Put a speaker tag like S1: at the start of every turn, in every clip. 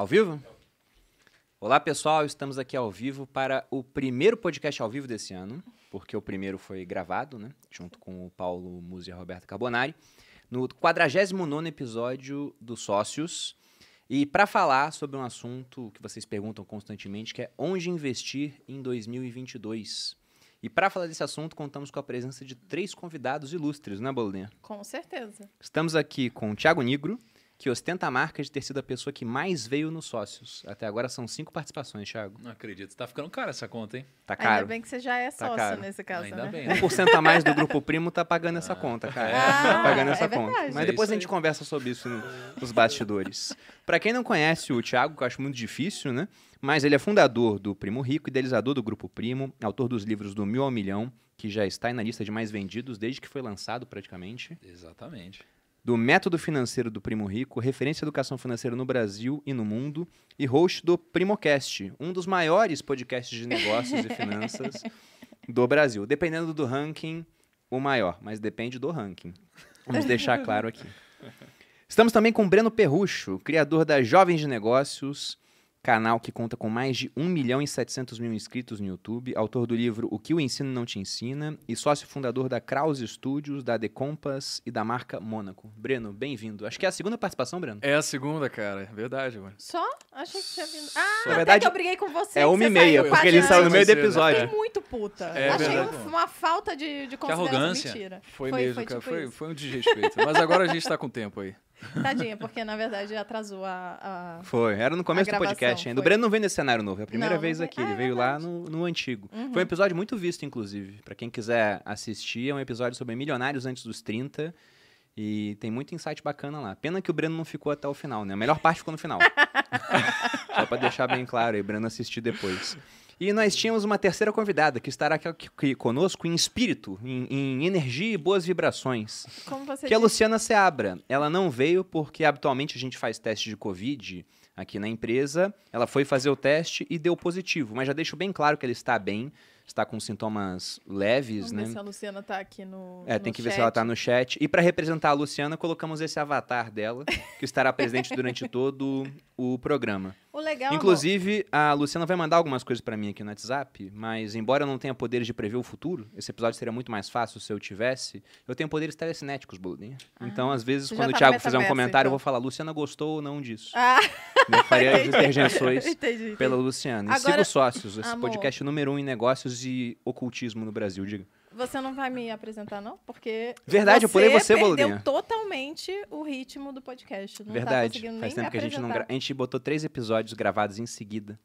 S1: Ao vivo? Olá, pessoal. Estamos aqui ao vivo para o primeiro podcast ao vivo desse ano, porque o primeiro foi gravado, né? Junto com o Paulo Musi e a Roberta Carbonari, no 49 episódio do Sócios. E para falar sobre um assunto que vocês perguntam constantemente, que é onde investir em 2022. E para falar desse assunto, contamos com a presença de três convidados ilustres, né, Boludinha?
S2: Com certeza.
S1: Estamos aqui com o Thiago Nigro, que ostenta a marca de ter sido a pessoa que mais veio nos sócios. Até agora são cinco participações, Thiago.
S3: Não acredito. Tá ficando cara essa conta, hein?
S1: Tá caro.
S2: Ainda bem que você já é
S1: Tá
S2: sócio nesse caso,
S3: Ainda
S2: né?
S3: bem. né?
S1: 1% a mais do grupo primo tá pagando essa conta, cara. tá
S2: Ah,
S1: pagando essa
S2: é
S1: conta.
S2: verdade.
S1: Mas
S3: É
S1: depois a gente
S3: aí.
S1: conversa sobre isso no- nos bastidores. Pra quem não conhece o Thiago, que eu acho muito difícil, né? Mas ele é fundador do Primo Rico, idealizador do Grupo Primo, autor dos livros do Mil ao Milhão, que já está aí na lista de mais vendidos desde que foi lançado praticamente.
S3: Exatamente.
S1: Do Método Financeiro do Primo Rico, referência à educação financeira no Brasil e no mundo, e host do Primocast, um dos maiores podcasts de negócios e finanças do Brasil. Dependendo do ranking, o maior, mas depende do ranking. Vamos deixar claro aqui. Estamos também com Breno Perrucho, criador da Jovens de Negócios, canal que conta com mais de 1 milhão e 700 mil inscritos no YouTube, autor do livro O que o ensino não te ensina e sócio fundador da Krause Studios, da The Compass e da marca Mônaco. Breno, bem-vindo. Acho que é a segunda participação, Breno.
S3: É a segunda, cara. É verdade, mano.
S2: Só? Achei que tinha vindo. Ah,
S1: Na
S2: até
S1: verdade,
S2: que eu briguei com você.
S1: É
S2: que
S1: uma e meia, porque ele saiu no meio do episódio.
S2: Fiquei muito puta.
S3: É
S2: Achei
S3: verdade.
S2: um- uma falta de, de
S3: Que
S2: consideração.
S3: arrogância.
S2: Mentira.
S3: Foi,
S2: Foi-
S3: mesmo,
S2: foi
S3: cara.
S2: tipo
S3: Foi, foi um desrespeito. Mas agora a gente tá com tempo aí.
S2: Tadinha, porque na verdade atrasou a. a-
S1: Foi, era no começo do podcast ainda. O
S2: foi.
S1: Breno não vem nesse cenário novo, é a primeira
S2: Não,
S1: vez
S2: não
S1: aqui.
S2: vem.
S1: Ele
S2: Ah, é
S1: veio lá
S2: verdade.
S1: no, no antigo.
S2: Uhum.
S1: Foi um episódio muito visto, inclusive. Pra quem quiser assistir, é um episódio sobre milionários antes dos 30. E tem muito insight bacana lá. Pena que o Breno não ficou até o final, né? A melhor parte ficou no final. Só pra deixar bem claro aí, Breno assistir depois. E nós tínhamos uma terceira convidada que estará aqui, conosco em espírito, em, em energia e boas vibrações.
S2: Como você
S1: Que é a. Luciana Seabra. Ela não veio porque habitualmente a gente faz teste de Covid aqui na empresa. Ela foi fazer o teste e deu positivo, mas já deixo bem claro que ela está bem, está com sintomas leves,
S2: Vamos
S1: né?
S2: ver se a Luciana tá aqui no.
S1: É,
S2: no
S1: tem que ver se
S2: chat.
S1: ela tá no chat. E para representar a Luciana, colocamos esse avatar dela, que estará presente durante todo o programa.
S2: O legal.
S1: Inclusive, a Luciana vai mandar algumas coisas pra mim aqui no WhatsApp, mas embora eu não tenha poderes de prever o futuro, esse episódio seria muito mais fácil se eu tivesse, eu tenho poderes telecinéticos, Boludinha. Então, às vezes, quando
S2: já
S1: o
S2: tá
S1: Thiago fizer um comentário, eu
S2: então.
S1: vou falar, Luciana gostou ou não disso.
S2: Ah,
S1: Eu faria as interjeições pela Luciana. E
S2: Agora-
S1: siga os sócios, esse
S2: Amor.
S1: podcast número um em negócios e ocultismo no Brasil, diga.
S2: Você não vai me apresentar, não? Porque.
S1: Verdade, eu pulei você,
S2: perdeu
S1: Boludinha.
S2: totalmente o ritmo do podcast. Não Tá
S1: Verdade.
S2: conseguindo
S1: Faz
S2: nem
S1: tempo que a gente não gra... A gente botou três episódios gravados em seguida.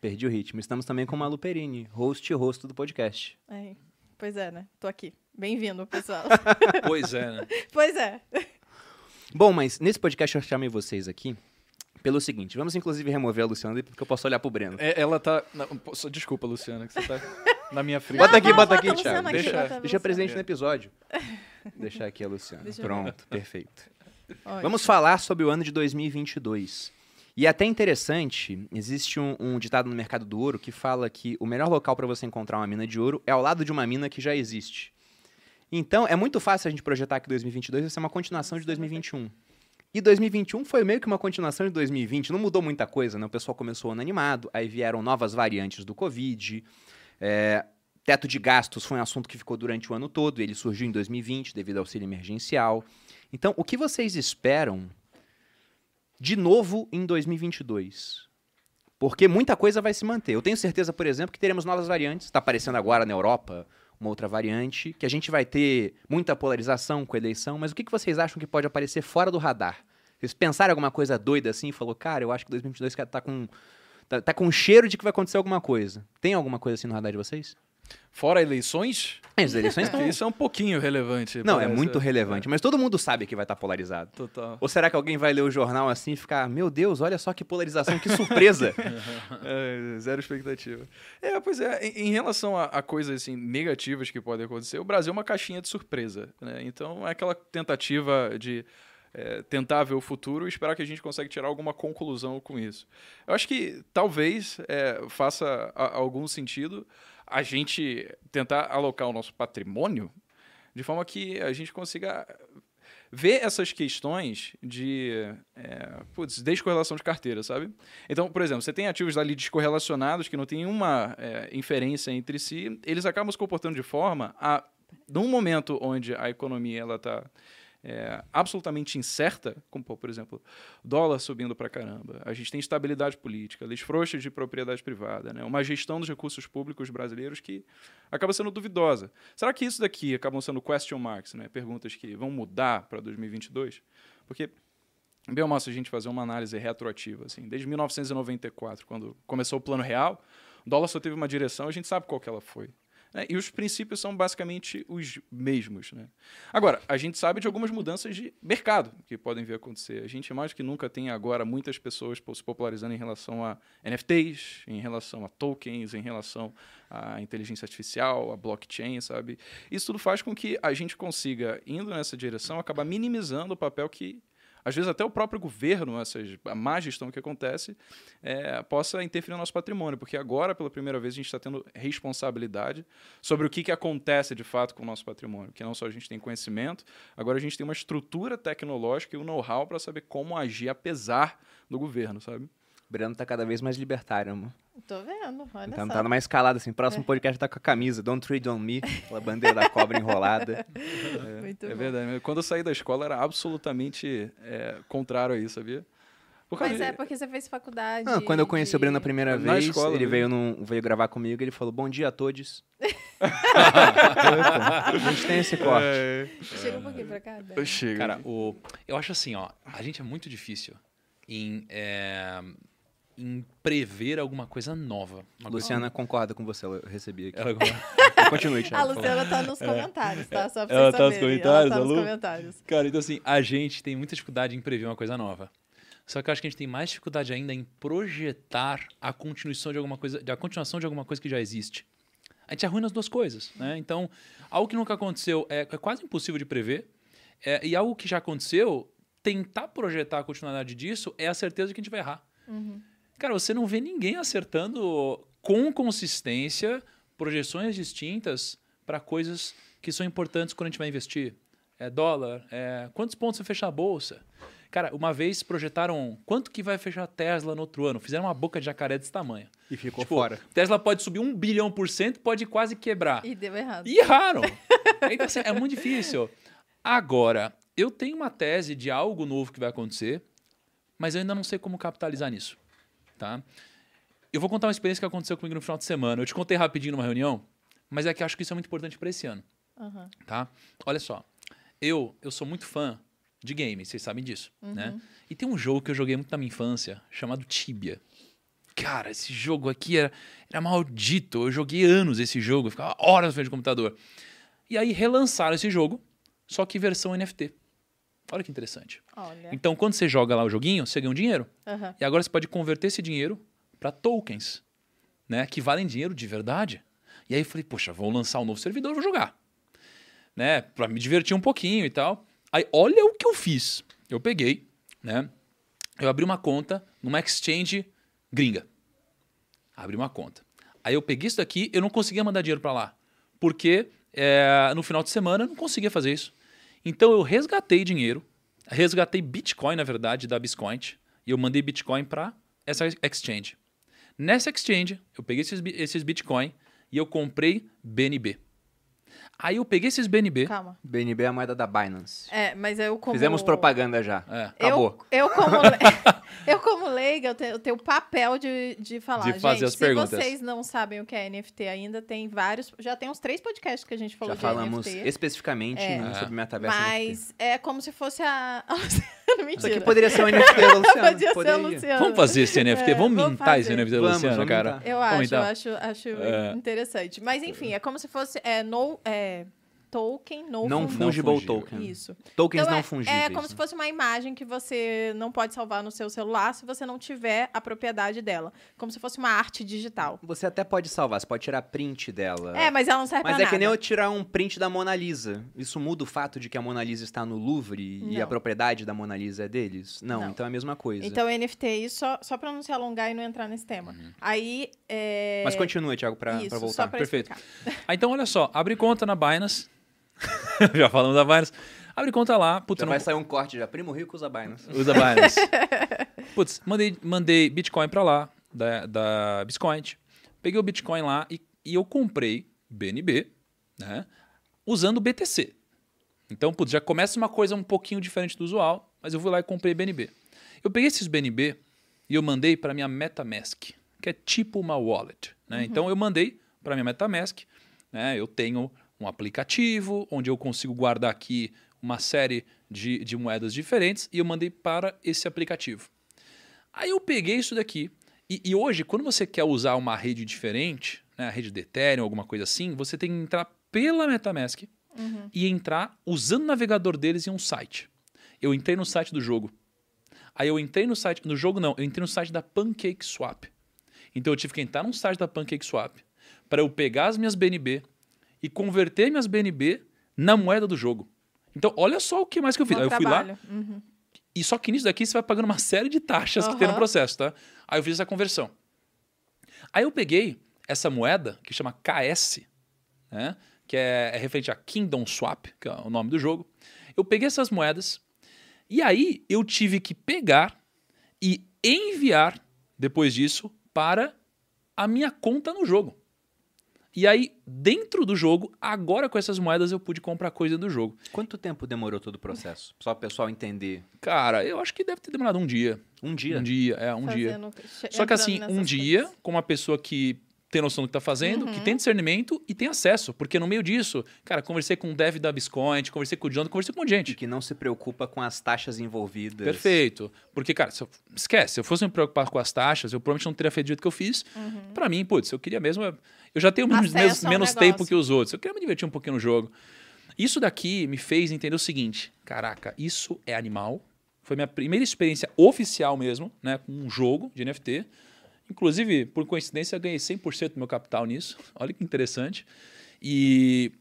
S1: Perdi o ritmo. Estamos também com a Malu Perini, host e rosto do podcast.
S2: É, pois é, né? Tô aqui. Bem-vindo, pessoal.
S3: Pois é, né?
S2: pois é.
S1: Bom, mas nesse podcast eu chamei vocês aqui pelo seguinte. Vamos inclusive remover a Luciana porque eu posso olhar pro Breno.
S3: É, ela tá. não, desculpa, Luciana, que você tá na minha frente.
S1: Bota aqui,
S2: não,
S1: bota
S2: bota
S1: aqui, Thiago.
S2: aqui,
S1: Deixa,
S2: bota
S1: deixa presente no episódio. Deixar aqui a Luciana.
S2: Deixa
S1: Pronto, perfeito.
S2: Olha.
S1: Vamos falar sobre o ano de 2022. E é até interessante, existe um, um ditado no mercado do ouro que fala que o melhor local para você encontrar uma mina de ouro é ao lado de uma mina que já existe. Então, é muito fácil a gente projetar que 2022 vai ser uma continuação de 2021. E 2021 foi meio que uma continuação de 2020, não mudou muita coisa, né? O pessoal começou o ano animado, aí vieram novas variantes do Covid, é, teto de gastos foi um assunto que ficou durante o ano todo, ele surgiu em 2020 devido ao auxílio emergencial. Então, o que vocês esperam de novo em 2022? Porque muita coisa vai se manter. Eu tenho certeza, por exemplo, que teremos novas variantes. Está aparecendo agora na Europa uma outra variante, que a gente vai ter muita polarização com a eleição, mas o que vocês acham que pode aparecer fora do radar? Vocês pensaram alguma coisa doida assim e falou, cara, eu acho que 2022 tá com, tá, tá com cheiro de que vai acontecer alguma coisa. Tem alguma coisa assim no radar de vocês?
S3: Fora eleições,
S1: As eleições
S3: porque isso é um pouquinho relevante.
S1: Não, é
S3: parece.
S1: muito relevante, mas todo mundo sabe que vai estar polarizado.
S3: Total.
S1: Ou será que alguém vai ler o jornal assim e ficar, meu Deus, olha só que polarização, que surpresa?
S3: É, zero expectativa. É, pois é, em, em relação a, a coisas assim, negativas que podem acontecer, o Brasil é uma caixinha de surpresa. Né? Então, é aquela tentativa de é, tentar ver o futuro e esperar que a gente consiga tirar alguma conclusão com isso. Eu acho que talvez é, faça a- algum sentido a gente tentar alocar o nosso patrimônio de forma que a gente consiga ver essas questões de é, putz, descorrelação de carteira, sabe? Então, por exemplo, você tem ativos ali descorrelacionados que não tem uma é, inferência entre si, eles acabam se comportando de forma a, num momento onde a economia ela está é, absolutamente incerta, como por exemplo, dólar subindo para caramba, a gente tem estabilidade política, leis frouxas de propriedade privada, né? uma gestão dos recursos públicos brasileiros que acaba sendo duvidosa. Será que isso daqui acabam sendo question marks, né? perguntas que vão mudar para 2022? Porque bem ou mal se a gente fazer uma análise retroativa, assim, desde 1994, quando começou o Plano Real, o dólar só teve uma direção, a gente sabe qual que ela foi. Né? E os princípios são basicamente os mesmos. Né? Agora, a gente sabe de algumas mudanças de mercado que podem vir a acontecer. A gente mais que nunca tem agora muitas pessoas se popularizando em relação a NFTs, em relação a tokens, em relação à inteligência artificial, a blockchain, sabe? Isso tudo faz com que a gente consiga, indo nessa direção, acabar minimizando o papel que às vezes até o próprio governo, essas, a má gestão que acontece, é, possa interferir no nosso patrimônio, porque agora, pela primeira vez, a gente está tendo responsabilidade sobre o que, que acontece de fato com o nosso patrimônio, que não só a gente tem conhecimento, agora a gente tem uma estrutura tecnológica e o um know-how para saber como agir apesar do governo, sabe?
S1: Breno tá cada vez mais libertário, amor.
S2: Tô vendo, olha
S1: então,
S2: só.
S1: Tá numa escalada, assim. Próximo podcast tá com a camisa Don't Trade On Me, aquela bandeira da cobra enrolada.
S3: É,
S2: Muito
S3: é
S2: bom.
S3: verdade. Quando eu saí da escola era absolutamente é, contrário a isso, sabia? Por
S2: Mas
S3: de-
S2: é porque você fez faculdade.
S1: Ah, quando eu conheci
S2: de-
S1: o Breno a primeira
S3: Na
S1: vez,
S3: escola
S1: ele
S3: mesmo.
S1: veio, num- veio gravar comigo ele falou, bom dia a todos. a gente tem esse corte.
S3: É,
S2: Chega um pouquinho pra cá.
S3: Eu chego.
S4: Cara, o, eu acho assim, ó, a gente é muito difícil em, é, em prever alguma coisa nova. Uma coisa-
S1: Luciana concorda com você, eu recebi aqui.
S4: Ela-
S1: Continue,
S2: A
S1: Thiago.
S2: Luciana tá nos comentários, tá? Só pra
S4: Ela
S2: vocês
S4: tá nos comentários,
S2: Ela tá nos
S4: Lu?
S2: comentários.
S4: Cara, então assim, a gente tem muita dificuldade em prever uma coisa nova. Só que eu acho que a gente tem mais dificuldade ainda em projetar a continuação de alguma coisa, a continuação de alguma coisa que já existe. A gente é ruim nas duas coisas, né? Então, algo que nunca aconteceu é, é quase impossível de prever. é, e algo que já aconteceu, tentar projetar a continuidade disso é a certeza de que a gente vai errar. Cara, você não vê ninguém acertando com consistência projeções distintas para coisas que são importantes quando a gente vai investir. É dólar, é quantos pontos você fecha a bolsa. Cara, uma vez projetaram quanto que vai fechar a Tesla no outro ano. Fizeram uma boca de jacaré desse tamanho.
S1: E ficou
S4: Tipo,
S1: fora.
S4: Tesla pode subir um bilhão por cento, pode quase quebrar.
S2: E deu errado.
S4: E erraram. Então, assim, é muito difícil. Agora, eu tenho uma tese de algo novo que vai acontecer, mas eu ainda não sei como capitalizar nisso. Tá? Eu vou contar uma experiência que aconteceu comigo no final de semana. Eu te contei rapidinho numa reunião, mas é que eu acho que isso é muito importante para esse ano.
S2: Aham.
S4: Tá? Olha só. Eu, eu sou muito fã de games, vocês sabem disso, né? E tem um jogo que eu joguei muito na minha infância, chamado Tibia. Cara, esse jogo aqui era, era maldito. Eu joguei anos esse jogo, eu ficava horas na frente do computador. E aí relançaram esse jogo, só que versão NFT. Olha que interessante.
S2: Olha.
S4: Então, quando você joga lá o joguinho, você ganha um dinheiro.
S2: Aham.
S4: E agora você pode converter esse dinheiro para tokens, né? Que valem dinheiro de verdade. E aí eu falei, poxa, vou lançar um novo servidor, vou jogar. Né? Para me divertir um pouquinho e tal. Aí, olha o que eu fiz. Eu peguei, né? Eu abri uma conta numa exchange gringa. Abri uma conta. Aí eu peguei isso daqui, eu não conseguia mandar dinheiro para lá. Porque é, no final de semana eu não conseguia fazer isso. Então eu resgatei dinheiro, resgatei Bitcoin, na verdade, da Biscoint, e eu mandei Bitcoin para essa exchange. Nessa exchange, eu peguei esses, esses Bitcoin e eu comprei BNB. Aí eu peguei esses BNB.
S2: Calma.
S1: BNB é a moeda da Binance.
S2: É, mas eu como...
S1: Fizemos propaganda já.
S4: É.
S1: Acabou.
S2: Eu, eu, como, eu, como leiga, eu tenho, eu tenho o papel de, de falar.
S4: De fazer
S2: gente,
S4: as
S2: se
S4: perguntas.
S2: vocês não sabem o que é NFT ainda, tem vários... Já tem uns três podcasts que a gente falou
S1: Já
S2: de
S1: falamos
S2: NFT.
S1: especificamente
S2: É.
S1: um sobre metaverso
S2: Mas é como se fosse a...
S1: NFT.
S2: mentira.
S1: Isso aqui poderia ser um NFT da Luciana.
S2: Podia ser a
S1: poderia.
S2: Luciana.
S4: Vamos fazer esse NFT?
S2: É,
S4: vamos
S2: vamos
S4: mintar esse. NFT da
S1: Vamos,
S4: Luciana,
S1: vamos
S4: cara?
S2: Eu acho,
S4: então.
S2: eu acho, acho
S4: É.
S2: interessante. Mas enfim, é como se fosse é, no, é, token, no
S1: Não
S2: fun-
S1: fungible
S4: fungível.
S1: token.
S2: Isso.
S1: Tokens
S2: Então,
S1: não
S2: é,
S1: fungíveis.
S2: É como se
S1: né?
S2: fosse uma imagem que você não pode salvar no seu celular se você não tiver a propriedade dela. Como se fosse uma arte digital.
S1: Você até pode salvar, você pode tirar print dela.
S2: É, mas ela não serve
S1: Mas
S2: pra
S1: é que nem
S2: nada.
S1: eu tirar um print da Mona Lisa. Isso muda o fato de que a Mona Lisa está no Louvre e
S2: Não.
S1: a propriedade da Mona Lisa é deles? Não,
S2: Não.
S1: então é a mesma coisa.
S2: Então, NFT, isso só, só pra não se alongar e não entrar nesse tema. Aí, é...
S1: Mas continua, Thiago, pra,
S2: Isso,
S1: pra
S2: só
S1: voltar.
S2: pra
S4: Perfeito. Ah, então, olha só, abri conta na Binance. Já falamos da Binance. Abri conta lá, putz,
S1: Já
S4: não-
S1: vai sair um corte já. Primo rico usa Binance.
S4: Usa Binance. Putz, mandei, mandei Bitcoin pra lá, da, da Bitcoin. Peguei o Bitcoin lá e, e eu comprei BNB, né? Usando BTC. Então, putz, já começa uma coisa um pouquinho diferente do usual, mas eu fui lá e comprei BNB. Eu peguei esses BNB e eu mandei para minha MetaMask, que é tipo uma wallet. Né? Então, eu mandei para minha MetaMask. Né? Eu tenho um aplicativo onde eu consigo guardar aqui uma série de, de moedas diferentes e eu mandei para esse aplicativo. Aí eu peguei isso daqui e, e hoje, quando você quer usar uma rede diferente, né, a rede de Ethereum, alguma coisa assim, você tem que entrar pela MetaMask e entrar usando o navegador deles em um site. Eu entrei no site do jogo. Aí eu entrei no site, no jogo não, eu entrei no site da PancakeSwap. Então eu tive que entrar no site da PancakeSwap para eu pegar as minhas BNB e converter minhas BNB na moeda do jogo. Então olha só o que mais que eu fiz. Aí eu fui lá.
S2: Uhum.
S4: e só que nisso daqui você vai pagando uma série de taxas que tem no processo, tá? Aí eu fiz essa conversão. Aí eu peguei essa moeda, que chama KS, né? que é, é referente a Kingdom Swap, que é o nome do jogo. Eu peguei essas moedas e aí eu tive que pegar e enviar, depois disso, para a minha conta no jogo. E aí, dentro do jogo, agora com essas moedas eu pude comprar coisa do jogo.
S1: Quanto tempo demorou todo o processo? Só o pessoal entender.
S4: Cara, eu acho que deve ter demorado um dia.
S1: Um dia?
S4: Um dia, é, um dia.
S2: Fazendo- che-
S4: Só que assim, um dia,
S2: coisas.
S4: com uma pessoa que tem noção do que tá fazendo,
S2: Uhum.
S4: que tem discernimento e tem acesso. Porque no meio disso, cara, conversei com o dev da Biscoint, conversei com o John, conversei com um monte de
S1: E
S4: gente.
S1: que não se preocupa com as taxas envolvidas.
S4: Perfeito. Porque, cara, se eu, esquece, se eu fosse me preocupar com as taxas, eu provavelmente não teria feito do jeito que eu fiz. Pra mim, putz, eu queria mesmo. Eu já tenho menos.
S2: Acesso
S4: menos, menos tempo que os outros. Eu queria me divertir um pouquinho no jogo. Isso daqui me fez entender o seguinte: caraca, isso é animal. Foi minha primeira experiência oficial mesmo, né? Com um jogo de NFT. Inclusive, por coincidência, eu ganhei 100% do meu capital nisso. Olha que interessante. E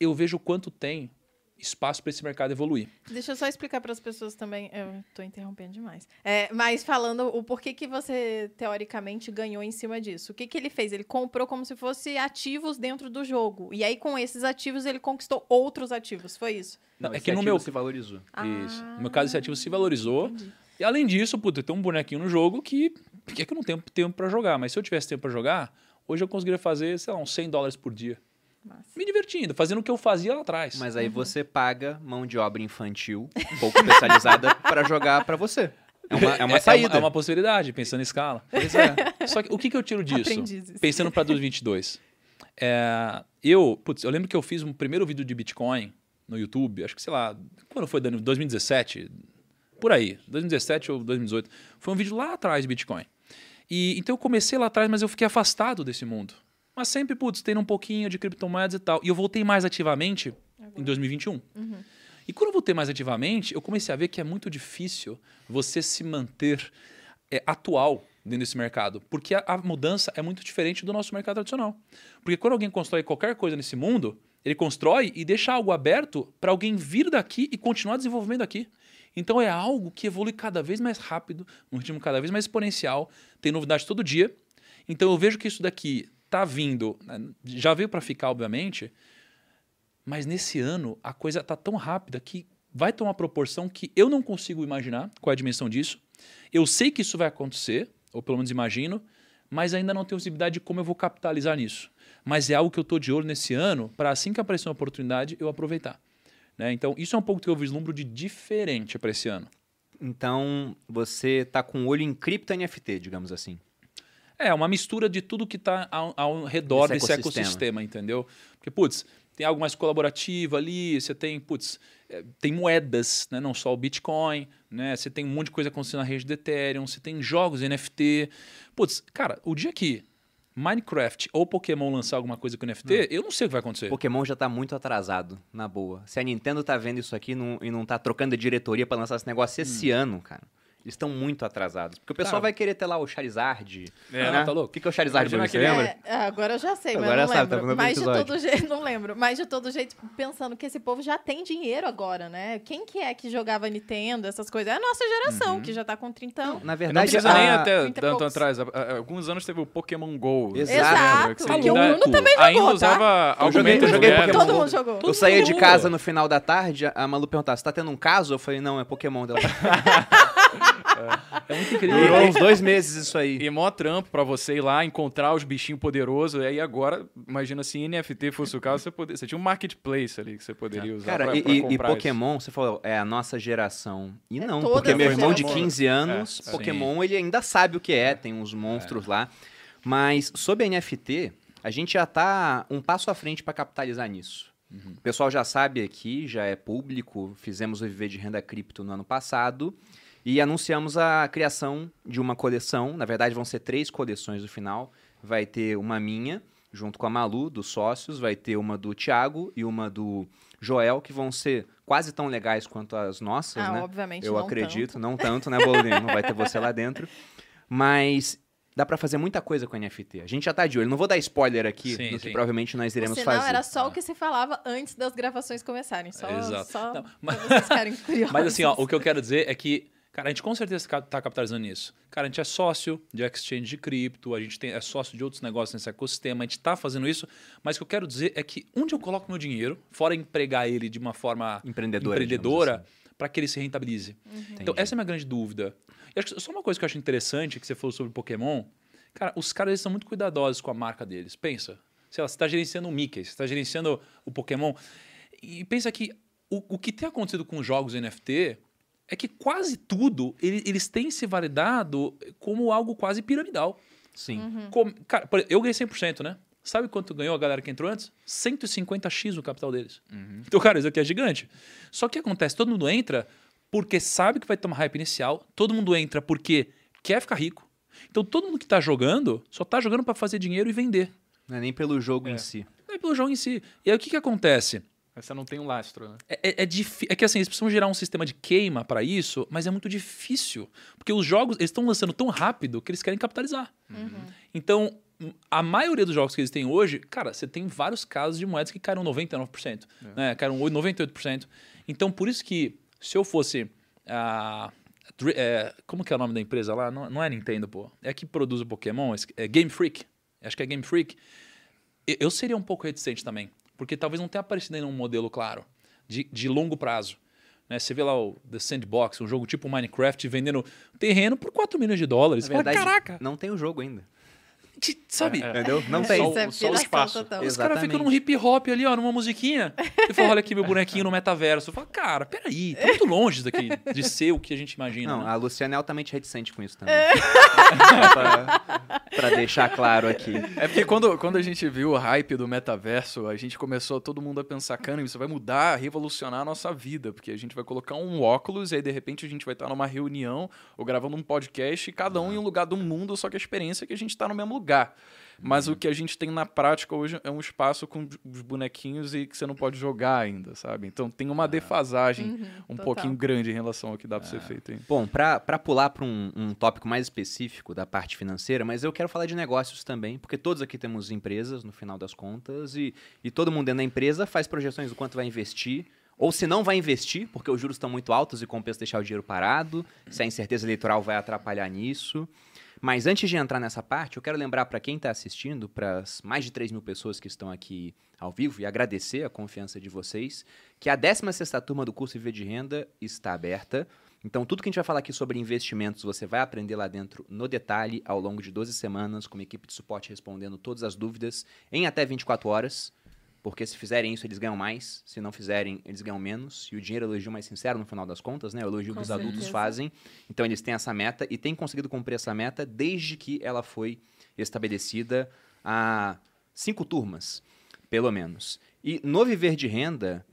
S4: eu vejo o quanto tem espaço para esse mercado evoluir.
S2: Deixa eu só explicar para as pessoas também. Eu tô interrompendo demais. É, mas falando o porquê que você, teoricamente, ganhou em cima disso. O que, que ele fez? Ele comprou como se fosse ativos dentro do jogo. E aí, com esses ativos, ele conquistou outros ativos. Foi isso?
S1: Não,
S4: É
S1: esse
S4: que no
S1: ativo
S4: meu-
S1: se valorizou.
S4: Isso. No meu caso, esse ativo se valorizou.
S2: Entendi.
S4: E além disso, puta, tem um bonequinho no jogo que. Por que, que eu não tenho tempo pra jogar? Mas se eu tivesse tempo pra jogar, hoje eu conseguiria fazer, sei lá, uns 100 dólares por dia.
S2: Massa.
S4: Me divertindo, fazendo o que eu fazia lá atrás.
S1: Mas aí você paga mão de obra infantil, um pouco especializada, pra jogar pra você. É uma, é uma saída.
S4: É uma possibilidade, pensando em escala. Só que o que, que eu tiro disso?
S2: Aprendizes.
S4: Pensando para 2022. É, eu, putz, eu lembro que eu fiz um primeiro vídeo de Bitcoin no YouTube, acho que, sei lá, quando foi, Dani? 2017? Por aí, 2017 ou 2018. Foi um vídeo lá atrás de Bitcoin. E, então eu comecei lá atrás, mas eu fiquei afastado desse mundo. Mas sempre, putz, tendo um pouquinho de criptomoedas e tal. E eu voltei mais ativamente em 2021. E quando eu voltei mais ativamente, eu comecei a ver que é muito difícil você se manter é, atual dentro desse mercado. Porque a, a mudança é muito diferente do nosso mercado tradicional. Porque quando alguém constrói qualquer coisa nesse mundo, ele constrói e deixa algo aberto para alguém vir daqui e continuar desenvolvendo aqui. Então é algo que evolui cada vez mais rápido, num ritmo cada vez mais exponencial, tem novidade todo dia. Então eu vejo que isso daqui tá vindo, né, já veio para ficar, obviamente, mas nesse ano a coisa tá tão rápida que vai tomar proporção que eu não consigo imaginar qual é a dimensão disso. Eu sei que isso vai acontecer, ou pelo menos imagino, mas ainda não tenho visibilidade de como eu vou capitalizar nisso. Mas é algo que eu estou de olho nesse ano para assim que aparecer uma oportunidade eu aproveitar. Né? Então isso é um pouco que eu vislumbro de diferente para esse ano.
S1: Então, você tá com o olho em cripto NFT, digamos assim.
S4: É, uma mistura de tudo que está ao, ao redor
S1: Esse
S4: desse
S1: ecossistema.
S4: ecossistema, entendeu? Porque, putz, tem algo mais colaborativo ali, você tem, putz, é, tem moedas, né? não só o Bitcoin, né? Você tem um monte de coisa acontecendo na rede do Ethereum, você tem jogos NFT. Putz, cara, o dia que Minecraft ou Pokémon lançar alguma coisa com NFT, eu não sei o que vai acontecer.
S1: Pokémon já tá muito atrasado, na boa. Se a Nintendo tá vendo isso aqui não- e não tá trocando de diretoria pra lançar esse negócio esse ano, cara. Estão muito atrasados. Porque o pessoal
S4: Cara,
S1: vai querer ter lá o Charizard.
S3: É,
S1: né?
S4: tá louco.
S1: O que, que é o Charizard,
S3: Imagina?
S1: Você lembra?
S2: É, agora eu já sei, mas
S1: Agora
S2: eu não
S1: sabe, tá
S2: lembro. mas de todo jeito, não lembro. Mas de todo jeito, pensando que esse povo já tem dinheiro agora, né? Quem que é que jogava Nintendo, essas coisas? É a nossa geração, que já tá com 30.
S1: Na
S3: Não
S1: verdade,
S3: precisa nem até
S2: 30
S3: tanto
S2: poucos.
S3: atrás. Alguns anos teve o Pokémon GO.
S1: Exato.
S3: Que
S2: Porque o
S3: ainda-
S2: Bruno também jogou,
S3: Ainda
S2: tá?
S3: usava
S1: Eu joguei- eu joguei Pokémon
S2: Todo mundo jogou.
S1: Eu saía de
S4: mundo.
S1: casa no final da tarde, a Malu perguntava, você tá tendo um caso? Eu falei, não, é Pokémon dela.
S4: É muito incrível.
S1: Durou uns dois meses isso aí.
S3: E mó trampo pra você ir lá, encontrar os bichinhos poderosos. E aí agora, imagina se NFT fosse o caso, você, poder, você tinha um marketplace ali que você poderia usar
S1: Cara,
S3: pra,
S1: e,
S3: pra
S1: e- e
S3: comprar isso.
S1: Pokémon, você falou, é a nossa geração. E
S2: É
S1: não, porque meu irmão de
S2: gerações.
S1: 15 anos,
S3: É, é.
S1: Pokémon, ele ainda sabe o que é, tem uns monstros lá. Mas sobre NFT, a gente já tá um passo à frente para capitalizar nisso. O pessoal já sabe aqui, já é público, fizemos o Viver de Renda Cripto no ano passado e anunciamos a criação de uma coleção. Na verdade, vão ser três coleções no final. Vai ter uma minha, junto com a Malu, dos sócios, vai ter uma do Thiago e uma do Joel, que vão ser quase tão legais quanto as nossas,
S2: Ah,
S1: né?
S2: obviamente
S1: Eu
S2: não
S1: acredito,
S2: tanto.
S1: não tanto, né, Bolinho? Não vai ter você lá dentro. Mas dá pra fazer muita coisa com NFT. A gente já tá de olho. Não vou dar spoiler aqui
S4: Sim,
S1: do que
S4: sim.
S1: provavelmente nós iremos
S2: sinal,
S1: fazer.
S2: era só o que se falava antes das gravações começarem. Só,
S4: Exato.
S2: só
S4: Não,
S2: pra
S4: mas-
S2: vocês ficarem curiosos.
S4: Mas assim, ó, o que eu quero dizer é que, cara, a gente com certeza ca- tá capitalizando nisso. Cara, a gente é sócio de exchange de cripto, a gente tem, é sócio de outros negócios nesse ecossistema, a gente tá fazendo isso, mas o que eu quero dizer é que onde eu coloco meu dinheiro, fora empregar ele de uma forma
S1: Empreendedora.
S4: empreendedora,
S1: assim.
S4: para que ele se rentabilize. Então,
S1: Entendi.
S4: essa é a minha grande dúvida. E acho que só uma coisa que eu acho interessante que você falou sobre Pokémon. Cara, os caras eles são muito cuidadosos com a marca deles. Pensa, sei lá, você está gerenciando o Mickey, você está gerenciando o Pokémon. E pensa que o, o que tem acontecido com os jogos NFT é que quase tudo ele- eles têm se validado como algo quase piramidal.
S1: Sim.
S2: Uhum.
S4: Como- cara, por- eu ganhei 100%, né? Sabe quanto ganhou a galera que entrou antes? 150x o capital deles. Então, cara, isso aqui é gigante. Só que acontece, todo mundo entra porque sabe que vai ter uma hype inicial, todo mundo entra porque quer ficar rico. Então, todo mundo que tá jogando só tá jogando para fazer dinheiro e vender.
S1: Não é nem pelo jogo
S3: É.
S1: em si.
S4: Não é pelo jogo em si. E aí, o que que acontece?
S3: Mas você não tem um lastro, né?
S4: É, é, é é que assim, eles precisam gerar um sistema de queima para isso, mas é muito difícil. Porque os jogos eles estão lançando tão rápido que eles querem capitalizar. Então, m- a maioria dos jogos que eles têm hoje, cara, você tem vários casos de moedas que caíram 99%, né? Caíram 8, 98%. Então, por isso que se eu fosse. a Dri- é, como que é o nome da empresa lá? Não, não é Nintendo, pô. É a que produz o Pokémon, é Game Freak. Acho que é Game Freak. E- Eu seria um pouco reticente também, porque talvez não tenha aparecido ainda um modelo claro, de, de longo prazo. Né? Você vê lá o The Sandbox, um jogo tipo Minecraft, vendendo terreno por 4 milhões de dólares.
S1: Na
S4: Você fala,
S1: verdade,
S4: Caraca!
S1: não tem o jogo ainda.
S4: Sabe?
S3: É, é.
S1: Entendeu? Não
S2: Isso
S1: tem.
S3: Só o-
S2: é
S3: só o espaço.
S2: total.
S4: Os caras ficam num hip hop ali, ó, numa musiquinha. E fala, olha aqui meu bonequinho no metaverso. Eu falo, cara, peraí, tá muito longe isso daqui de ser o que a gente imagina.
S1: Não,
S4: né?
S1: a Luciana é altamente reticente com isso também. Pra, pra deixar claro aqui.
S3: É porque quando, quando a gente viu o hype do metaverso, a gente começou todo mundo a pensar, cara, isso vai mudar, revolucionar a nossa vida, porque a gente vai colocar um óculos e aí de repente a gente vai estar numa reunião ou gravando um podcast e cada um em um lugar do mundo, só que a experiência é que a gente está no mesmo lugar. Mas o que a gente tem na prática hoje é um espaço com os bonequinhos e que você não pode jogar ainda, sabe? Então tem uma defasagem
S2: Uhum,
S3: um
S2: total.
S3: pouquinho grande em relação ao que dá pra ser feito aí.
S1: Bom, pra pular para um, um tópico mais específico da parte financeira, mas eu quero falar de negócios também, porque todos aqui temos empresas, no final das contas, e, e todo mundo dentro da empresa faz projeções do quanto vai investir, ou se não vai investir, porque os juros estão muito altos e compensa deixar o dinheiro parado, se a incerteza eleitoral vai atrapalhar nisso. Mas antes de entrar nessa parte, eu quero lembrar para quem está assistindo, para as mais de 3 mil pessoas que estão aqui ao vivo, e agradecer a confiança de vocês, que a 16ª turma do curso Viver de Renda está aberta. Então, tudo que a gente vai falar aqui sobre investimentos, você vai aprender lá dentro no detalhe, ao longo de 12 semanas, com uma equipe de suporte respondendo todas as dúvidas em até 24 horas. Porque se fizerem isso, eles ganham mais. Se não fizerem, eles ganham menos. E o dinheiro é o elogio mais sincero, no final das contas, né? O elogio
S2: Com
S1: que os adultos
S2: certeza.
S1: fazem. Então, eles têm essa meta e têm conseguido cumprir essa meta desde que ela foi estabelecida há cinco turmas, pelo menos. E no Viver de Renda,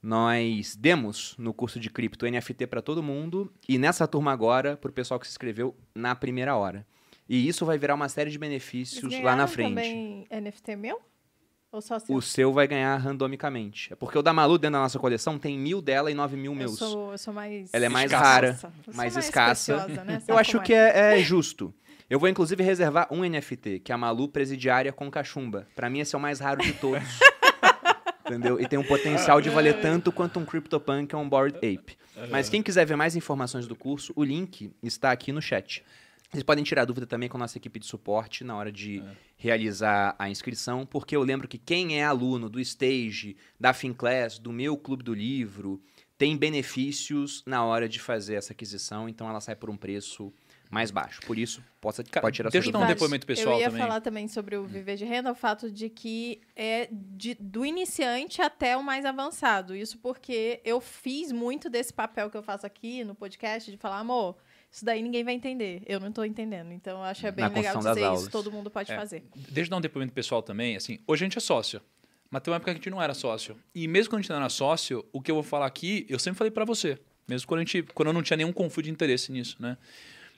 S1: nós demos no curso de cripto NFT para todo mundo e nessa turma agora para o pessoal que se inscreveu na primeira hora. E isso vai virar uma série de benefícios lá na frente.
S2: também NFT meu? Ou só seu?
S1: o seu vai ganhar randomicamente. É porque o da Malu, dentro da nossa coleção, tem mil dela e nove mil
S2: Eu
S1: meus.
S2: sou, eu sou mais.
S1: Ela é mais
S3: Escassa.
S1: rara,
S2: eu sou
S1: mais escassa.
S2: preciosa, né?
S1: Eu acho
S2: como
S1: que é, é justo. Eu vou, inclusive, reservar um NFT, que é a Malu Presidiária com cachumba. Pra mim, esse é o mais raro de todos. Entendeu? E tem um potencial de valer tanto quanto um CryptoPunk ou um Bored Ape. Mas quem quiser ver mais informações do curso, o link está aqui no chat. Vocês podem tirar dúvida também com a nossa equipe de suporte na hora de realizar a inscrição, porque eu lembro que quem é aluno do Stage, da Finclass, do meu clube do livro, tem benefícios na hora de fazer essa aquisição, então ela sai por um preço mais baixo. Por isso, possa,
S4: Cara,
S1: pode tirar
S4: deixa
S1: sua
S4: eu dar um depoimento pessoal
S2: Eu ia
S4: também.
S2: falar também sobre o viver de renda, o fato de que é de- do iniciante até o mais avançado. Isso porque eu fiz muito desse papel que eu faço aqui no podcast, de falar, amor, isso daí ninguém vai entender. Eu não tô entendendo. Então, eu acho é bem
S1: Na
S2: legal dizer
S1: aulas.
S2: isso. Todo mundo pode
S4: É.
S2: fazer.
S4: Deixa eu dar um depoimento pessoal também. Assim, hoje a gente é sócio. Mas tem uma época que a gente não era sócio. E mesmo quando a gente não era sócio, o que eu vou falar aqui, eu sempre falei pra você. Mesmo quando, a gente, quando eu não tinha nenhum conflito de interesse nisso, né?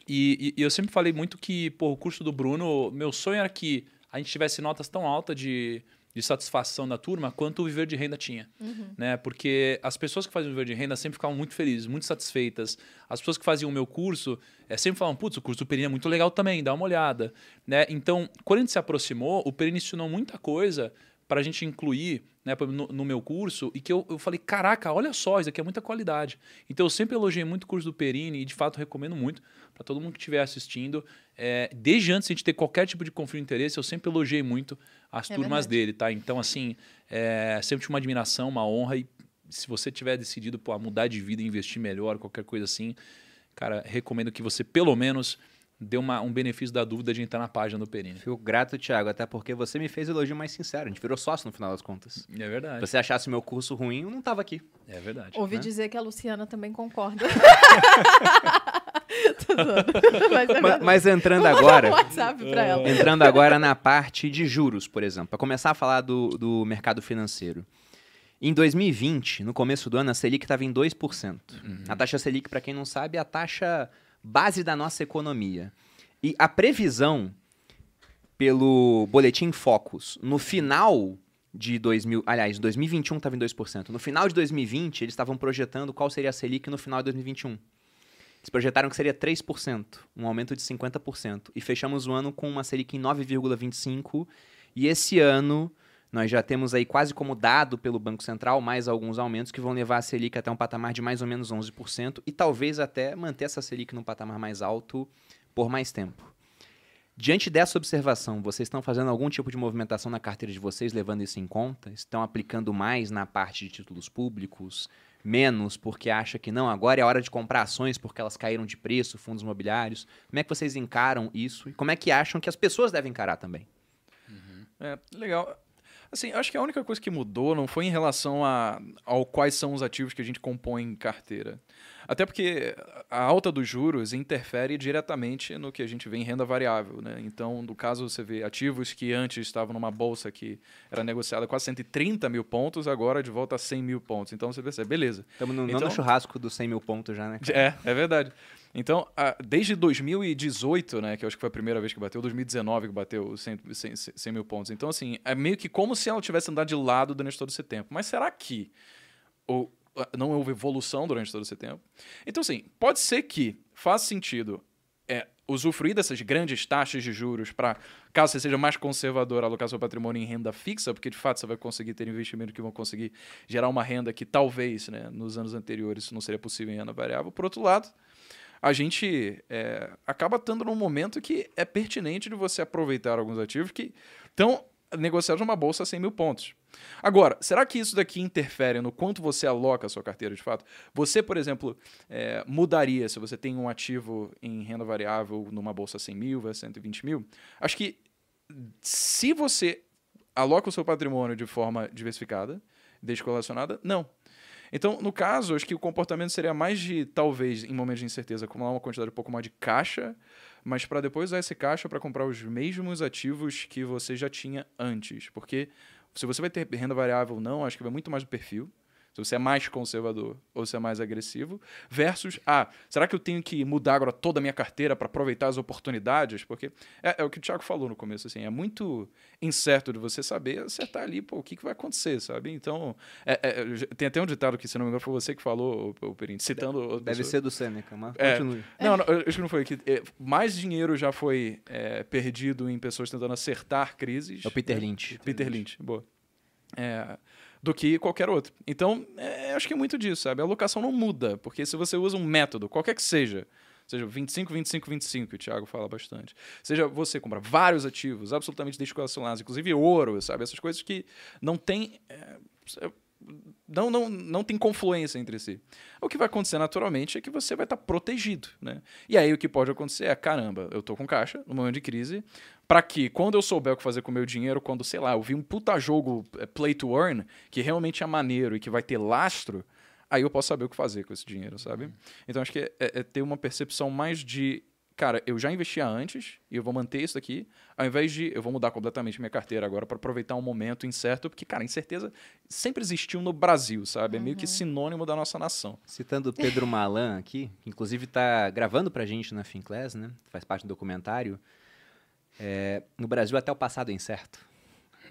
S4: E, e- e eu sempre falei muito que, pô, o curso do Bruno, meu sonho era que a gente tivesse notas tão altas de, de satisfação da turma quanto o viver de renda tinha. Né? Porque as pessoas que faziam o viver de renda sempre ficavam muito felizes, muito satisfeitas. As pessoas que faziam o meu curso eh, sempre falavam, putz, o curso do Perini é muito legal também, dá uma olhada. Né? Então, quando a gente se aproximou, o Perini ensinou muita coisa para a gente incluir né, no, no meu curso e que eu, eu falei, caraca, olha só, isso aqui é muita qualidade. Então eu sempre elogiei muito o curso do Perini e de fato recomendo muito para todo mundo que estiver assistindo. É, desde antes de a gente ter qualquer tipo de conflito de interesse, eu sempre elogiei muito as
S2: É
S4: turmas
S2: verdade.
S4: dele, tá? Então, assim, é, sempre tive uma admiração, uma honra e se você tiver decidido pô, mudar de vida, investir melhor, qualquer coisa assim, cara, recomendo que você pelo menos dê uma, um benefício da dúvida de entrar na página do Perini.
S1: Fico grato, Thiago, até porque você me fez o elogio mais sincero. A gente virou sócio no final das contas.
S4: É verdade.
S1: Se você achasse o meu curso ruim, eu não tava aqui.
S4: É verdade.
S2: Ouvi
S1: né?
S2: dizer que a Luciana também concorda. Mas, é
S1: Ma-
S2: verdade.
S1: Mas entrando
S2: Vou
S1: agora,
S2: um WhatsApp pra ela.
S1: entrando agora na parte de juros, por exemplo, para começar a falar do, do mercado financeiro. Em 2020, no começo do ano, a Selic estava em 2%. A taxa Selic, para quem não sabe, é a taxa base da nossa economia. E a previsão pelo Boletim Focus, no final de 2000, aliás, 2021 estava em 2%. No final de 2020, eles estavam projetando qual seria a Selic no final de 2021. Eles projetaram que seria 3%, um aumento de 50%. E fechamos o ano com uma Selic em 9,25%. E esse ano, nós já temos aí quase como dado pelo Banco Central mais alguns aumentos que vão levar a Selic até um patamar de mais ou menos 11% e talvez até manter essa Selic num patamar mais alto por mais tempo. Diante dessa observação, vocês estão fazendo algum tipo de movimentação na carteira de vocês, levando isso em conta? Estão aplicando mais na parte de títulos públicos? Menos porque acha que não, agora é hora de comprar ações porque elas caíram de preço, fundos imobiliários? Como é que vocês encaram isso? E como é que acham que as pessoas devem encarar também?
S3: É, legal. Assim, acho que a única coisa que mudou não foi em relação a, ao quais são os ativos que a gente compõe em carteira. Até porque a alta dos juros interfere diretamente no que a gente vê em renda variável. Né? Então, no caso, você vê ativos que antes estavam numa bolsa que era negociada quase 130 mil pontos, agora de volta a 100 mil pontos. Então, você percebe, beleza.
S1: Estamos no,
S3: Então-
S1: churrasco dos 100 mil pontos já, né?
S3: É, é verdade. Então, a- desde 2018, né, que eu acho que foi a primeira vez que bateu, 2019 que bateu os 100, 100, 100 mil pontos. Então, assim, é meio que como se ela tivesse andado de lado durante todo esse tempo. Mas será que o- a- não houve evolução durante todo esse tempo? Então, assim, pode ser que faça sentido é, usufruir dessas grandes taxas de juros para, caso você seja mais conservador, alocar seu patrimônio em renda fixa, porque de fato você vai conseguir ter investimentos que vão conseguir gerar uma renda que talvez, né, nos anos anteriores, não seria possível em renda variável. Por outro lado, a gente é, acaba estando num momento que é pertinente de você aproveitar alguns ativos que estão negociados numa bolsa a 100 mil pontos. Agora, será que isso daqui interfere no quanto você aloca a sua carteira de fato? Você, por exemplo, é, mudaria se você tem um ativo em renda variável numa bolsa a 100 mil versus 120 mil? Acho que se você aloca o seu patrimônio de forma diversificada, descorrelacionada, não. Então, no caso, acho que o comportamento seria mais de, talvez, em momentos de incerteza, acumular uma quantidade um pouco mais de caixa, mas para depois usar esse caixa para comprar os mesmos ativos que você já tinha antes. Porque se você vai ter renda variável ou não, acho que vai muito mais do perfil. Se você é mais conservador ou se é mais agressivo, versus, ah, será que eu tenho que mudar agora toda a minha carteira para aproveitar as oportunidades? Porque é, é, o que o Thiago falou no começo, assim, é muito incerto de você saber acertar ali, pô, o que, que vai acontecer, sabe? Então, é, é, tem até um ditado que, se não me engano, foi você que falou, o Perini, citando...
S1: Deve ser do Sêneca, mas
S3: É.
S1: continue.
S3: Não, não, eu acho que não foi. Que, é, mais dinheiro já foi é, perdido em pessoas tentando acertar crises.
S1: É o Peter Lynch.
S3: Peter Lynch, boa. É, do que qualquer outro. Então, é, acho que é muito disso, sabe? A alocação não muda, porque se você usa um método, qualquer que seja, seja 25, 25, 25, que o Thiago fala bastante, seja você comprar vários ativos absolutamente descorrelacionados, inclusive ouro, sabe? Essas coisas que não tem. é, não, não, não tem confluência entre si. O que vai acontecer naturalmente é que você vai estar protegido, né? E aí o que pode acontecer é, caramba, eu tô com caixa no momento de crise, para que quando eu souber o que fazer com o meu dinheiro, quando, sei lá, eu vi um puta jogo é, play to earn, que realmente é maneiro e que vai ter lastro, aí eu posso saber o que fazer com esse dinheiro, sabe? Então acho que é, é ter uma percepção mais de cara, eu já investia antes e eu vou manter isso daqui, ao invés de eu vou mudar completamente minha carteira agora para aproveitar um momento incerto, porque, cara, incerteza sempre existiu no Brasil, sabe? É meio que sinônimo da nossa nação.
S1: Citando o Pedro Malan aqui, que inclusive está gravando pra gente na Finclass, né? Faz parte do documentário. É, no Brasil até o passado é incerto.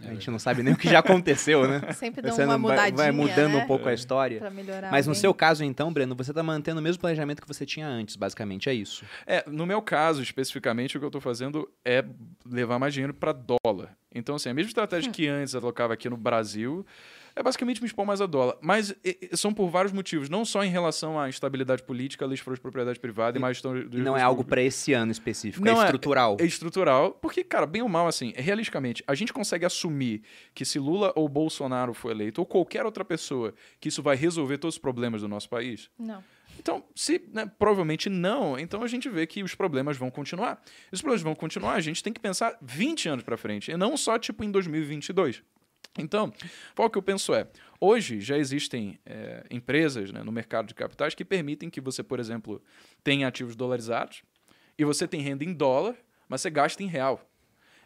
S1: A gente não sabe nem o que já aconteceu, né?
S2: Sempre dá uma
S1: vai,
S2: mudadinha,
S1: vai mudando
S2: né?
S1: um pouco a história.
S2: Pra melhorar.
S1: Mas no
S2: alguém.
S1: seu caso, então, Breno, você está mantendo o mesmo planejamento que você tinha antes, basicamente, é isso.
S3: É, no meu caso, especificamente, o que eu estou fazendo é levar mais dinheiro para dólar. Então, assim, a mesma estratégia que antes eu alocava aqui no Brasil é basicamente me expor mais a dólar. Mas e, são por vários motivos, não só em relação à estabilidade política, leis de propriedade privada e, mais gestão do
S1: E não é algo para esse ano específico,
S3: Não
S1: é
S3: é-
S1: estrutural.
S3: É estrutural, porque, cara, bem ou mal, assim, realisticamente, a gente consegue assumir que se Lula ou Bolsonaro for eleito, ou qualquer outra pessoa, que isso vai resolver todos os problemas do nosso país?
S2: Não.
S3: Então, se né, provavelmente não, então a gente vê que os problemas vão continuar. E os problemas vão continuar, a gente tem que pensar 20 anos para frente, e não só tipo em 2022. Então, qual que eu penso é, hoje já existem é, empresas né, no mercado de capitais que permitem que você, por exemplo, tenha ativos dolarizados e você tem renda em dólar, mas você gasta em real.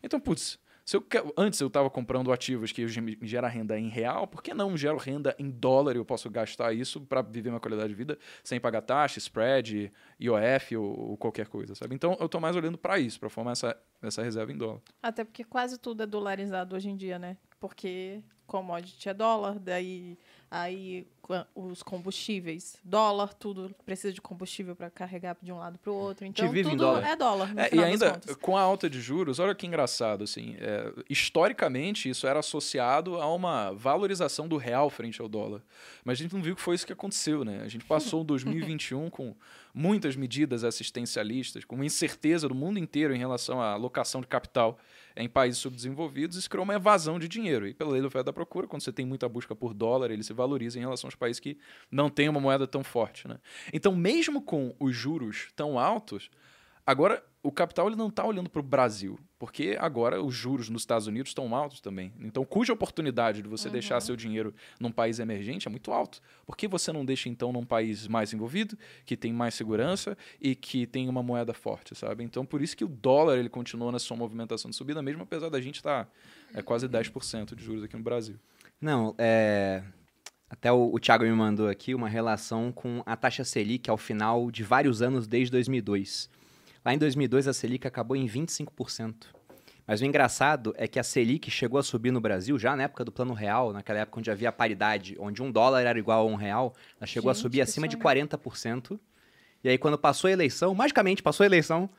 S3: Então, putz, se eu antes eu estava comprando ativos que gera renda em real, por que não gero renda em dólar e eu posso gastar isso para viver uma qualidade de vida sem pagar taxa, spread, IOF ou, ou qualquer coisa, sabe? Então eu estou mais olhando para isso, para formar essa, essa reserva em dólar.
S2: Até porque quase tudo é dolarizado hoje em dia, né? Porque commodity é dólar, daí aí os combustíveis, dólar, tudo precisa de combustível para carregar de um lado para o outro. Então tudo
S1: dólar.
S2: é dólar. No
S3: É, e ainda com a alta de juros, olha que engraçado, assim, é, historicamente isso era associado a uma valorização do real frente ao dólar. Mas a gente não viu que foi isso que aconteceu, né? A gente passou um 2021 com muitas medidas assistencialistas, com uma incerteza do mundo inteiro em relação à alocação de capital em países subdesenvolvidos, isso criou uma evasão de dinheiro. E pela lei da oferta da procura, quando você tem muita busca por dólar, ele se valoriza em relação aos países que não têm uma moeda tão forte, né? Então, mesmo com os juros tão altos, Agora, o capital ele não está olhando para o Brasil, porque agora os juros nos Estados Unidos estão altos também. Então, cuja oportunidade de você deixar seu dinheiro num país emergente é muito alto. Por que você não deixa, então, num país mais envolvido, que tem mais segurança e que tem uma moeda forte, sabe? Então, por isso que o dólar ele continua na sua movimentação de subida, mesmo apesar da gente estar é, quase 10% de juros aqui no Brasil.
S1: Não, é. Até o, o Thiago me mandou aqui uma relação com a taxa Selic ao final de vários anos desde 2002. Lá em 2002 a Selic acabou em 25%. Mas o engraçado é que a Selic chegou a subir no Brasil já na época do Plano Real, naquela época onde havia paridade, onde um dólar era igual a um real, ela chegou a
S2: Gente,
S1: subir
S2: que
S1: acima de
S2: sonho.
S1: 40%. E aí quando passou a eleição, magicamente passou a eleição,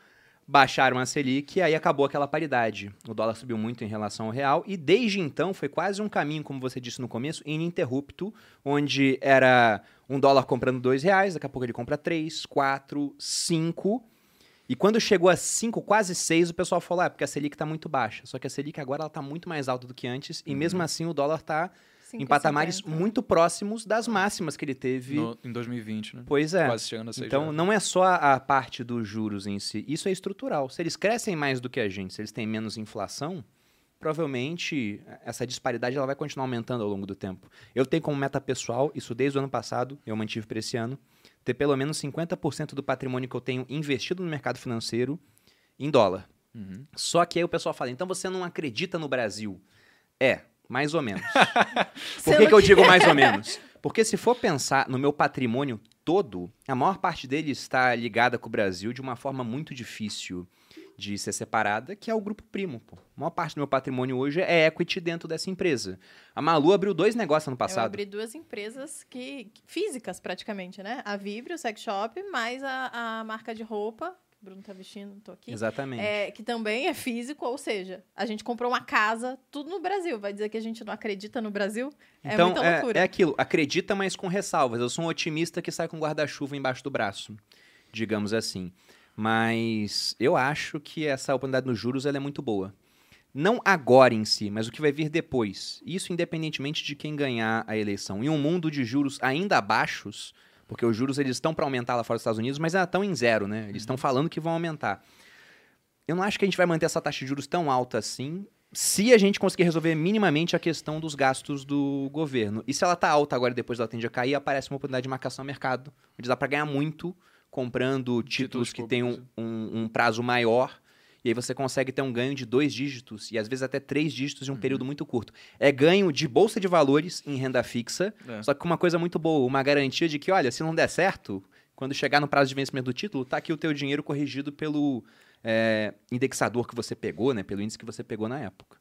S1: baixaram a Selic e aí acabou aquela paridade. O dólar subiu muito em relação ao real e desde então foi quase um caminho, como você disse no começo, ininterrupto, onde era um dólar comprando dois reais, daqui a pouco ele compra três, quatro, cinco. E quando chegou a cinco, quase seis, o pessoal falou, ah, porque a Selic está muito baixa. Só que a Selic agora ela está muito mais alta do que antes e mesmo assim o dólar está em
S2: 5,50.
S1: patamares muito próximos das máximas que ele teve.
S3: No- em 2020, né?
S1: Pois é.
S3: Quase chegando a seis
S1: Então,
S3: reais.
S1: não é só a parte dos juros em si, isso é estrutural. Se eles crescem mais do que a gente, se eles têm menos inflação, provavelmente essa disparidade ela vai continuar aumentando ao longo do tempo. Eu tenho como meta pessoal, isso desde o ano passado, eu mantive para esse ano, ter pelo menos 50% do patrimônio que eu tenho investido no mercado financeiro em dólar.
S3: Uhum.
S1: Só que aí o pessoal fala, então você não acredita no Brasil? É, mais ou menos. Por que, que eu digo mais ou menos? Porque se for pensar no meu patrimônio todo, a maior parte dele está ligada com o Brasil de uma forma muito difícil de ser separada, que é o grupo primo. Pô. A maior parte do meu patrimônio hoje é equity dentro dessa empresa. A Malu abriu dois negócios ano
S2: Eu
S1: passado.
S2: abri duas empresas que físicas praticamente, né? A Vibrio, o sex shop, mais a, a marca de roupa, que o Bruno tá vestindo, tô aqui.
S1: Exatamente.
S2: É, que também é físico, ou seja, a gente comprou uma casa, tudo no Brasil. Vai dizer que a gente não acredita no Brasil? é
S1: Então,
S2: muita
S1: é,
S2: loucura.
S1: é aquilo, acredita, mas com ressalvas. Eu sou um otimista que sai com guarda-chuva embaixo do braço, digamos assim. Mas eu acho que essa oportunidade nos juros ela é muito boa. Não agora em si, mas o que vai vir depois. Isso independentemente de quem ganhar a eleição. Em um mundo de juros ainda baixos, porque os juros eles estão para aumentar lá fora dos Estados Unidos, mas ainda estão em zero, né? Eles estão falando que vão aumentar. Eu não acho que a gente vai manter essa taxa de juros tão alta assim, se a gente conseguir resolver minimamente a questão dos gastos do governo. E se ela tá alta agora e depois ela tende a cair, aparece uma oportunidade de marcação a mercado, onde dá para ganhar muito comprando títulos,
S3: Títulos
S1: que têm um,
S3: públicos.
S1: um- um prazo maior. E aí você consegue ter um ganho de dois dígitos e às vezes até três dígitos em um período muito curto. É ganho de bolsa de valores em renda fixa,
S3: É.
S1: só que com uma coisa muito boa, uma garantia de que, olha, se não der certo, quando chegar no prazo de vencimento do título, tá aqui o teu dinheiro corrigido pelo é, indexador que você pegou, né? Pelo índice que você pegou na época.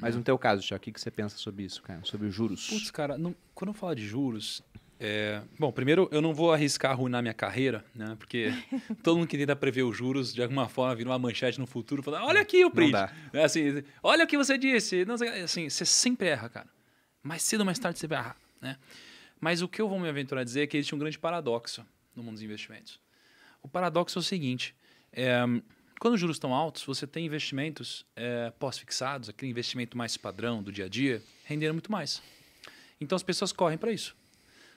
S1: Mas no teu caso, Tiago, o que, que você pensa sobre isso, cara? Sobre os juros?
S4: Putz, cara, não- quando eu falo de juros. É, Bom, primeiro, eu não vou arriscar arruinar minha carreira, né? Porque todo mundo que tenta prever os juros, de alguma forma, vira uma manchete no futuro, falando: olha aqui o print. É assim, olha o que você disse. Não assim, você sempre erra, cara. Mais cedo ou mais tarde você vai errar, né? Mas o que eu vou me aventurar a dizer é que existe um grande paradoxo no mundo dos investimentos. O paradoxo é o seguinte: é, quando os juros estão altos, você tem investimentos é, pós-fixados, aquele investimento mais padrão do dia a dia, rendendo muito mais. Então as pessoas correm para isso.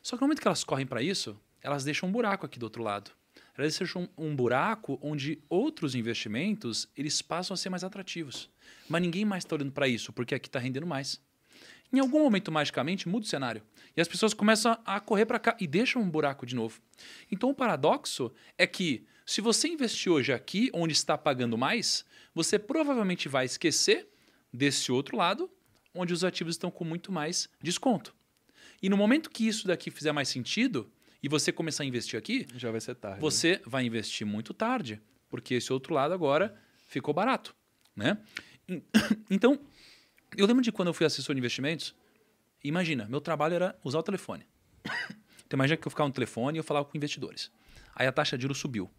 S4: Só que no momento que elas correm para isso, elas deixam um buraco aqui do outro lado. Elas deixam um buraco onde outros investimentos eles passam a ser mais atrativos. Mas ninguém mais está olhando para isso, porque aqui está rendendo mais. Em algum momento, magicamente, muda o cenário. E as pessoas começam a correr para cá e deixam um buraco de novo. Então, o paradoxo é que, se você investir hoje aqui, onde está pagando mais, você provavelmente vai esquecer desse outro lado, onde os ativos estão com muito mais desconto. E no momento que isso daqui fizer mais sentido e você começar a investir aqui,
S3: Já vai ser tarde. né?
S4: você vai investir muito tarde, porque esse outro lado agora ficou barato, né? En- Então, eu lembro de quando eu fui assessor de investimentos, imagina, meu trabalho era usar o telefone. Então imagina que eu ficava no telefone e eu falava com investidores. Aí a taxa de juros subiu.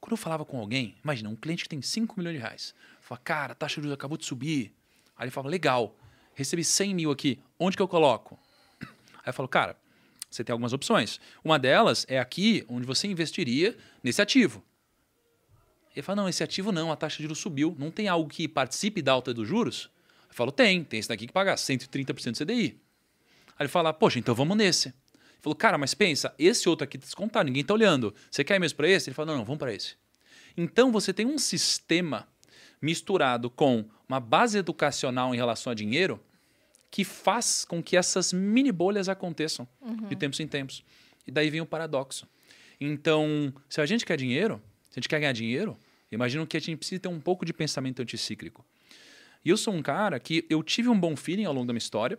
S4: Quando eu falava com alguém, imagina, um cliente que tem 5 milhões de reais. Eu falava, cara, a taxa de juros acabou de subir. Aí ele falava, legal, recebi 100 mil aqui, onde que eu coloco? Aí eu falo, cara, você tem algumas opções. Uma delas é aqui, onde você investiria nesse ativo. Ele fala, não, esse ativo não, a taxa de juros subiu. Não tem algo que participe da alta dos juros? Eu falo, tem, tem esse daqui que paga 130% do CDI. Aí ele fala, poxa, então vamos nesse. Ele falou, cara, mas pensa, esse outro aqui tá descontado, ninguém tá olhando. Você quer mesmo para esse? Ele falou, não, não, vamos para esse. Então você tem um sistema misturado com uma base educacional em relação a dinheiro que faz com que essas mini bolhas aconteçam de tempos em tempos. E daí vem o paradoxo. Então, se a gente quer dinheiro, se a gente quer ganhar dinheiro, imagino que a gente precisa ter um pouco de pensamento anticíclico. E eu sou um cara que eu tive um bom feeling ao longo da minha história.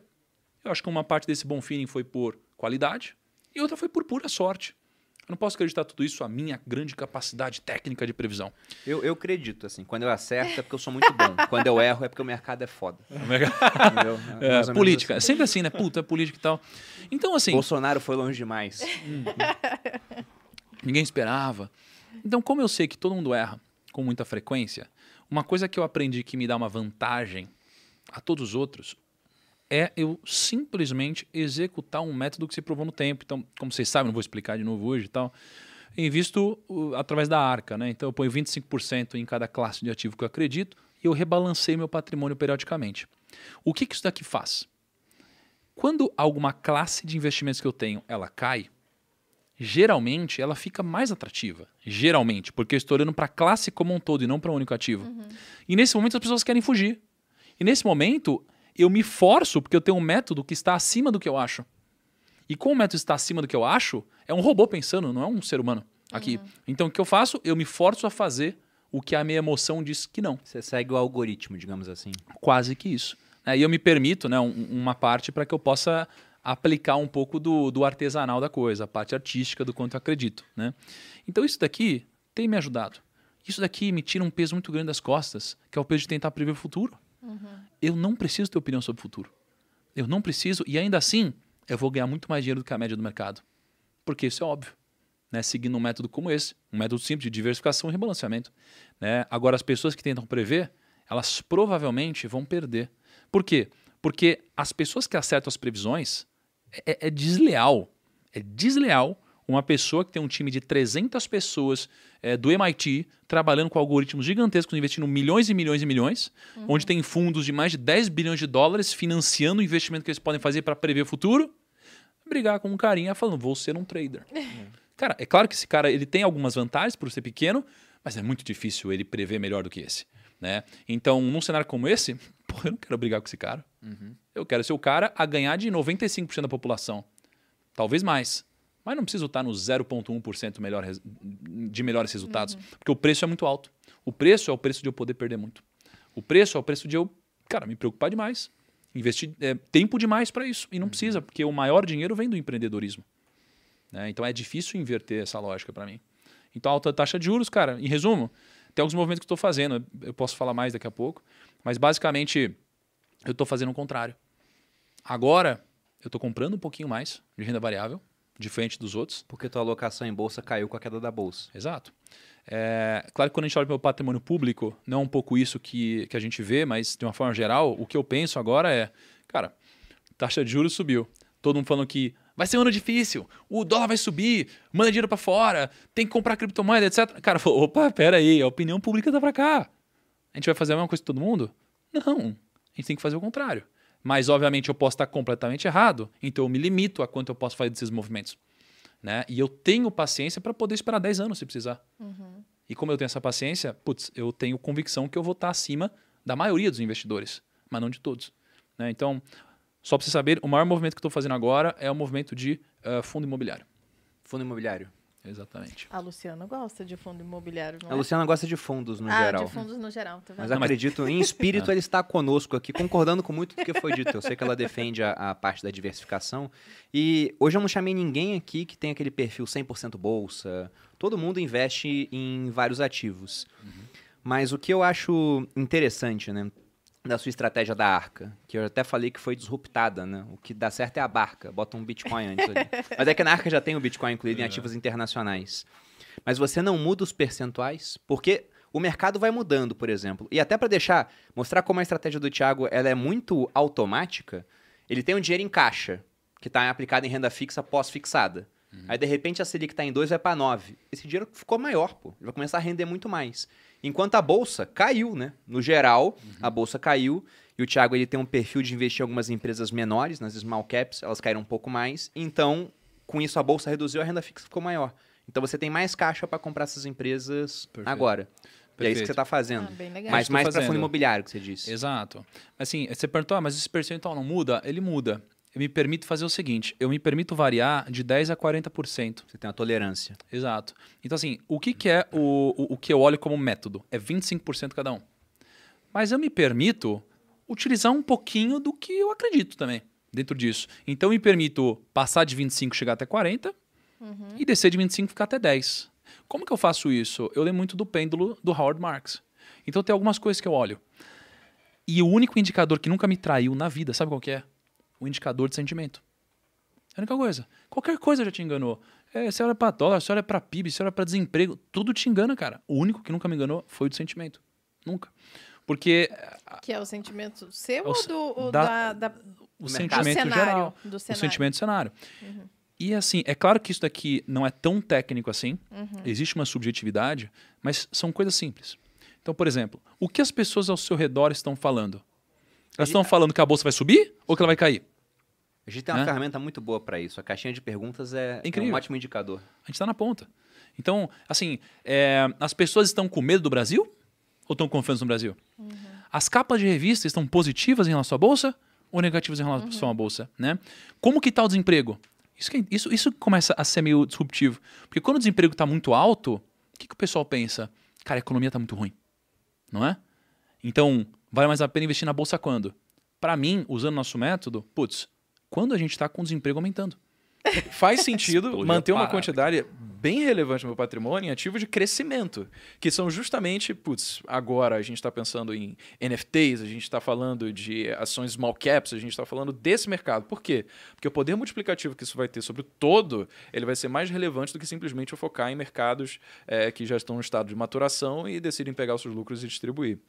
S4: Eu acho que uma parte desse bom feeling foi por qualidade e outra foi por pura sorte. Eu não posso acreditar tudo isso à minha grande capacidade técnica de previsão.
S1: Eu, eu acredito, assim. Quando eu acerto é porque eu sou muito bom. quando eu erro é porque o mercado é foda.
S4: É,
S1: menos
S4: política. É
S1: assim.
S4: sempre assim, né? Puta, é política e tal. Então, assim,
S1: Bolsonaro foi longe demais.
S4: ninguém esperava. Então, como eu sei que todo mundo erra com muita frequência, uma coisa que eu aprendi que me dá uma vantagem a todos os outros é eu simplesmente executar um método que se provou no tempo. Então, como vocês sabem, não vou explicar de novo hoje e tal. Invisto uh, através da arca, né? Então eu ponho 25% em cada classe de ativo que eu acredito e eu rebalanceio meu patrimônio periodicamente. O que, que isso daqui faz? Quando alguma classe de investimentos que eu tenho ela cai, geralmente ela fica mais atrativa. Geralmente, porque eu estou olhando para a classe como um todo e não para um único ativo. E nesse momento as pessoas querem fugir. E nesse momento eu me forço porque eu tenho um método que está acima do que eu acho. E como o método está acima do que eu acho, é um robô pensando, não é um ser humano aqui. Então o que eu faço? Eu me forço a fazer o que a minha emoção diz que não.
S1: Você segue o algoritmo, digamos assim.
S4: Quase que isso. né? E eu me permito né, um- uma parte para que eu possa aplicar um pouco do, do artesanal da coisa, a parte artística do quanto eu acredito, né? Então isso daqui tem me ajudado. Isso daqui me tira um peso muito grande das costas, que é o peso de tentar prever o futuro. Eu não preciso ter opinião sobre o futuro. Eu não preciso, e ainda assim, eu vou ganhar muito mais dinheiro do que a média do mercado. Porque isso é óbvio. Né? Seguindo um método como esse, um método simples de diversificação e rebalanceamento. Né? Agora, as pessoas que tentam prever, elas provavelmente vão perder. Por quê? Porque as pessoas que acertam as previsões é, é desleal. É desleal uma pessoa que tem um time de 300 pessoas é, do MIT trabalhando com algoritmos gigantescos, investindo milhões e milhões e milhões, onde tem fundos de mais de 10 bilhões de dólares financiando o investimento que eles podem fazer para prever o futuro, brigar com um carinha falando, vou ser um trader. Cara, é claro que esse cara ele tem algumas vantagens por ser pequeno, mas é muito difícil ele prever melhor do que esse. Né? Então, num cenário como esse, pô, eu não quero brigar com esse cara. Eu quero ser o cara a ganhar de 95% da população. Talvez mais. Mas não preciso estar no 0,1% melhor, de melhores resultados, porque o preço é muito alto. O preço é o preço de eu poder perder muito. O preço é o preço de eu, cara, me preocupar demais. Investir é, tempo demais para isso. E não precisa, porque o maior dinheiro vem do empreendedorismo. né? Então é difícil inverter essa lógica para mim. Então, alta taxa de juros, cara, em resumo, tem alguns movimentos que eu estou fazendo. Eu posso falar mais daqui a pouco. Mas basicamente, eu estou fazendo o contrário. Agora, eu estou comprando um pouquinho mais de renda variável, diferente dos outros.
S1: Porque tua alocação em bolsa caiu com a queda da bolsa.
S4: Exato. É, claro que quando a gente olha para o patrimônio público, não é um pouco isso que, que a gente vê, mas de uma forma geral, o que eu penso agora é, cara, taxa de juros subiu. Todo mundo falando que vai ser um ano difícil, o dólar vai subir, manda dinheiro para fora, tem que comprar criptomoeda, etc. Cara, falou, opa, pera aí, a opinião pública tá para cá. A gente vai fazer a mesma coisa que todo mundo? Não, a gente tem que fazer o contrário. Mas, obviamente, eu posso estar completamente errado, então eu me limito a quanto eu posso fazer desses movimentos. Né? E eu tenho paciência para poder esperar 10 anos se precisar. E como eu tenho essa paciência, putz, eu tenho convicção que eu vou estar acima da maioria dos investidores, mas não de todos. né? Então, só para você saber, o maior movimento que eu estou fazendo agora é o movimento de eh, fundo imobiliário.
S1: Fundo imobiliário.
S4: Exatamente.
S2: A Luciana gosta de fundo imobiliário, não
S1: A
S2: é?
S1: Luciana gosta de fundos no
S2: ah,
S1: geral.
S2: de fundos no geral, tá vendo?
S1: Mas acredito, em espírito, ele está conosco aqui, concordando com muito do que foi dito. Eu sei que ela defende a, a parte da diversificação. E hoje eu não chamei ninguém aqui que tem aquele perfil 100% bolsa. Todo mundo investe em vários ativos. Mas o que eu acho interessante, né? Da sua estratégia da arca, que eu até falei que foi disruptada, né? O que dá certo é a barca, bota um Bitcoin antes ali. Mas é que na arca já tem o Bitcoin incluído em ativos internacionais. Mas você não muda os percentuais, porque o mercado vai mudando, por exemplo. E até para deixar, mostrar como a estratégia do Thiago ela é muito automática, ele tem um dinheiro em caixa, que está aplicado em renda fixa pós-fixada. Aí, de repente, a Selic está em 2, vai para 9. Esse dinheiro ficou maior, pô. Ele vai começar a render muito mais. Enquanto a bolsa caiu, né? No geral, a bolsa caiu. E o Thiago ele tem um perfil de investir em algumas empresas menores, nas small caps, elas caíram um pouco mais. Então, com isso, a bolsa reduziu, a renda fixa ficou maior. Então, você tem mais caixa para comprar essas empresas
S4: Perfeito.
S1: agora. E é isso que você está fazendo.
S2: Ah, bem legal.
S1: Mas mais para fundo imobiliário, que você disse.
S4: Exato. Assim, você perguntou, ah, mas esse percentual não muda? Ele muda. Eu me permito fazer o seguinte, eu me permito variar de 10% a 40%.
S1: Você tem uma tolerância.
S4: Exato. Então, assim, o que, que é o, o, o que eu olho como método? É 25% cada um. Mas eu me permito utilizar um pouquinho do que eu acredito também dentro disso. Então, eu me permito passar de 25 chegar até 40 e descer de 25 ficar até 10. Como que eu faço isso? Eu lembro muito do pêndulo do Howard Marks. Então, tem algumas coisas que eu olho. E o único indicador que nunca me traiu na vida, sabe qual que é? O indicador de sentimento. É a única coisa. Qualquer coisa já te enganou. É, você olha pra dólar, você olha pra PIB, você olha pra desemprego, tudo te engana, cara. O único que nunca me enganou foi o do sentimento. Nunca. Porque
S2: Que é o sentimento seu
S4: É o
S2: ou do, o
S4: da-
S2: da, da-
S4: o
S1: Do
S4: sentimento
S2: cenário,
S4: geral.
S2: do
S4: O
S2: cenário.
S4: sentimento do cenário. E assim, é claro que isso daqui não é tão técnico assim. Existe uma subjetividade, mas são coisas simples. Então, por exemplo, o que as pessoas ao seu redor estão falando? Elas estão falando que a bolsa vai subir ou que ela vai cair?
S1: A gente tem uma
S4: Né?
S1: ferramenta muito boa para isso. A caixinha de perguntas é, é um ótimo indicador.
S4: A gente está na ponta. Então, assim, é, as pessoas estão com medo do Brasil ou estão confiantes no Brasil? As capas de revista estão positivas em relação à bolsa ou negativas em relação à bolsa, né? Como que está o desemprego? Isso, que é- isso, isso começa a ser meio disruptivo. Porque quando o desemprego está muito alto, o que, que o pessoal pensa? Cara, a economia está muito ruim, não é? Então, vale mais a pena investir na bolsa quando? Para mim, usando nosso método, putz, quando a gente está com o desemprego aumentando.
S3: Faz sentido
S4: Explodiu
S3: manter uma quantidade bem relevante no meu patrimônio em ativos de crescimento, que são justamente, putz, agora a gente está pensando em NFTs, a gente está falando de ações small caps, a gente está falando desse mercado. Por quê? Porque o poder multiplicativo que isso vai ter sobre o todo, ele vai ser mais relevante do que simplesmente eu focar em mercados eh, que já estão no estado de maturação e decidem pegar os seus lucros e distribuir.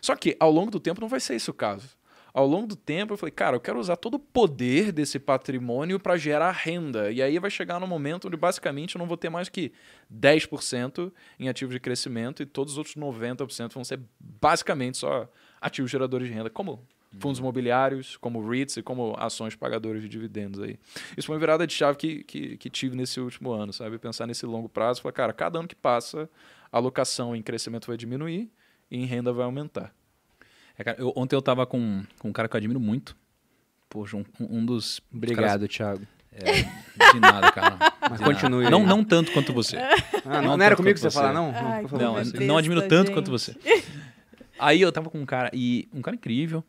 S3: Só que, ao longo do tempo, não vai ser esse o caso ao longo do tempo eu falei, cara, eu quero usar todo o poder desse patrimônio para gerar renda. E aí vai chegar no momento onde basicamente eu não vou ter mais que 10% em ativos de crescimento e todos os outros 90% vão ser basicamente só ativos geradores de renda, como fundos imobiliários, como REITs e como ações pagadoras de dividendos aí. Isso foi uma virada de chave que, que, que tive nesse último ano, sabe? Pensar nesse longo prazo, falar, cara, cada ano que passa, a alocação em crescimento vai diminuir e em renda vai aumentar.
S4: É, cara, eu- ontem eu tava com, com um cara que eu admiro muito. Poxa, um, um dos.
S1: Obrigado, Thiago.
S4: caras- de nada, cara.
S1: Mas
S4: De
S1: continue.
S4: nada. Não, não tanto quanto você.
S1: Ah, não,
S4: Não
S1: não era comigo que você ia falar,
S4: você.
S1: não?
S2: Ai,
S1: por
S2: como
S1: favor.
S4: Não,
S2: besta,
S4: não admiro tanto
S2: gente.
S4: quanto você. Aí eu tava com um cara, e um cara incrível.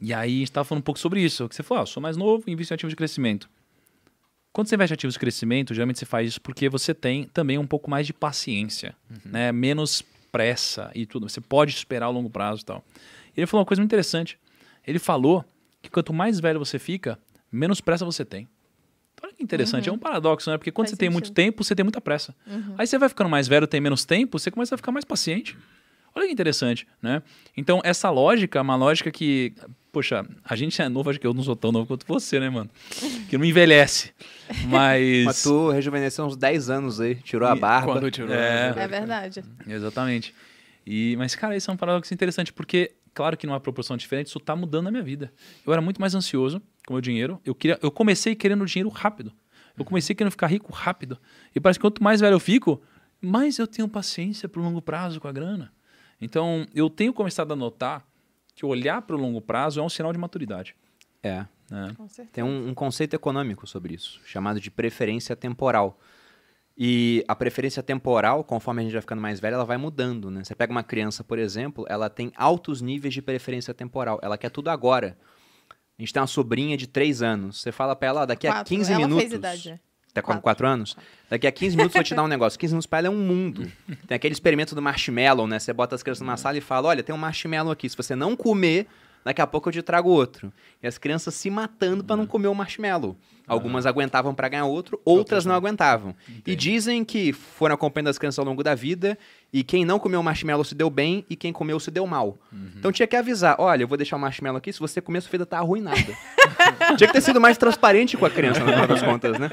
S4: E aí a gente tava falando um pouco sobre isso. Que você falou, ah, eu sou mais novo, invisto em ativos de crescimento. Quando você investe em ativos de crescimento, geralmente você faz isso porque você tem também um pouco mais de paciência, né? Menos pressa e tudo. Você pode esperar a longo prazo e tal. Ele falou uma coisa muito interessante. Ele falou que quanto mais velho você fica, menos pressa você tem. Olha que interessante, é um paradoxo, né? Porque quando
S2: Faz
S4: você tem muito
S2: sentido.
S4: tempo, você tem muita pressa. Aí você vai ficando mais velho, tem menos tempo, você começa a ficar mais paciente. Olha que interessante, né? Então, essa lógica é uma lógica que, poxa, a gente é novo, acho que eu não sou tão novo quanto você, né, mano? Que não envelhece. Mas.
S1: Mas tu rejuvenesceu uns 10 anos aí, tirou a barba.
S3: Quando tirou.
S4: É.
S2: É verdade.
S4: Exatamente. E, mas, cara, isso é um paradoxo interessante, porque, claro que numa proporção diferente, isso tá mudando a minha vida. Eu era muito mais ansioso com o meu dinheiro. Eu, queria, eu comecei querendo dinheiro rápido. Eu comecei querendo ficar rico rápido. E parece que quanto mais velho eu fico, mais eu tenho paciência pro longo prazo com a grana. Então, eu tenho começado a notar que olhar para o longo prazo é um sinal de maturidade.
S1: É.
S4: Né?
S2: Com certeza.
S1: Tem um, um conceito econômico sobre isso, chamado de preferência temporal. E a preferência temporal, conforme a gente vai ficando mais velho, ela vai mudando, né? Você pega uma criança, por exemplo, ela tem altos níveis de preferência temporal. Ela quer tudo agora. A gente tem uma sobrinha de 3 anos. Você fala pra ela, ó, daqui a
S2: Quatro.
S1: 15
S2: Ela
S1: minutos...
S2: fez idade.
S1: Tá com
S2: Quatro.
S1: 4 anos? Daqui a 15 minutos eu vou te dar um negócio. 15 minutos pra ela é um mundo. Tem aquele experimento do marshmallow, né? Você bota as crianças numa sala e fala: olha, tem um marshmallow aqui. Se você não comer, daqui a pouco eu te trago outro. E as crianças se matando pra não comer o marshmallow. Algumas aguentavam pra ganhar outro, outras não aguentavam. E dizem que foram acompanhando as crianças ao longo da vida e quem não comeu o marshmallow se deu bem e quem comeu se deu mal. Então tinha que avisar: olha, eu vou deixar o marshmallow aqui, se você comer, sua vida tá arruinada. tinha que ter sido mais transparente com a criança, no final das contas, né?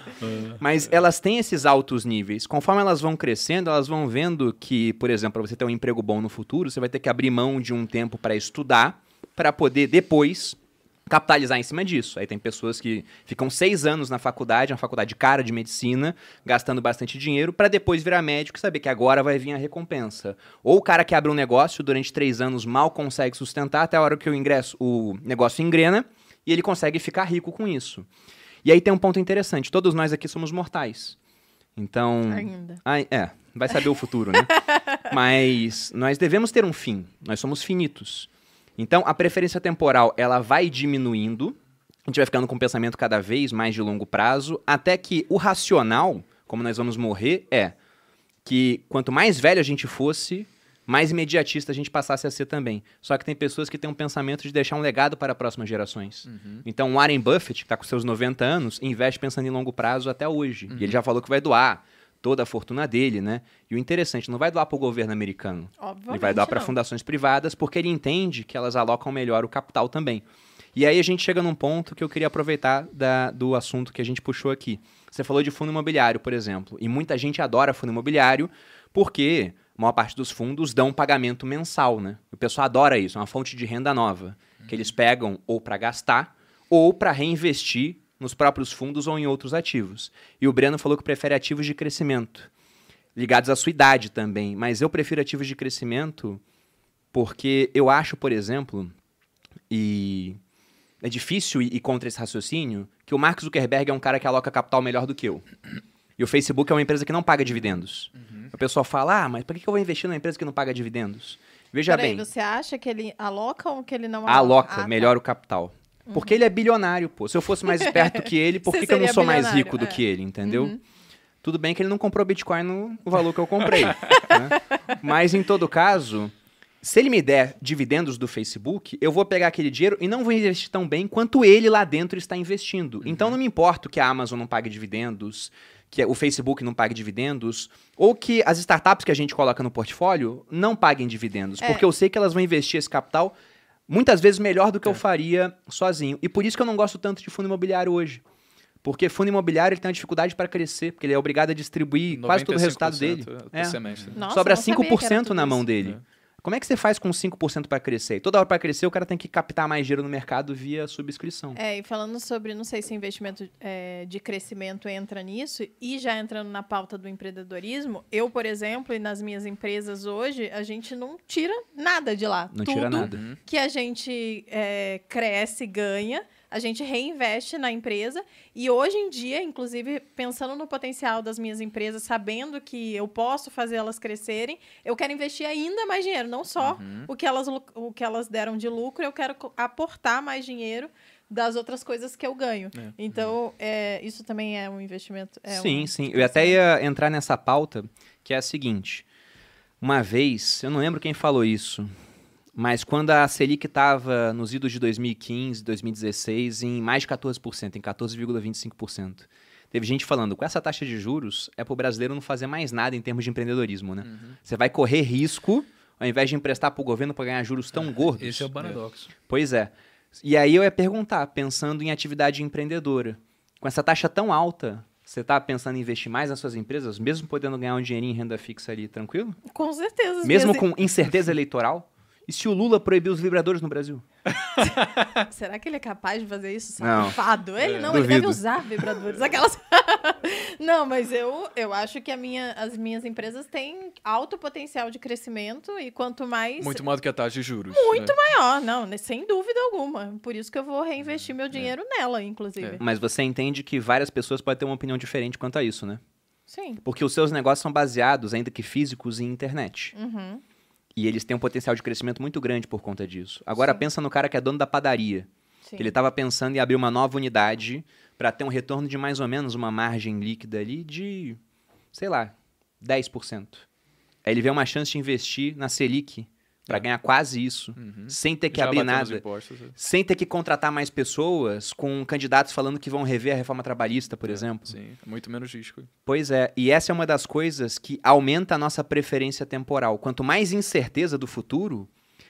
S1: Mas elas têm esses altos níveis. Conforme elas vão crescendo, elas vão vendo que, por exemplo, para você ter um emprego bom no futuro, você vai ter que abrir mão de um tempo para estudar, para poder depois capitalizar em cima disso. Aí tem pessoas que ficam seis anos na faculdade, uma faculdade cara de medicina, gastando bastante dinheiro, para depois virar médico e saber que agora vai vir a recompensa. Ou o cara que abre um negócio durante três anos mal consegue sustentar até a hora que o ingresso, o negócio engrena e ele consegue ficar rico com isso. E aí tem um ponto interessante. Todos nós aqui somos mortais. Então.
S2: Ainda.
S1: Ai, é, vai saber o futuro, né? Mas nós devemos ter um fim. Nós somos finitos. Então, a preferência temporal, ela vai diminuindo. A gente vai ficando com um pensamento cada vez mais de longo prazo, até que o racional, como nós vamos morrer, é que quanto mais velho a gente fosse, mais imediatista a gente passasse a ser também. Só que tem pessoas que têm um pensamento de deixar um legado para próximas gerações. Então, o Warren Buffett, que está com seus 90 anos, investe pensando em longo prazo até hoje. E ele já falou que vai doar toda a fortuna dele, né? E o interessante, não vai doar para o governo americano.
S2: Obviamente
S1: Ele vai doar para fundações privadas, porque ele entende que elas alocam melhor o capital também. E aí a gente chega num ponto que eu queria aproveitar da- do assunto que a gente puxou aqui. Você falou de fundo imobiliário, por exemplo. E muita gente adora fundo imobiliário porque a maior parte dos fundos dão um pagamento mensal, né? O pessoal adora isso, é uma fonte de renda nova. Que eles pegam ou para gastar ou para reinvestir nos próprios fundos ou em outros ativos. E o Breno falou que prefere ativos de crescimento ligados à sua idade também. Mas eu prefiro ativos de crescimento porque eu acho, por exemplo, e é difícil ir contra esse raciocínio, que o Mark Zuckerberg é um cara que aloca capital melhor do que eu. E o Facebook é uma empresa que não paga dividendos. A pessoa fala, ah, mas por que eu vou investir numa empresa que não paga dividendos? Veja
S2: Peraí,
S1: bem,
S2: você acha que ele aloca ou que ele não aloca?
S1: aloca
S2: Ah, tá.
S1: melhor o capital. Porque ele é bilionário, pô. Se eu fosse mais esperto que ele, por que, que eu não sou mais rico do
S2: é.
S1: que ele, entendeu? Tudo bem que ele não comprou Bitcoin no valor que eu comprei. né? Mas, em todo caso, se ele me der dividendos do Facebook, eu vou pegar aquele dinheiro e não vou investir tão bem quanto ele lá dentro está investindo. Então, não me importa que a Amazon não pague dividendos, que o Facebook não pague dividendos, ou que as startups que a gente coloca no portfólio não paguem dividendos,
S2: É.
S1: porque eu sei que elas vão investir esse capital muitas vezes melhor do que eu faria sozinho. E por isso que eu não gosto tanto de fundo imobiliário hoje. Porque fundo imobiliário ele tem uma dificuldade para crescer, porque ele é obrigado a distribuir quase todo o resultado dele.
S3: 95%
S1: É.
S3: semestre.
S2: Nossa,
S1: Sobra
S2: eu não sabia que era
S1: 5%
S2: tudo
S1: na mão dele.
S3: É.
S1: Como é que você faz com 5% para crescer? E toda hora para crescer, o cara tem que captar mais dinheiro no mercado via subscrição.
S2: É, e falando sobre, não sei se o investimento é, de crescimento entra nisso, e já entrando na pauta do empreendedorismo, eu, por exemplo, e nas minhas empresas hoje, a gente não tira nada de lá.
S1: Não
S2: Tudo
S1: tira nada.
S2: que a gente é, cresce, ganha, a gente reinveste na empresa. E hoje em dia, inclusive, pensando no potencial das minhas empresas, sabendo que eu posso fazer elas crescerem, eu quero investir ainda mais dinheiro. Não só o, que elas, o que elas deram de lucro, eu quero aportar mais dinheiro das outras coisas que eu ganho.
S3: É.
S2: Então, é, isso também é um investimento. é
S1: sim,
S2: um
S1: sim. Eu até ia entrar nessa pauta, que é a seguinte. Uma vez, eu não lembro quem falou isso, mas quando a Selic estava nos idos de 2015, 2016, em mais de 14%, em 14,25%. Teve gente falando, com essa taxa de juros, é para o brasileiro não fazer mais nada em termos de empreendedorismo, né? Você vai correr risco, ao invés de emprestar para o governo para ganhar juros tão gordos.
S4: Esse é o paradoxo.
S1: Pois é. E aí eu ia perguntar, pensando em atividade empreendedora, com essa taxa tão alta, você está pensando em investir mais nas suas empresas, mesmo podendo ganhar um dinheirinho em renda fixa ali, tranquilo?
S2: Com certeza.
S1: Mesmo
S2: minhas-
S1: com incerteza eleitoral? E se o Lula proibir os vibradores no Brasil?
S2: Será que ele é capaz de fazer isso?
S1: Não.
S2: Safado. Ele
S3: É.
S2: não, ele deve
S1: Duvido.
S2: usar vibradores. Aquelas... não, mas eu, eu acho que a minha, as minhas empresas têm alto potencial de crescimento e quanto mais.
S3: Muito mais do que a taxa de juros.
S2: Muito
S3: né?
S2: maior, não, né, sem dúvida alguma. Por isso que eu vou reinvestir meu dinheiro nela, inclusive.
S3: É.
S1: Mas você entende que várias pessoas podem ter uma opinião diferente quanto a isso, né?
S2: Sim.
S1: Porque os seus negócios são baseados, ainda que físicos, em internet.
S2: Uhum.
S1: E eles têm um potencial de crescimento muito grande por conta disso. Agora
S2: Sim.
S1: pensa no cara que é dono da padaria.
S2: Sim.
S1: que ele estava pensando em abrir uma nova unidade para ter um retorno de mais ou menos uma margem líquida ali de, sei lá, 10%. Aí ele vê uma chance de investir na Selic para ganhar quase isso,
S3: Uhum.
S1: sem ter que
S3: Já
S1: abrir nada,
S3: impostos, é.
S1: sem ter que contratar mais pessoas, com candidatos falando que vão rever a reforma trabalhista, por
S3: É,
S1: exemplo.
S3: Sim, é muito menos risco.
S1: Pois é, e essa é uma das coisas que aumenta a nossa preferência temporal. Quanto mais incerteza do futuro,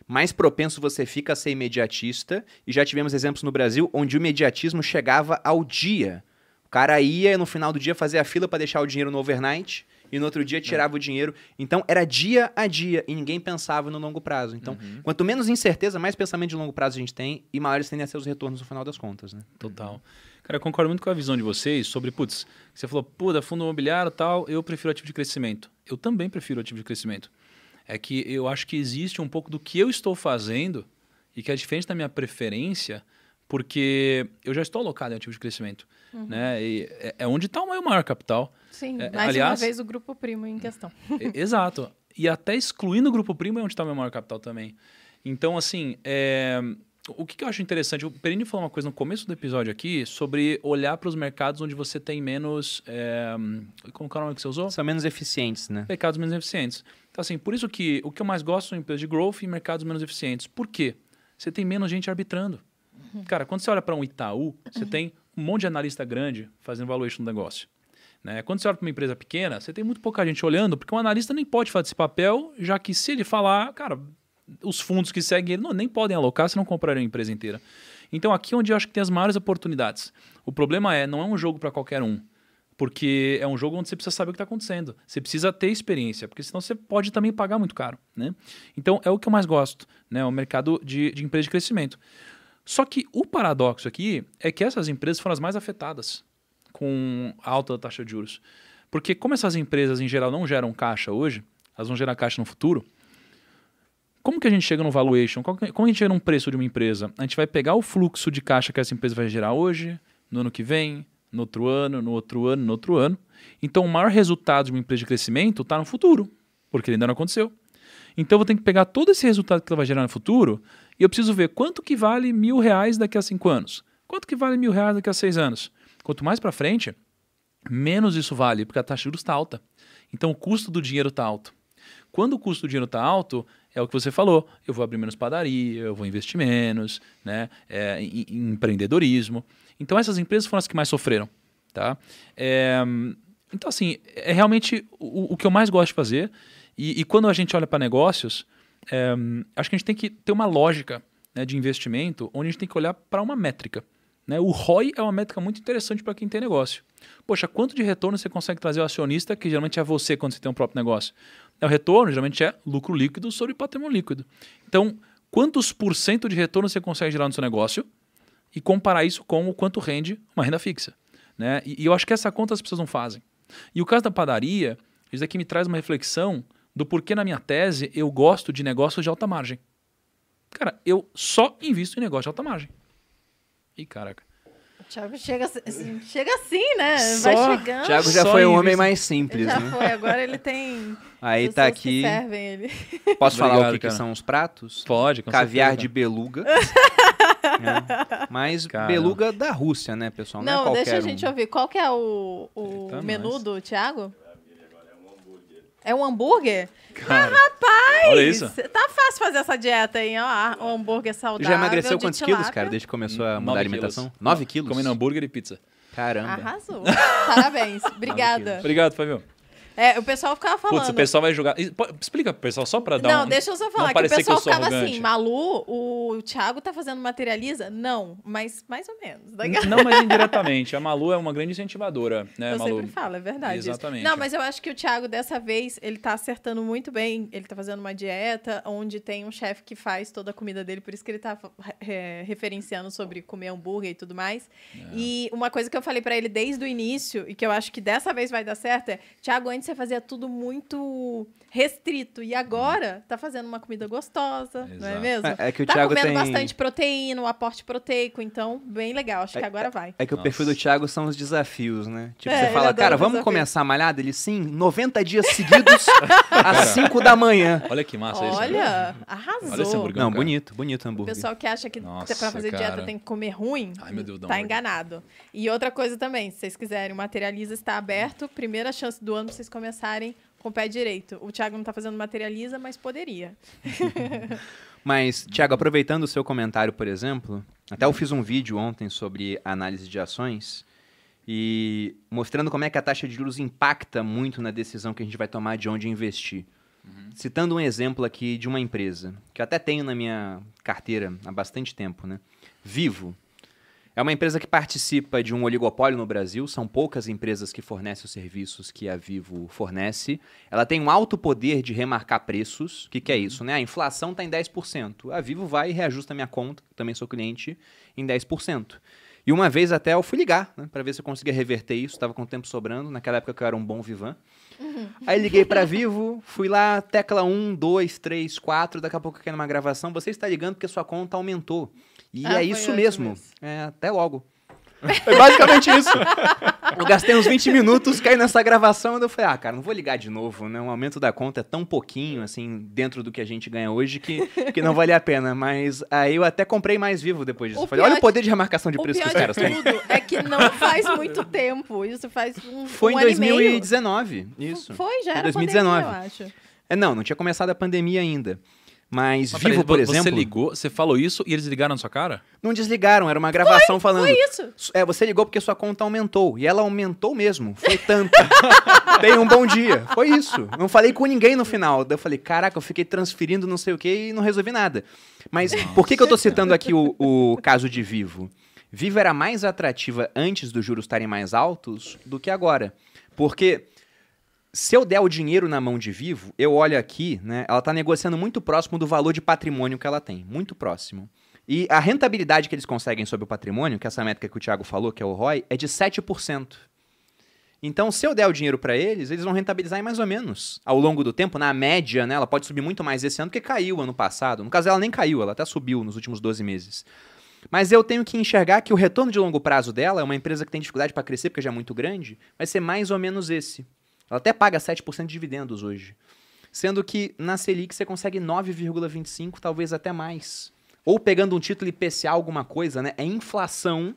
S1: mais propenso você fica a ser imediatista. E já tivemos exemplos no Brasil onde o imediatismo chegava ao dia. O cara ia no final do dia fazer a fila para deixar o dinheiro no overnight e no outro dia tirava o dinheiro. Então era dia a dia e ninguém pensava no longo prazo. Então, quanto menos incerteza, mais pensamento de longo prazo a gente tem e maiores tendem a ser os retornos no final das contas, né?
S4: Total. Cara, eu concordo muito com a visão de vocês sobre, putz, você falou, puta, fundo imobiliário e tal, eu prefiro ativo de crescimento. Eu também prefiro ativo de crescimento. É que eu acho que existe um pouco do que eu estou fazendo e que é diferente da minha preferência, porque eu já estou alocado em ativo de crescimento. Né? E é, é onde está o meu maior capital.
S2: Sim,
S4: É,
S2: mais
S4: aliás-
S2: uma vez o grupo primo em questão.
S4: Exato. E até excluindo o grupo primo é onde está o meu maior capital também. Então, assim, é, o que, que eu acho interessante? O Perini falou uma coisa no começo do episódio aqui sobre olhar para os mercados onde você tem menos. É, como que é o nome que você usou?
S1: São menos eficientes, né?
S4: mercados menos eficientes. Então, assim, por isso que o que eu mais gosto são empresas de growth e mercados menos eficientes. Por quê? Você tem menos gente arbitrando. Cara, quando você olha para um Itaú, você tem um monte de analista grande fazendo valuation do negócio. Né? Quando você olha para uma empresa pequena, você tem muito pouca gente olhando, porque um analista nem pode fazer esse papel, já que se ele falar, cara, os fundos que seguem ele não, nem podem alocar se não comprarem a empresa inteira. Então, aqui é onde eu acho que tem as maiores oportunidades. O problema é, não é um jogo para qualquer um. Porque é um jogo onde você precisa saber o que está acontecendo. Você precisa ter experiência, porque senão você pode também pagar muito caro. Né? Então, é o que eu mais gosto, né? o mercado de, de empresa de crescimento. Só que o paradoxo aqui é que essas empresas foram as mais afetadas com alta taxa de juros. Porque como essas empresas, em geral, não geram caixa hoje, elas vão gerar caixa no futuro, como que a gente chega no valuation? Como a gente chega num preço de uma empresa? A gente vai pegar o fluxo de caixa que essa empresa vai gerar hoje, no ano que vem, no outro ano, no outro ano, no outro ano. Então, o maior resultado de uma empresa de crescimento está no futuro, porque ele ainda não aconteceu. Então eu vou ter que pegar todo esse resultado que ela vai gerar no futuro e eu preciso ver quanto que vale mil reais daqui a cinco anos. Quanto que vale mil reais daqui a seis anos? Quanto mais para frente, menos isso vale, porque a taxa de juros está alta. Então o custo do dinheiro está alto. Quando o custo do dinheiro está alto, é o que você falou. Eu vou abrir menos padaria, eu vou investir menos, né? É, em, em empreendedorismo. Então essas empresas foram as que mais sofreram, tá? É, então assim, é realmente o, o, que eu mais gosto de fazer. E, e quando a gente olha para negócios, é, acho que a gente tem que ter uma lógica né, de investimento onde a gente tem que olhar para uma métrica. Né? O ROI é uma métrica muito interessante para quem tem negócio. Poxa, quanto de retorno você consegue trazer ao acionista, que geralmente é você quando você tem um próprio negócio? É o retorno, geralmente é lucro líquido sobre patrimônio líquido. Então, quantos por cento de retorno você consegue gerar no seu negócio e comparar isso com o quanto rende uma renda fixa. Né? E, e eu acho que essa conta as pessoas não fazem. E o caso da padaria, isso aqui me traz uma reflexão do porquê na minha tese eu gosto de negócios de alta margem. Cara, eu só invisto em negócio de alta margem. Ih, caraca.
S2: O Thiago chega, assim, chega assim, né?
S1: Só,
S2: Vai chegando.
S1: Thiago já
S4: Só
S1: foi o
S4: em
S1: homem mais simples,
S2: Já
S1: né?
S2: foi, agora ele tem.
S1: Aí tá
S2: que
S1: aqui.
S2: servem ele.
S1: Posso falar o
S4: Obrigado,
S1: que, que são os pratos?
S4: Pode, com
S1: Caviar
S4: certeza.
S1: de beluga. É. Mas
S4: Cara.
S1: beluga da Rússia, né, pessoal? Não, é
S2: Não,
S1: qualquer
S2: deixa a
S1: um.
S2: gente ouvir. Qual que é o, o
S4: Eita,
S2: menu
S4: nós.
S2: do Thiago? É um hambúrguer?
S4: Cara,
S2: Rapaz!
S4: Olha isso.
S2: Tá fácil fazer essa dieta aí, ó. Um hambúrguer saudável.
S1: Já emagreceu quantos
S2: tilápia.
S1: quilos, cara, desde que começou a mudar
S4: Nove
S1: a alimentação?
S4: quilos.
S1: 9 quilos?
S4: comendo hambúrguer e pizza.
S1: Caramba.
S2: Arrasou. Parabéns. Obrigada.
S4: Obrigado, Fabio.
S2: É, o pessoal ficava falando.
S4: Putz, o pessoal vai jogar. Explica pro pessoal só pra dar
S2: não,
S4: um.
S2: deixa eu só
S4: não
S2: falar que o
S4: parecer que eu
S2: pessoal
S4: sou
S2: ficava
S4: arrogante.
S2: assim, Malu, o Thiago tá fazendo materializa? Não, mas mais ou menos. A-
S4: Não, mas indiretamente. A Malu é uma grande incentivadora, né,
S2: eu
S4: Malu?
S2: sempre falo, é verdade. isso.
S4: Exatamente.
S2: Não, mas eu acho que o Thiago, dessa vez, ele tá acertando muito bem. Ele tá fazendo uma dieta onde tem um chefe que faz toda a comida dele, por isso que ele tá é, referenciando sobre comer hambúrguer e tudo mais.
S4: É.
S2: E uma coisa que eu falei pra ele desde o início, e que eu acho que dessa vez vai dar certo, é: Thiago, antes você fazia tudo muito restrito, e agora tá fazendo uma comida gostosa, não é
S4: Exato.
S2: mesmo?
S1: É, é que o
S2: tá
S1: Thiago
S2: comendo
S1: tem...
S2: bastante proteína, um aporte proteico, então, bem legal. Acho que agora vai.
S1: É que o perfil do
S4: Nossa.
S1: Thiago são os desafios, né? Tipo,
S2: É,
S1: você fala, cara, vamos
S2: desafio.
S1: começar a malhada? Ele, sim, 90 dias seguidos, às 5 da manhã.
S4: Olha que massa isso. né?
S2: Olha, arrasou.
S4: Olha esse hambúrguer.
S1: Não,
S4: cara.
S1: bonito, bonito
S2: O
S1: hambúrguer.
S2: pessoal que acha que
S4: Nossa,
S2: pra fazer dieta
S4: cara.
S2: tem que comer ruim,
S4: Ai, meu Deus,
S2: tá enganado. E outra coisa também, se vocês quiserem, o Materializa está aberto. Primeira chance do ano pra vocês começarem com o pé direito. O Thiago não tá fazendo Materializa, mas poderia.
S1: Mas, Thiago, aproveitando o seu comentário, por exemplo, até eu fiz um vídeo ontem sobre análise de ações e mostrando como é que a taxa de juros impacta muito na decisão que a gente vai tomar de onde investir. Citando um exemplo aqui de uma empresa, que eu até tenho na minha carteira há bastante tempo, né? Vivo. É uma empresa que participa de um oligopólio no Brasil, são poucas empresas que fornecem os serviços que a Vivo fornece. Ela tem um alto poder de remarcar preços. O que, que é isso? Né? A inflação está em 10%. A Vivo vai e reajusta a minha conta, também sou cliente, em 10%. E uma vez até eu fui ligar, né, para ver se eu conseguia reverter isso, estava com tempo sobrando, naquela época que eu era um bom vivan. Aí liguei para Vivo, fui lá, tecla 1, 2, 3, 4, daqui a pouco eu quero uma gravação, você está ligando porque sua conta aumentou. E
S2: Ah,
S1: é isso mesmo.
S2: isso.
S1: É, até logo. É basicamente isso. Eu gastei uns 20 minutos, caí nessa gravação, e eu falei, ah, cara, não vou ligar de novo, né? O aumento da conta é tão pouquinho, assim, dentro do que a gente ganha hoje, que, que não valia a pena. Mas aí eu até comprei mais vivo depois disso.
S2: O
S1: falei, olha o poder de remarcação de
S2: o
S1: preço
S2: pior
S1: que os caras têm.
S2: tudo é que não faz muito tempo. Isso faz um,
S1: Foi
S2: um
S1: em
S2: ano e meio.
S1: 2019, isso.
S2: Foi, já
S1: Foi
S2: era
S1: 2019.
S2: pandemia, eu acho.
S1: É, não, não tinha começado a pandemia ainda. Mas,
S4: Mas
S1: Vivo,
S4: peraí,
S1: por
S4: Você
S1: exemplo,
S4: ligou, você falou isso e eles ligaram na sua cara?
S1: não desligaram, era uma gravação falando.
S2: Foi isso.
S1: É, você ligou porque sua conta aumentou. E ela aumentou mesmo. Foi tanto. Tenha um bom dia. Foi isso. Não falei com ninguém no final. Daí eu falei, caraca, eu fiquei transferindo não sei o que e não resolvi nada. Mas por que, que eu tô citando aqui o, o caso de Vivo? Vivo era mais atrativa antes dos juros estarem mais altos do que agora. Porque se eu der o dinheiro na mão de Vivo, eu olho aqui, né? Ela está negociando muito próximo do valor de patrimônio que ela tem. Muito próximo. E a rentabilidade que eles conseguem sobre o patrimônio, que é essa métrica que o Thiago falou, que é o ROI, é de 7%. Então, se eu der o dinheiro para eles, eles vão rentabilizar em mais ou menos. Ao longo do tempo, na média, né, ela pode subir muito mais esse ano que caiu ano passado. No caso, ela nem caiu, ela até subiu nos últimos 12 meses. Mas eu tenho que enxergar que o retorno de longo prazo dela, é uma empresa que tem dificuldade para crescer porque já é muito grande, vai ser mais ou menos esse. Ela até paga 7% de dividendos hoje. Sendo que na Selic você consegue 9,25, talvez até mais. Ou pegando um título IPCA alguma coisa, né? É inflação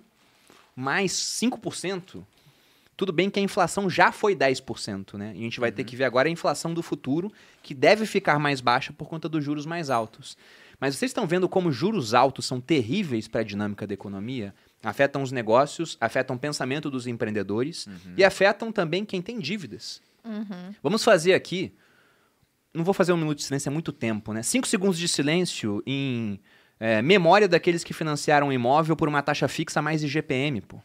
S1: mais 5%. Tudo bem que a inflação já foi 10%, né? E a gente vai ter que ver agora a inflação do futuro, que deve ficar mais baixa por conta dos juros mais altos. Mas vocês estão vendo como juros altos são terríveis para a dinâmica da economia? Afetam os negócios, afetam o pensamento dos empreendedores e afetam também quem tem dívidas. Vamos fazer aqui. Não vou fazer um minuto de silêncio, é muito tempo, né? Cinco segundos de silêncio em é, memória daqueles que financiaram um imóvel por uma taxa fixa mais IGPM, pô.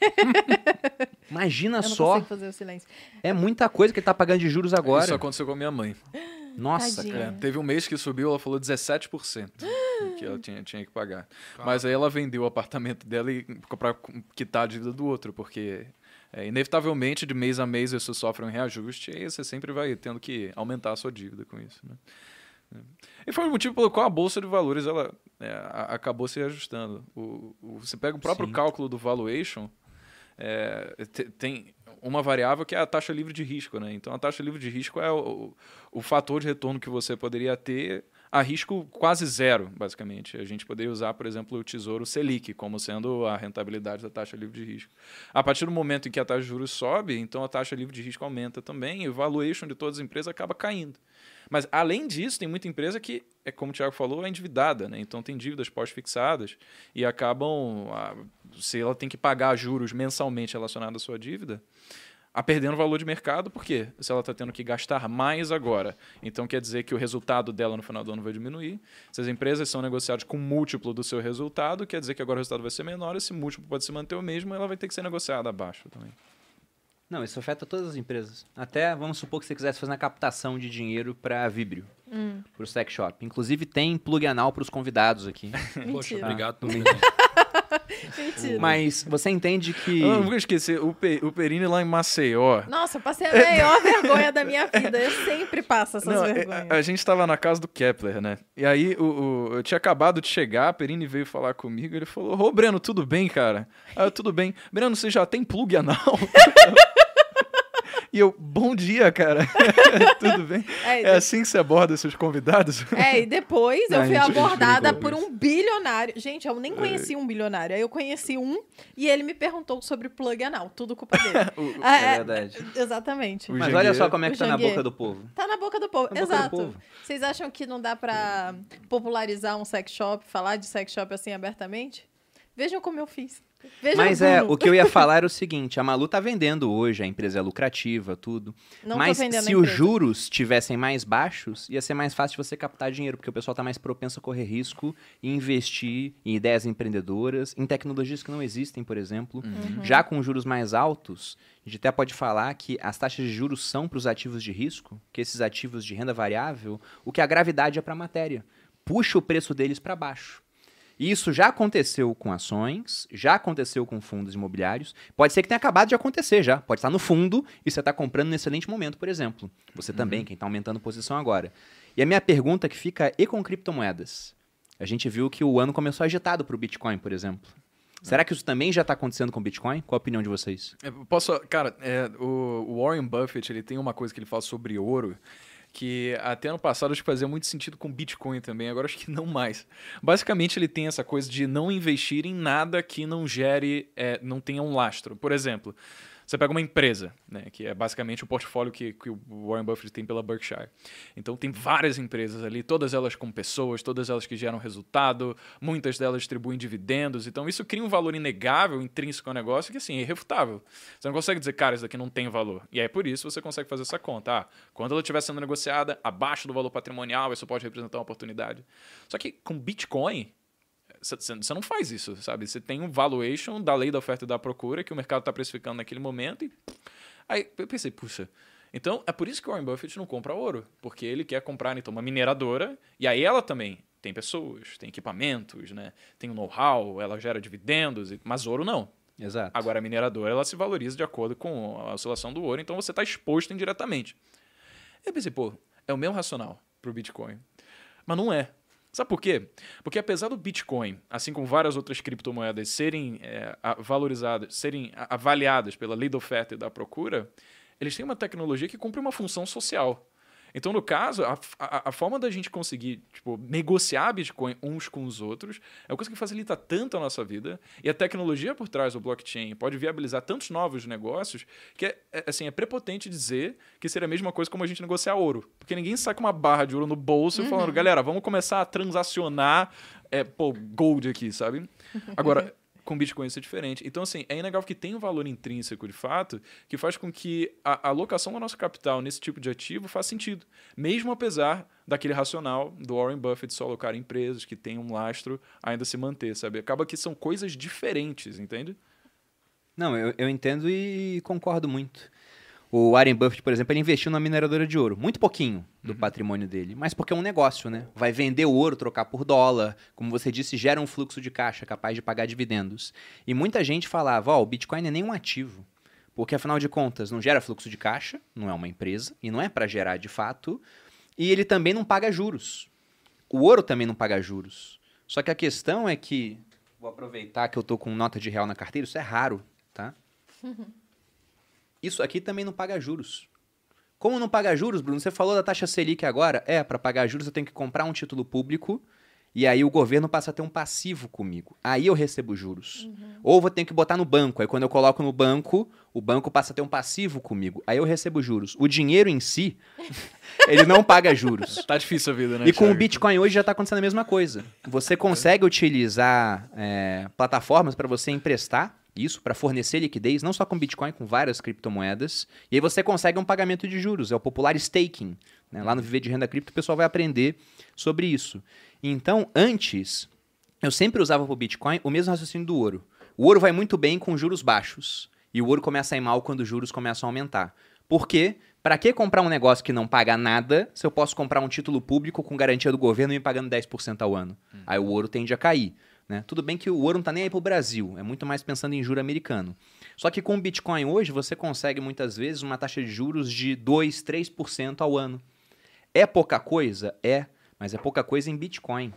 S1: Imagina
S2: Eu não
S1: só.
S2: consigo fazer o silêncio.
S1: É muita coisa que ele tá pagando de juros agora.
S3: Isso aconteceu com a minha mãe.
S1: Nossa, cara.
S3: É, teve um mês que subiu, ela falou 17% que ela tinha, tinha que pagar. Mas aí ela vendeu o apartamento dela e para quitar a dívida do outro, porque é, inevitavelmente de mês a mês você sofre um reajuste e aí você sempre vai tendo que aumentar a sua dívida com isso. Né? E foi o motivo pelo qual a bolsa de valores ela é, acabou se ajustando. O, o- você pega o próprio
S1: Sim.
S3: cálculo do valuation, é, te- tem uma variável que é a taxa livre de risco, né? Então a taxa livre de risco é o, o fator de retorno que você poderia ter a risco quase zero, basicamente. A gente poderia usar, por exemplo, o Tesouro Selic como sendo a rentabilidade da taxa livre de risco. A partir do momento em que a taxa de juros sobe, então a taxa livre de risco aumenta também e o valuation de todas as empresas acaba caindo. Mas, além disso, tem muita empresa que, é como o Thiago falou, é endividada, né? Então tem dívidas pós-fixadas e acabam, ah, se ela tem que pagar juros mensalmente relacionados à sua dívida, a perdendo valor de mercado, por quê? Se ela está tendo que gastar mais agora. Então quer dizer que o resultado dela no final do ano vai diminuir. Se as empresas são negociadas com múltiplo do seu resultado, quer dizer que agora o resultado vai ser menor, esse múltiplo pode se manter o mesmo, ela vai ter que ser negociada abaixo também.
S1: Não, isso afeta todas as empresas. Até, vamos supor que você quisesse fazer uma captação de dinheiro para Vibrio,
S2: Hum,
S1: para o Sex Shop. Inclusive, tem plug anal para os convidados aqui.
S4: Poxa, obrigado.
S2: Mentira.
S1: Mas você entende que...
S3: Eu não vou esquecer, o, Pe o Perini lá em Maceió.
S2: Nossa, eu passei a maior vergonha da minha vida. Eu sempre passo essas
S3: Não, é,
S2: vergonhas.
S3: a, a gente tava na casa do Kepler, né? E aí o, o- eu tinha acabado de chegar, a Perini veio falar comigo, ele falou: Ô Breno, tudo bem, cara? Ah, tudo bem. Breno, você já tem plug anal? e eu, bom dia, cara. tudo bem?
S2: É,
S3: É assim que você aborda seus convidados?
S2: É, e depois eu fui abordada por um bilionário. Gente, eu nem conheci um bilionário. Aí eu conheci um e ele me perguntou sobre plug anal. Tudo culpa dele.
S3: O-
S2: Ah,
S1: É verdade.
S2: Exatamente.
S3: O
S1: Mas olha só como é que
S2: O
S1: tá na boca do povo.
S2: Tá na boca do povo.
S1: Na boca do
S2: Exato.
S1: povo.
S2: Vocês acham que não dá pra popularizar um sex shop, falar de sex shop assim abertamente? Vejam como eu fiz. Vejam
S1: Mas
S2: o
S1: é, o que eu ia falar era o seguinte, a Malu tá vendendo hoje, a empresa é lucrativa, tudo.
S2: Não
S1: Mas se os juros estivessem mais baixos, ia ser mais fácil de você captar dinheiro, porque o pessoal tá mais propenso a correr risco e investir em ideias empreendedoras, em tecnologias que não existem, por exemplo.
S2: Uhum.
S1: Já com juros mais altos, a gente até pode falar que as taxas de juros são para os ativos de risco, que esses ativos de renda variável, o que a gravidade é para a matéria. Puxa o preço deles para baixo. E isso já aconteceu com ações, já aconteceu com fundos imobiliários. Pode ser que tenha acabado de acontecer já. Pode estar no fundo e você está comprando num excelente momento, por exemplo. Você também, quem está aumentando posição agora. E a minha pergunta que fica, e com criptomoedas? A gente viu que o ano começou agitado para o Bitcoin, por exemplo. Será que isso também já está acontecendo com o Bitcoin? Qual a opinião de vocês?
S3: É, Posso, cara, é, o o Warren Buffett ele tem uma coisa que ele fala sobre ouro que até ano passado acho que fazia muito sentido com Bitcoin também, agora acho que não mais. Basicamente ele tem essa coisa de não investir em nada que não gere, é, não tenha um lastro. Por exemplo, você pega uma empresa, né, que é basicamente o portfólio que, que o Warren Buffett tem pela Berkshire. Então tem várias empresas ali, todas elas com pessoas, todas elas que geram resultado, muitas delas distribuem dividendos. Então isso cria um valor inegável, intrínseco ao negócio, que assim, é irrefutável. Você não consegue dizer, cara, isso daqui não tem valor. E aí por isso você consegue fazer essa conta. Ah, quando ela estiver sendo negociada abaixo do valor patrimonial, isso pode representar uma oportunidade. Só que com Bitcoin, você não faz isso, sabe? Você tem um valuation da lei da oferta e da procura que o mercado está precificando naquele momento e aí eu pensei, puxa, então é por isso que o Warren Buffett não compra ouro, porque ele quer comprar então uma mineradora e aí ela também tem pessoas, tem equipamentos, né? Tem um know-how, ela gera dividendos, mas ouro não.
S1: Exato.
S3: Agora a mineradora ela se valoriza de acordo com a oscilação do ouro, então você está exposto indiretamente. Eu pensei, pô, é o mesmo racional pro Bitcoin. Mas não é. Sabe por quê? Porque apesar do Bitcoin, assim como várias outras criptomoedas, serem é, valorizadas, serem avaliadas pela lei da oferta e da procura, eles têm uma tecnologia que cumpre uma função social. Então, no caso, a, a, a, forma da gente conseguir tipo, negociar Bitcoin uns com os outros é uma coisa que facilita tanto a nossa vida. E a tecnologia por trás do blockchain pode viabilizar tantos novos negócios que é, é, assim, é prepotente dizer que seria a mesma coisa como a gente negociar ouro. Porque ninguém sai com uma barra de ouro no bolso uhum. falando, galera, vamos começar a transacionar é, pô, gold aqui, sabe? Agora, com Bitcoin isso é diferente. Então, assim, é inegável que tem um valor intrínseco de fato que faz com que a alocação do nosso capital nesse tipo de ativo faça sentido. Mesmo apesar daquele racional do Warren Buffett só alocar em empresas que têm um lastro ainda se manter, sabe? Acaba que são coisas diferentes, entende?
S1: Não, eu, eu entendo e concordo muito. O Warren Buffett, por exemplo, ele investiu na mineradora de ouro. Muito pouquinho do uhum. patrimônio dele. Mas porque é um negócio, né? Vai vender o ouro, trocar por dólar. Como você disse, gera um fluxo de caixa capaz de pagar dividendos. E muita gente falava, ó, oh, o Bitcoin é nem um ativo. Porque, afinal de contas, não gera fluxo de caixa, não é uma empresa, e não é para gerar de fato. E ele também não paga juros. O ouro também não paga juros. Só que a questão é que... Vou aproveitar que eu tô com nota de real na carteira, isso é raro, tá? Isso aqui também não paga juros. Como não paga juros, Bruno? Você falou da taxa Selic agora. É, para pagar juros eu tenho que comprar um título público e aí o governo passa a ter um passivo comigo. Aí eu recebo juros. Uhum. Ou vou ter que botar no banco. Aí quando eu coloco no banco, o banco passa a ter um passivo comigo. Aí eu recebo juros. O dinheiro em si, ele não paga juros.
S3: Tá difícil a vida, né?
S1: E com o Bitcoin hoje já está acontecendo a mesma coisa. Você consegue utilizar é, plataformas para você emprestar isso para fornecer liquidez, não só com Bitcoin, com várias criptomoedas. E aí você consegue um pagamento de juros, é o popular staking. Né? Lá no Viver de Renda Cripto o pessoal vai aprender sobre isso. Então, antes, eu sempre usava para o Bitcoin o mesmo raciocínio do ouro. O ouro vai muito bem com juros baixos. E o ouro começa a ir mal quando os juros começam a aumentar. Por quê? Para que comprar um negócio que não paga nada se eu posso comprar um título público com garantia do governo e me pagando 10% ao ano? Hum. Aí o ouro tende a cair. Né? Tudo bem que o ouro não está nem aí para o Brasil, é muito mais pensando em juro americano. Só que com o Bitcoin hoje você consegue muitas vezes uma taxa de juros de 2, 3% ao ano. É pouca coisa? É, mas é pouca coisa em Bitcoin.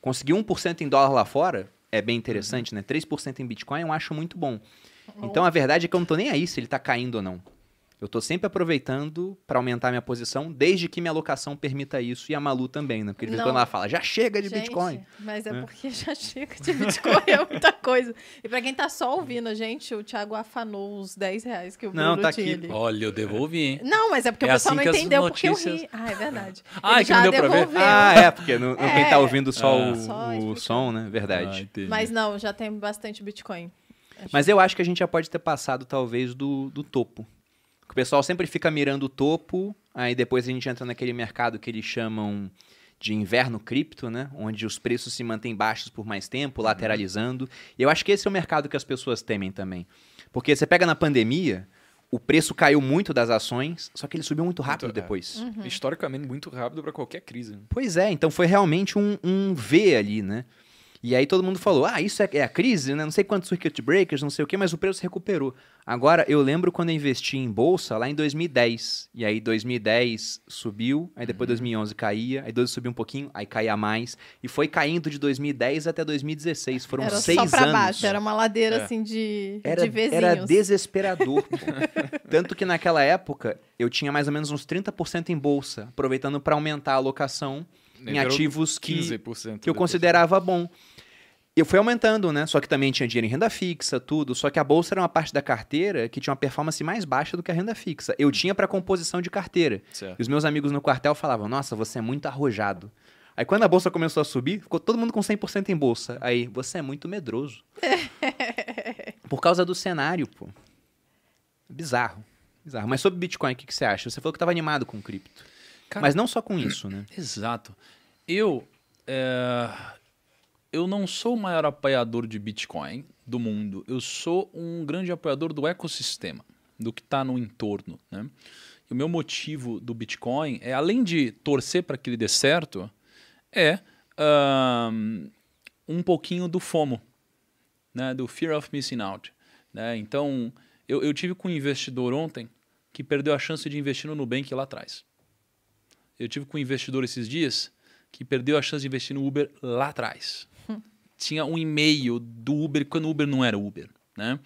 S1: Conseguir 1% em dólar lá fora é bem interessante, né? 3% em Bitcoin eu acho muito bom. Então a verdade é que eu não estou nem aí se ele está caindo ou não. Eu estou sempre aproveitando para aumentar minha posição, desde que minha alocação permita isso. E a Malu também, né? Porque de vez quando ela fala, já chega de
S2: Gente,
S1: Bitcoin.
S2: Mas é, é, porque já chega de Bitcoin, é muita coisa. E para quem está só ouvindo a gente, o Thiago afanou os 10 reais que o Bruno
S1: não, tá
S2: tinha
S1: aqui.
S4: Olha, eu devolvi, hein?
S2: Não, mas é porque é o pessoal assim não entendeu notícias... porque eu ri. Ah, é verdade.
S4: ah, Ele é que não deu
S2: devolveu.
S4: pra ver?
S1: Ah, é, porque no, no é, quem tá ouvindo só ah, o,
S2: só
S1: o som, né? Verdade.
S2: Ah, mas não, já tem bastante Bitcoin.
S1: Acho mas eu acho que a gente já pode ter passado, talvez, do, do topo. O pessoal sempre fica mirando o topo, aí depois a gente entra naquele mercado que eles chamam de inverno cripto, né? Onde os preços se mantêm baixos por mais tempo, uhum. lateralizando. E eu acho que esse é o mercado que as pessoas temem também. Porque você pega na pandemia, o preço caiu muito das ações, só que ele subiu muito rápido muito, depois.
S3: Uhum. Historicamente, muito rápido para qualquer crise. Né?
S1: Pois é, então foi realmente um, um V ali, né? E aí todo mundo falou, ah, isso é, é, a crise, né? Não sei quantos circuit breakers, não sei o quê, mas o preço recuperou. Agora, eu lembro quando eu investi em bolsa lá em 2010. E aí 2010 subiu, aí depois uhum. 2011 caía, aí 2012 subiu um pouquinho, aí caía mais. E foi caindo de 2010 até 2016. Foram
S2: era
S1: seis
S2: só
S1: pra
S2: anos. baixo, era uma ladeira é. assim de,
S1: era,
S2: de vizinhos.
S1: Era desesperador. Tanto que naquela época eu tinha mais ou menos uns 30% em bolsa, aproveitando para aumentar a alocação em ativos que, que eu considerava bom eu fui aumentando, né? Só que também tinha dinheiro em renda fixa, tudo. Só que a bolsa era uma parte da carteira que tinha uma performance mais baixa do que a renda fixa. Eu tinha para composição de carteira. Certo. E os meus amigos no quartel falavam: Nossa, você é muito arrojado. Aí quando a bolsa começou a subir, ficou todo mundo com 100% em bolsa. Aí, você é muito medroso. Por causa do cenário, pô. Bizarro. Bizarro. Mas sobre Bitcoin, o que, que você acha? Você falou que estava animado com cripto. Cara, Mas não só com isso, né?
S4: Exato. Eu. É eu não sou o maior apoiador de Bitcoin do mundo. Eu sou um grande apoiador do ecossistema, do que está no entorno. Né? E o meu motivo do Bitcoin é, além de torcer para que ele dê certo, é um, um pouquinho do FOMO, né? do Fear of Missing Out. Né? Então, eu, eu tive com um investidor ontem que perdeu a chance de investir no Nubank lá atrás. Eu tive com um investidor esses dias que perdeu a chance de investir no Uber lá atrás tinha um e-mail do Uber quando o Uber não era Uber, né?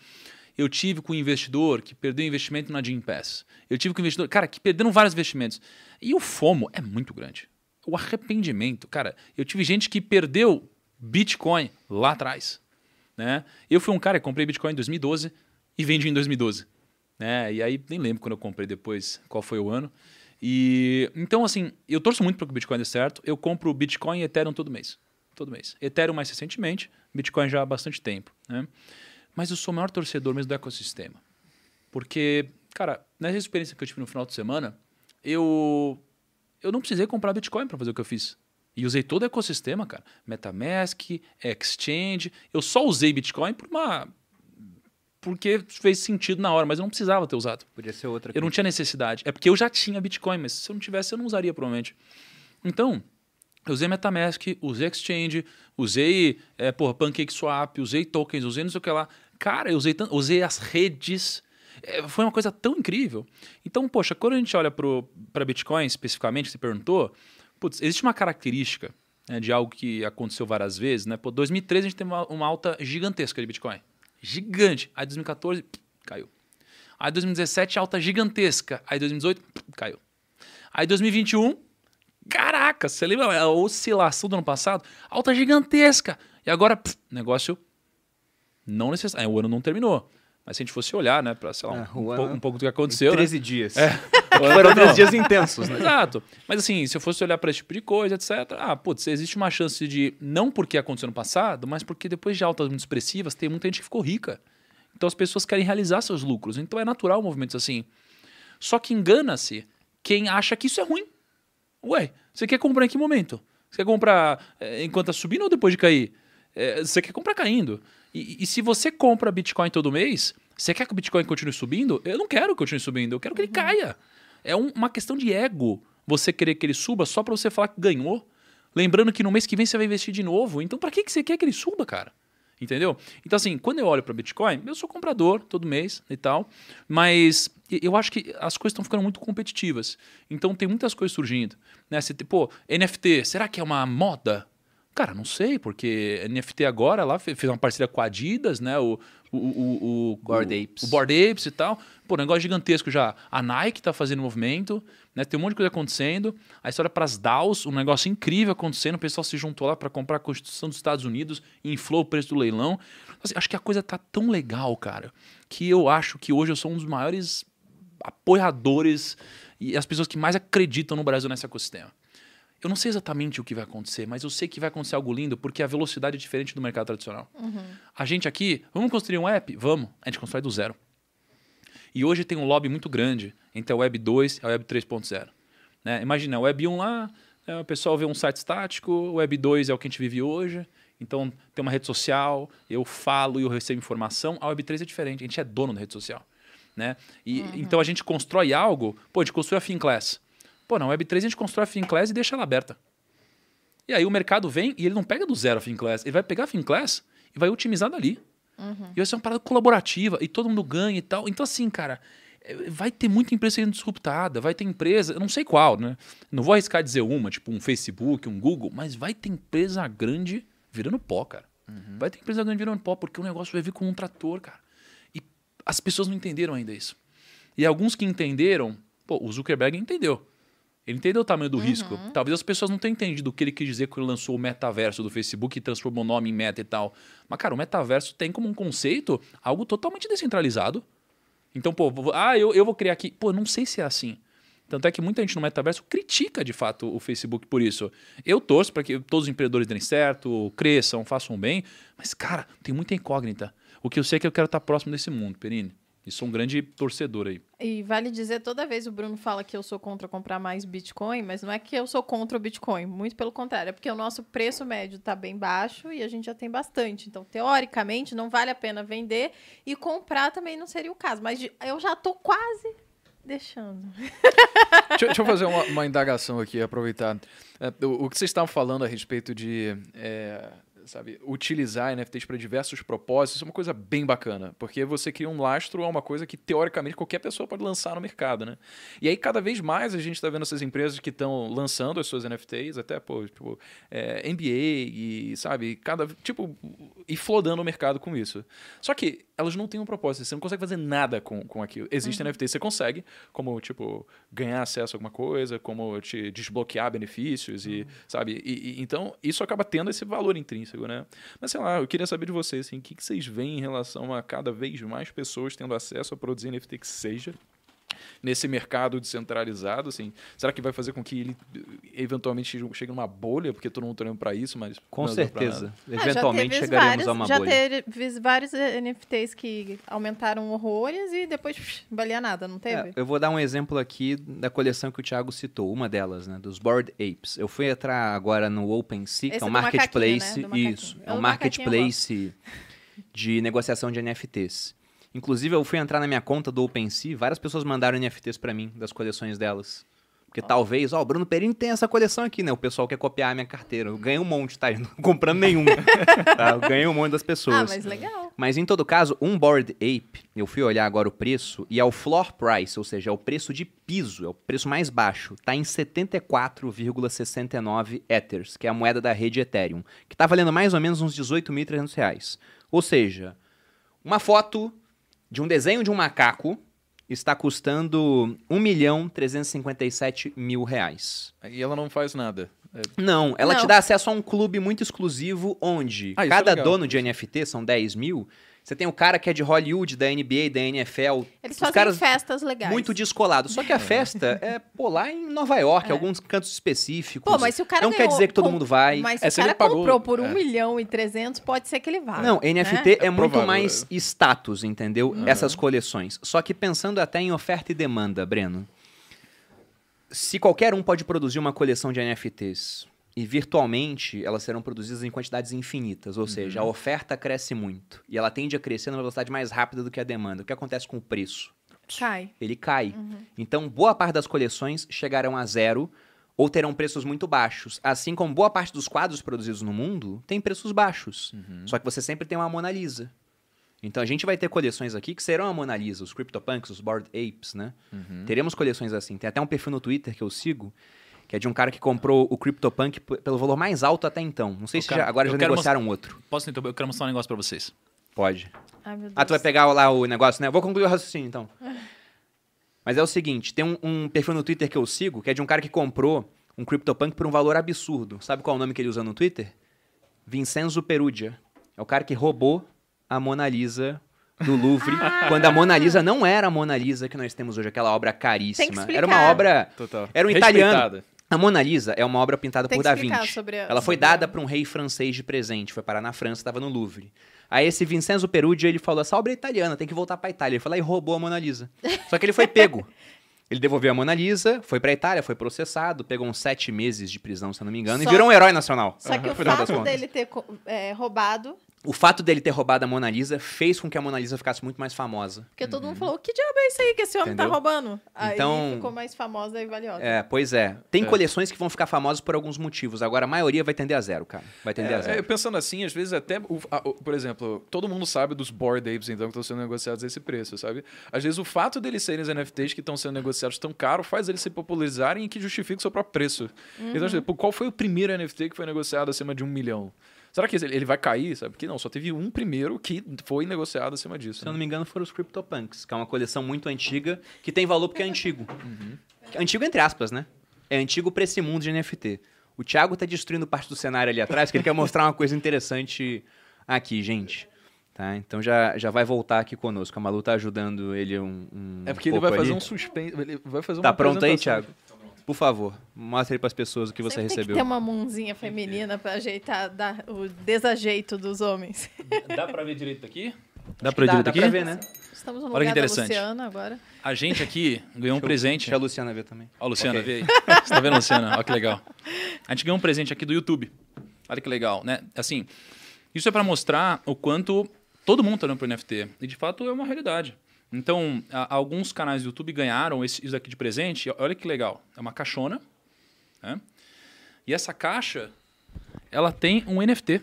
S4: Eu tive com um investidor que perdeu investimento na Jim Pass. Eu tive com um investidor, cara, que perderam vários investimentos. E o FOMO é muito grande. O arrependimento, cara, eu tive gente que perdeu Bitcoin lá atrás. Né? Eu fui um cara que comprei Bitcoin em 2012 e vendi em 2012. Né? E aí nem lembro quando eu comprei depois, qual foi o ano. E então assim, eu torço muito para que o Bitcoin dê certo. Eu compro Bitcoin e Ethereum todo mês, todo mês. Ethereum mais recentemente, Bitcoin já há bastante tempo, né? Mas eu sou o maior torcedor mesmo do ecossistema. Porque, cara, nessa experiência que eu tive no final de semana, eu eu não precisei comprar Bitcoin para fazer o que eu fiz. E usei todo o ecossistema, cara. MetaMask, Exchange. Eu só usei Bitcoin por uma porque fez sentido na hora, mas eu não precisava ter usado.
S1: Podia ser outra.
S4: Eu não tinha necessidade. É porque eu já tinha Bitcoin, mas se eu não tivesse, eu não usaria provavelmente. Então, eu usei MetaMask, usei Exchange, usei é, porra, PancakeSwap, usei tokens, usei não sei o que lá. Cara, eu usei, usei as redes. É, foi uma coisa tão incrível. Então, poxa, quando a gente olha para Bitcoin especificamente, você perguntou, putz, existe uma característica né, de algo que aconteceu várias vezes. Né? Pô, 2013 a gente teve uma, uma alta gigantesca de Bitcoin gigante. Aí 2014, caiu. Aí 2017, alta gigantesca. Aí 2018, caiu. Aí 2021, caraca, você lembra a oscilação do ano passado? Alta gigantesca. E agora, negócio não necessário. O ano não terminou. Mas se a gente fosse olhar, né, para, sei lá, é, um, um, pouco, um, pouco do que aconteceu.
S1: 13
S4: né?
S1: dias.
S4: É.
S1: Foram 13 dias intensos, né?
S4: Exato. Mas assim, se eu fosse olhar para esse tipo de coisa, etc. Ah, putz, existe uma chance de. Não porque aconteceu no passado, mas porque depois de altas muito expressivas, tem muita gente que ficou rica. Então as pessoas querem realizar seus lucros. Então é natural movimentos assim. Só que engana-se quem acha que isso é ruim. Ué, você quer comprar em que momento? Você quer comprar é, enquanto está subindo ou depois de cair? É, você quer comprar caindo. E, e, se você compra Bitcoin todo mês, você quer que o Bitcoin continue subindo? Eu não quero que continue subindo, eu quero que uhum. ele caia. É um, uma questão de ego você querer que ele suba só para você falar que ganhou. Lembrando que no mês que vem você vai investir de novo. Então, para que, que você quer que ele suba, cara? Entendeu? Então, assim, quando eu olho para Bitcoin, eu sou comprador todo mês e tal, mas eu acho que as coisas estão ficando muito competitivas. Então, tem muitas coisas surgindo. Né? Você, pô, NFT, será que é uma moda? Cara, não sei, porque NFT agora lá fez uma parceria com a Adidas, né? O, o, o, o
S1: Board Apes.
S4: O, o Board Apes e tal. Pô, negócio gigantesco já. A Nike tá fazendo movimento, né? Tem um monte de coisa acontecendo. A história para as DAOs, um negócio incrível acontecendo. O pessoal se juntou lá para comprar a Constituição dos Estados Unidos, inflou o preço do leilão. Assim, acho que a coisa tá tão legal, cara, que eu acho que hoje eu sou um dos maiores apoiadores e as pessoas que mais acreditam no Brasil nesse ecossistema. Eu não sei exatamente o que vai acontecer, mas eu sei que vai acontecer algo lindo porque a velocidade é diferente do mercado tradicional. Uhum. A gente aqui, vamos construir um app? Vamos. A gente constrói do zero. E hoje tem um lobby muito grande entre a Web 2 e a Web 3.0. Né? Imagina, a Web 1 lá, né, o pessoal vê um site estático, o Web 2 é o que a gente vive hoje. Então tem uma rede social, eu falo e eu recebo informação. A Web 3 é diferente, a gente é dono da rede social. Né? E, uhum. Então a gente constrói algo, pô, a gente construiu a FinClass. Pô, na Web3 a gente constrói a FinClass e deixa ela aberta. E aí o mercado vem e ele não pega do zero a FinClass, ele vai pegar a FinClass e vai otimizar dali. Uhum. E vai ser uma parada colaborativa e todo mundo ganha e tal. Então, assim, cara, é, vai ter muita empresa sendo disruptada, vai ter empresa, eu não sei qual, né? Não vou arriscar dizer uma, tipo um Facebook, um Google, mas vai ter empresa grande virando pó, cara. Uhum. Vai ter empresa grande virando pó, porque o negócio vai vir com um trator, cara. E as pessoas não entenderam ainda isso. E alguns que entenderam, pô, o Zuckerberg entendeu. Ele entendeu o tamanho do uhum. risco. Talvez as pessoas não tenham entendido o que ele quis dizer quando ele lançou o metaverso do Facebook e transformou o nome em meta e tal. Mas, cara, o metaverso tem como um conceito algo totalmente descentralizado. Então, pô, ah, eu, eu vou criar aqui. Pô, não sei se é assim. Tanto é que muita gente no metaverso critica de fato o Facebook por isso. Eu torço para que todos os empreendedores deem certo, cresçam, façam bem. Mas, cara, tem muita incógnita. O que eu sei é que eu quero estar próximo desse mundo, Perini. E sou um grande torcedor aí.
S2: E vale dizer, toda vez o Bruno fala que eu sou contra comprar mais Bitcoin, mas não é que eu sou contra o Bitcoin, muito pelo contrário, é porque o nosso preço médio está bem baixo e a gente já tem bastante. Então, teoricamente, não vale a pena vender e comprar também não seria o caso. Mas eu já estou quase deixando.
S3: deixa, deixa, eu fazer uma, uma indagação aqui, aproveitar. É, o, o, que vocês estavam falando a respeito de. É, sabe, utilizar NFTs para diversos propósitos, isso é uma coisa bem bacana, porque você cria um lastro a uma coisa que teoricamente qualquer pessoa pode lançar no mercado, né? E aí cada vez mais a gente está vendo essas empresas que estão lançando as suas NFTs, até pô, tipo, é, NBA e sabe, cada tipo e flodando o mercado com isso. Só que elas não têm um propósito, você não consegue fazer nada com, com aquilo. Existe NFT, você consegue, como tipo ganhar acesso a alguma coisa, como te desbloquear benefícios e sabe, e, e- então isso acaba tendo esse valor intrínseco, né? Mas sei lá, eu queria saber de vocês, assim, o que, que vocês veem em relação a cada vez mais pessoas tendo acesso a produzir NFT que seja nesse mercado descentralizado, assim, será que vai fazer com que ele eventualmente chegue- numa bolha, porque todo mundo tá olhando para isso, mas
S1: Com certeza.
S2: Ah, já
S1: Eventualmente
S2: teve
S1: chegaremos
S2: vários,
S1: a uma
S2: já
S1: bolha.
S2: teve vários NFTs que aumentaram horrores e depois psh, valia nada, não teve?
S1: É, eu vou dar um exemplo aqui da coleção que o Thiago citou, uma delas, né, dos Bored Apes. Eu fui entrar agora no OpenSea, que é um marketplace,
S2: né?
S1: Isso,
S2: É
S1: é um
S2: eu
S1: marketplace de negociação de NFTs. Inclusive, eu fui entrar na minha conta do OpenSea, várias pessoas mandaram NFTs pra mim, das coleções delas. Porque talvez, ó, o Bruno Perini tem essa coleção aqui, né? O pessoal quer copiar a minha carteira. Eu ganhei um monte, tá? Eu não comprando nenhum. tá? Eu ganhei um monte das pessoas.
S2: ah, mas legal.
S1: Mas em todo caso, um Bored Ape, eu fui olhar agora o preço, e é o floor price, ou seja, é o preço de piso, é o preço mais baixo, tá em 74,69 Ethers, que é a moeda da rede Ethereum, que tá valendo mais ou menos uns 18.300 reais. Ou seja, uma foto de um desenho de um macaco está custando 1 milhão 357 mil reais.
S3: E ela não faz nada. É,
S1: Não, ela
S2: Não.
S1: te dá acesso a um clube muito exclusivo onde
S3: Ah, é
S1: cada
S3: legal.
S1: dono de NFT, são 10 mil, você tem o cara que é de Hollywood, da NBA, da NFL,
S2: Eles
S1: os
S2: fazem
S1: caras
S2: festas legais.
S1: muito descolados. Só que a festa é, pô, lá em Nova York, alguns cantos específicos.
S2: Pô, mas se o cara
S1: Não quer
S2: ganhou
S1: dizer que todo
S2: com-
S1: mundo vai.
S2: Mas se
S3: É,
S2: o
S3: se ele
S2: cara
S3: pagou-
S2: comprou por 1
S3: é.
S2: milhão e 300, pode ser que ele vá.
S1: Não, NFT
S2: né?
S1: é,
S3: É
S1: muito
S3: provável,
S1: mais status, entendeu? Essas coleções. Só que pensando até em oferta e demanda, Breno. Se qualquer um pode produzir uma coleção de NFTs e virtualmente elas serão produzidas em quantidades infinitas, ou seja, a oferta cresce muito e ela tende a crescer numa velocidade mais rápida do que a demanda. O que acontece com o preço?
S2: Cai.
S1: Ele cai. Então, boa parte das coleções chegarão a zero ou terão preços muito baixos. Assim como boa parte dos quadros produzidos no mundo tem preços baixos. Só que você sempre tem uma Mona Lisa. Então a gente vai ter coleções aqui que serão a Mona Lisa, os CryptoPunks, os Bored Apes, né? Teremos coleções assim. Tem até um perfil no Twitter que eu sigo, que é de um cara que comprou o CryptoPunk pelo valor mais alto até então. Não sei
S4: Eu
S1: se
S4: quero-
S1: já- agora já negociaram outro.
S4: Posso então? Eu quero mostrar um negócio pra vocês.
S1: Pode.
S2: Ai, meu Deus.
S1: Ah, tu vai pegar lá o negócio, né? Eu Vou concluir o raciocínio, então. Mas é o seguinte, tem um, um perfil no Twitter que eu sigo, que é de um cara que comprou um CryptoPunk por um valor absurdo. Sabe qual é o nome que ele usa no Twitter? Vincenzo Perugia. É o cara que roubou a Mona Lisa do Louvre, quando a Mona Lisa não era a Mona Lisa que nós temos hoje, aquela obra caríssima. Era uma obra...
S3: total.
S1: Era um italiano. A Mona Lisa é uma obra pintada
S2: Tem
S1: por Da Vinci.
S2: sobre a-
S1: Ela foi
S2: sobre a-
S1: dada para um rei francês de presente, foi parar na França, estava no Louvre. Aí esse Vincenzo Perugia, ele falou, essa obra é italiana, tem que voltar para Itália. Ele foi lá e roubou a Mona Lisa. Só que ele foi pego. Ele devolveu a Mona Lisa, foi pra Itália, foi processado, pegou uns sete meses de prisão, se eu não me engano,
S2: Só-
S1: e virou um herói nacional.
S2: Só que o fato dele ter é, roubado,
S1: O fato dele ter roubado a Mona Lisa fez com que a Mona Lisa ficasse muito mais famosa.
S2: porque todo mundo falou, que diabo é isso aí que esse homem
S1: Entendeu?
S2: tá roubando? Aí
S1: Então-
S2: ficou mais famosa e valiosa.
S1: É, pois é. Tem
S3: É.
S1: coleções que vão ficar famosas por alguns motivos. Agora, a maioria vai tender a zero, cara. Vai tender a
S3: É,
S1: zero.
S3: é, pensando assim, às vezes até, o- a- o- por exemplo, todo mundo sabe dos Bored Apes, então, que estão sendo negociados a esse preço, sabe? Às vezes o fato deles serem os NFTs que estão sendo negociados tão caro faz eles se popularizarem e que justifica o seu próprio preço. Então, assim, pô, qual foi o primeiro NFT que foi negociado acima de um milhão? Será que ele vai cair, sabe? Porque não, só teve um primeiro que foi negociado acima disso.
S1: Se eu
S3: né?
S1: não me engano, foram os CryptoPunks, que é uma coleção muito antiga, que tem valor porque é antigo. Antigo entre aspas, né? É antigo pra esse mundo de NFT. O Thiago tá destruindo parte do cenário ali atrás, que ele quer mostrar uma coisa interessante aqui, gente. Tá? Então já, já vai voltar aqui conosco. A Malu tá ajudando ele um, um
S3: É porque ele vai
S1: pouco
S3: fazer
S1: ali.
S3: um suspense. Ele vai fazer
S1: Tá pronto aí. Thiago? Por favor, mostre aí pras pessoas o que você
S2: Sempre
S1: recebeu.
S2: Tem que ter uma mãozinha feminina pra ajeitar dar o desajeito dos homens.
S4: Dá pra ver direito aqui? Dá pra ver
S1: que
S4: direito
S1: dá
S4: aqui?
S1: pra ver, né?
S2: Estamos no
S4: Olha que
S2: lugar da
S4: interessante.
S2: Luciana agora.
S4: A gente aqui ganhou um presente.
S1: Deixa a Luciana ver também.
S4: Ó, Luciana,
S1: Ok.
S4: vê aí. Você tá vendo, Luciana? Olha que legal. A gente ganhou um presente aqui do YouTube. Olha que legal, né? Assim, isso é para mostrar o quanto todo mundo tá olhando pro NFT. E de fato é uma realidade. Então, a- alguns canais do YouTube ganharam esse, isso aqui de presente. Olha que legal. É uma caixona. Né? E essa caixa, ela tem um NFT.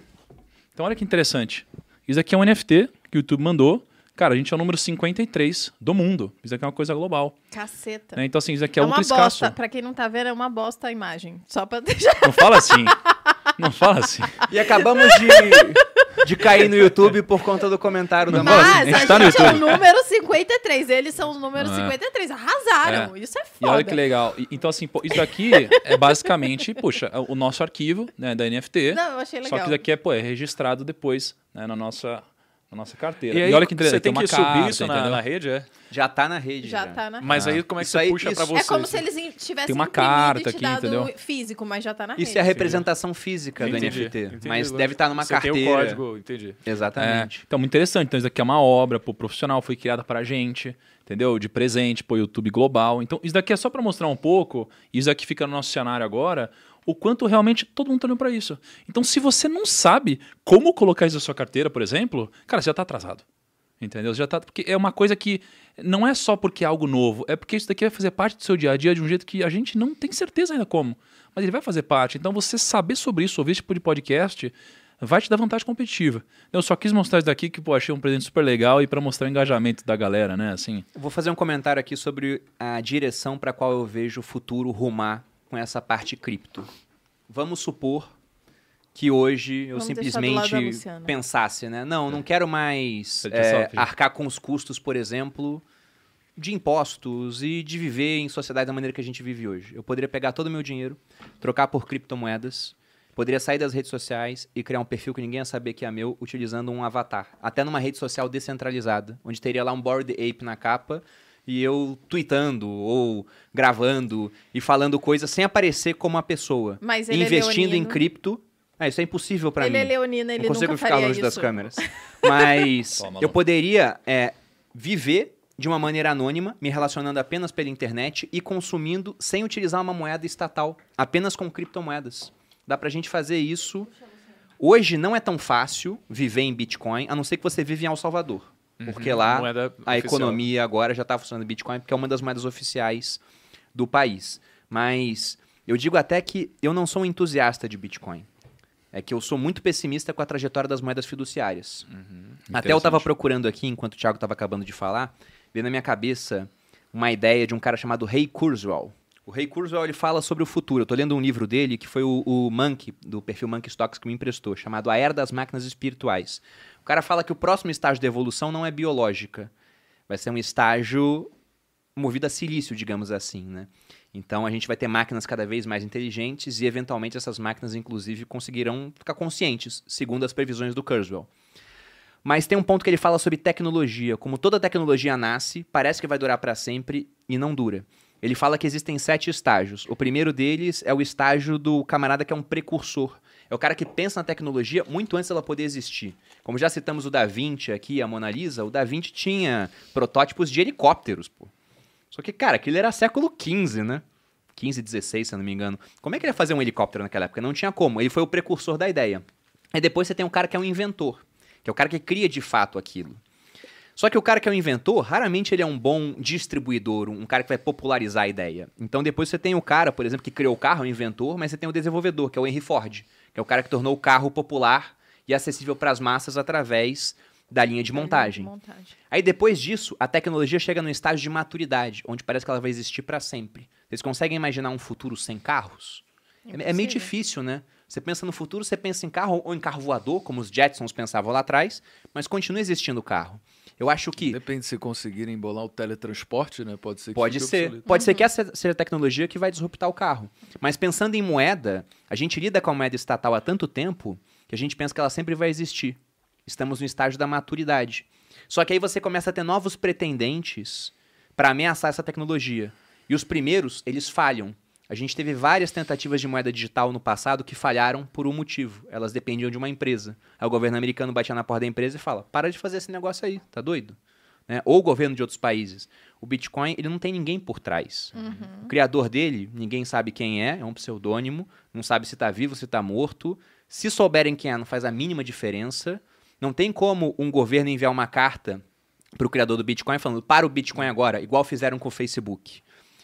S4: Então olha que interessante. Isso aqui é um NFT que o YouTube mandou. Cara, a gente é o número 53 do mundo. Isso aqui é uma coisa global.
S2: Caceta.
S4: né? Então, assim, isso aqui é,
S2: é uma
S4: ultra escasso.
S2: bosta. Pra quem não tá vendo, é uma bosta a imagem. Só pra deixar.
S4: Não fala assim. Não fala assim.
S1: E acabamos de, de cair no YouTube por conta do comentário da.
S2: Mas
S4: a gente tá no
S2: gente é o número 53. Eles são o número
S4: É.
S2: 53. Arrasaram. Isso é
S4: E
S2: foda.
S4: olha que legal. E- Então, assim, pô, isso daqui é basicamente, puxa, o nosso arquivo né, da NFT.
S2: Não, eu achei
S4: Só
S2: legal.
S4: que isso aqui é, pô, é registrado depois né, na, nossa, na nossa carteira.
S3: E aí
S4: olha que
S3: você
S4: interessante.
S3: tem
S4: uma
S3: que subir
S4: carta,
S3: isso na, na rede, é?
S1: Já tá na rede.
S2: Já tá na
S3: Mas
S4: Ah.
S3: aí como é que
S1: Isso
S3: você
S1: aí-
S3: puxa pra
S1: isso-
S3: você?
S2: É como
S3: isso?
S2: se eles tivessem
S4: Tem uma carta
S2: e
S4: aqui, entendeu?
S2: físico, mas já tá na
S1: Isso
S2: rede.
S1: é a representação física do
S3: Entendi,
S1: NFT.
S3: entendi
S1: mas deve estar numa
S3: você
S1: carteira.
S3: tem o código, entendi.
S1: Exatamente.
S4: É, então, muito interessante. Então, isso aqui é uma obra pô, profissional, foi criada pra gente, entendeu? De presente, pô, YouTube global. Então, isso daqui é só pra mostrar um pouco, e isso aqui fica no nosso cenário agora, o quanto realmente todo mundo tá olhando pra isso. Então, se você não sabe como colocar isso na sua carteira, por exemplo, cara, você já tá atrasado. Entendeu? Você já tá. Porque é uma coisa que não é só porque é algo novo, é porque isso daqui vai fazer parte do seu dia a dia de um jeito que a gente não tem certeza ainda como. Mas ele vai fazer parte. Então, você saber sobre isso, ouvir esse tipo de podcast, vai te dar vantagem competitiva. Eu só quis mostrar isso daqui que, pô, achei um presente super legal e para mostrar o engajamento da galera, né? Assim.
S1: Vou fazer um comentário aqui sobre a direção para qual eu vejo o futuro rumar com essa parte cripto. Vamos supor que hoje eu
S2: Vamos
S1: simplesmente pensasse, né? Não, não quero mais é, arcar com os custos, por exemplo, de impostos e de viver em sociedade da maneira que a gente vive hoje. Eu poderia pegar todo o meu dinheiro, trocar por criptomoedas, poderia sair das redes sociais e criar um perfil que ninguém ia saber que é meu, utilizando um avatar. Até numa rede social descentralizada, onde teria lá um Bored Ape na capa e eu tweetando ou gravando e falando coisas sem aparecer como uma pessoa.
S2: Mas ele é
S1: investindo em
S2: leonino.
S1: cripto. Ah, isso é impossível para mim.
S2: Ele é leonino, ele
S1: não consigo
S2: nunca
S1: ficar
S2: faria
S1: longe
S2: isso.
S1: das câmeras. Mas
S4: Toma,
S1: eu poderia é, viver de uma maneira anônima, me relacionando apenas pela internet e consumindo sem utilizar uma moeda estatal, apenas com criptomoedas. Dá pra gente fazer isso. Hoje não é tão fácil viver em Bitcoin, a não ser que você vive em El Salvador. Porque lá
S3: Moeda
S1: a
S3: oficial.
S1: economia agora já está funcionando Bitcoin, porque é uma das moedas oficiais do país. Mas eu digo até que eu não sou um entusiasta de Bitcoin. É que eu sou muito pessimista com a trajetória das moedas fiduciárias. Até eu estava procurando aqui, enquanto o Thiago estava acabando de falar, veio na minha cabeça uma ideia de um cara chamado Ray Kurzweil. O Ray Kurzweil ele fala sobre o futuro. Eu tô lendo um livro dele que foi o, o Monkey, do perfil Monkey Stocks, que me emprestou, chamado A Era das Máquinas Espirituais. Cara fala que o próximo estágio da evolução não é biológica. Vai ser um estágio movido a silício, digamos assim, né? Então a gente vai ter máquinas cada vez mais inteligentes e eventualmente essas máquinas inclusive conseguirão ficar conscientes, segundo as previsões do Kurzweil. Mas tem um ponto que ele fala sobre tecnologia. Como toda tecnologia nasce, parece que vai durar para sempre e não dura. Ele fala que existem sete estágios. O primeiro deles é o estágio do camarada que é um precursor. É o cara que pensa na tecnologia muito antes dela poder existir. Como já citamos o Da Vinci aqui, a Mona Lisa, o Da Vinci tinha protótipos de helicópteros, pô. Só que, cara, aquilo era século XV, né? 15, 16, se eu não me engano. Como é que ele ia fazer um helicóptero naquela época? Não tinha como. Ele foi o precursor da ideia. Aí depois você tem um cara que é um inventor, que é o cara que cria de fato aquilo. Só que o cara que é um inventor, raramente ele é um bom distribuidor, um cara que vai popularizar a ideia. Então depois você tem o cara, por exemplo, que criou o carro, o inventor, mas você tem o desenvolvedor, que é o Henry Ford, é o cara que tornou o carro popular e acessível para as massas através da linha de montagem.
S2: montagem.
S1: Aí depois disso, a tecnologia chega no estágio de maturidade, onde parece que ela vai existir para sempre. Vocês conseguem imaginar um futuro sem carros? É, é meio difícil, né? Você pensa no futuro, você pensa em carro ou em carro voador, como os Jetsons pensavam lá atrás, mas continua existindo o carro. Eu acho que
S3: Depende se conseguirem embolar o teletransporte, né? Pode ser que
S1: Pode ser.
S3: obsoleto.
S1: Pode ser que essa seja a tecnologia que vai disruptar o carro. Mas pensando em moeda, a gente lida com a moeda estatal há tanto tempo que a gente pensa que ela sempre vai existir. Estamos no estágio da maturidade. Só que aí você começa a ter novos pretendentes para ameaçar essa tecnologia. E os primeiros, eles falham. A gente teve várias tentativas de moeda digital no passado que falharam por um motivo. Elas dependiam de uma empresa. Aí o governo americano batia na porta da empresa e fala: para de fazer esse negócio aí, tá doido? Né? Ou o governo de outros países. O Bitcoin, ele não tem ninguém por trás. O criador dele, ninguém sabe quem é, é um pseudônimo, não sabe se está vivo, se está morto. Se souberem quem é, não faz a mínima diferença. Não tem como um governo enviar uma carta para o criador do Bitcoin falando para o Bitcoin agora, igual fizeram com o Facebook.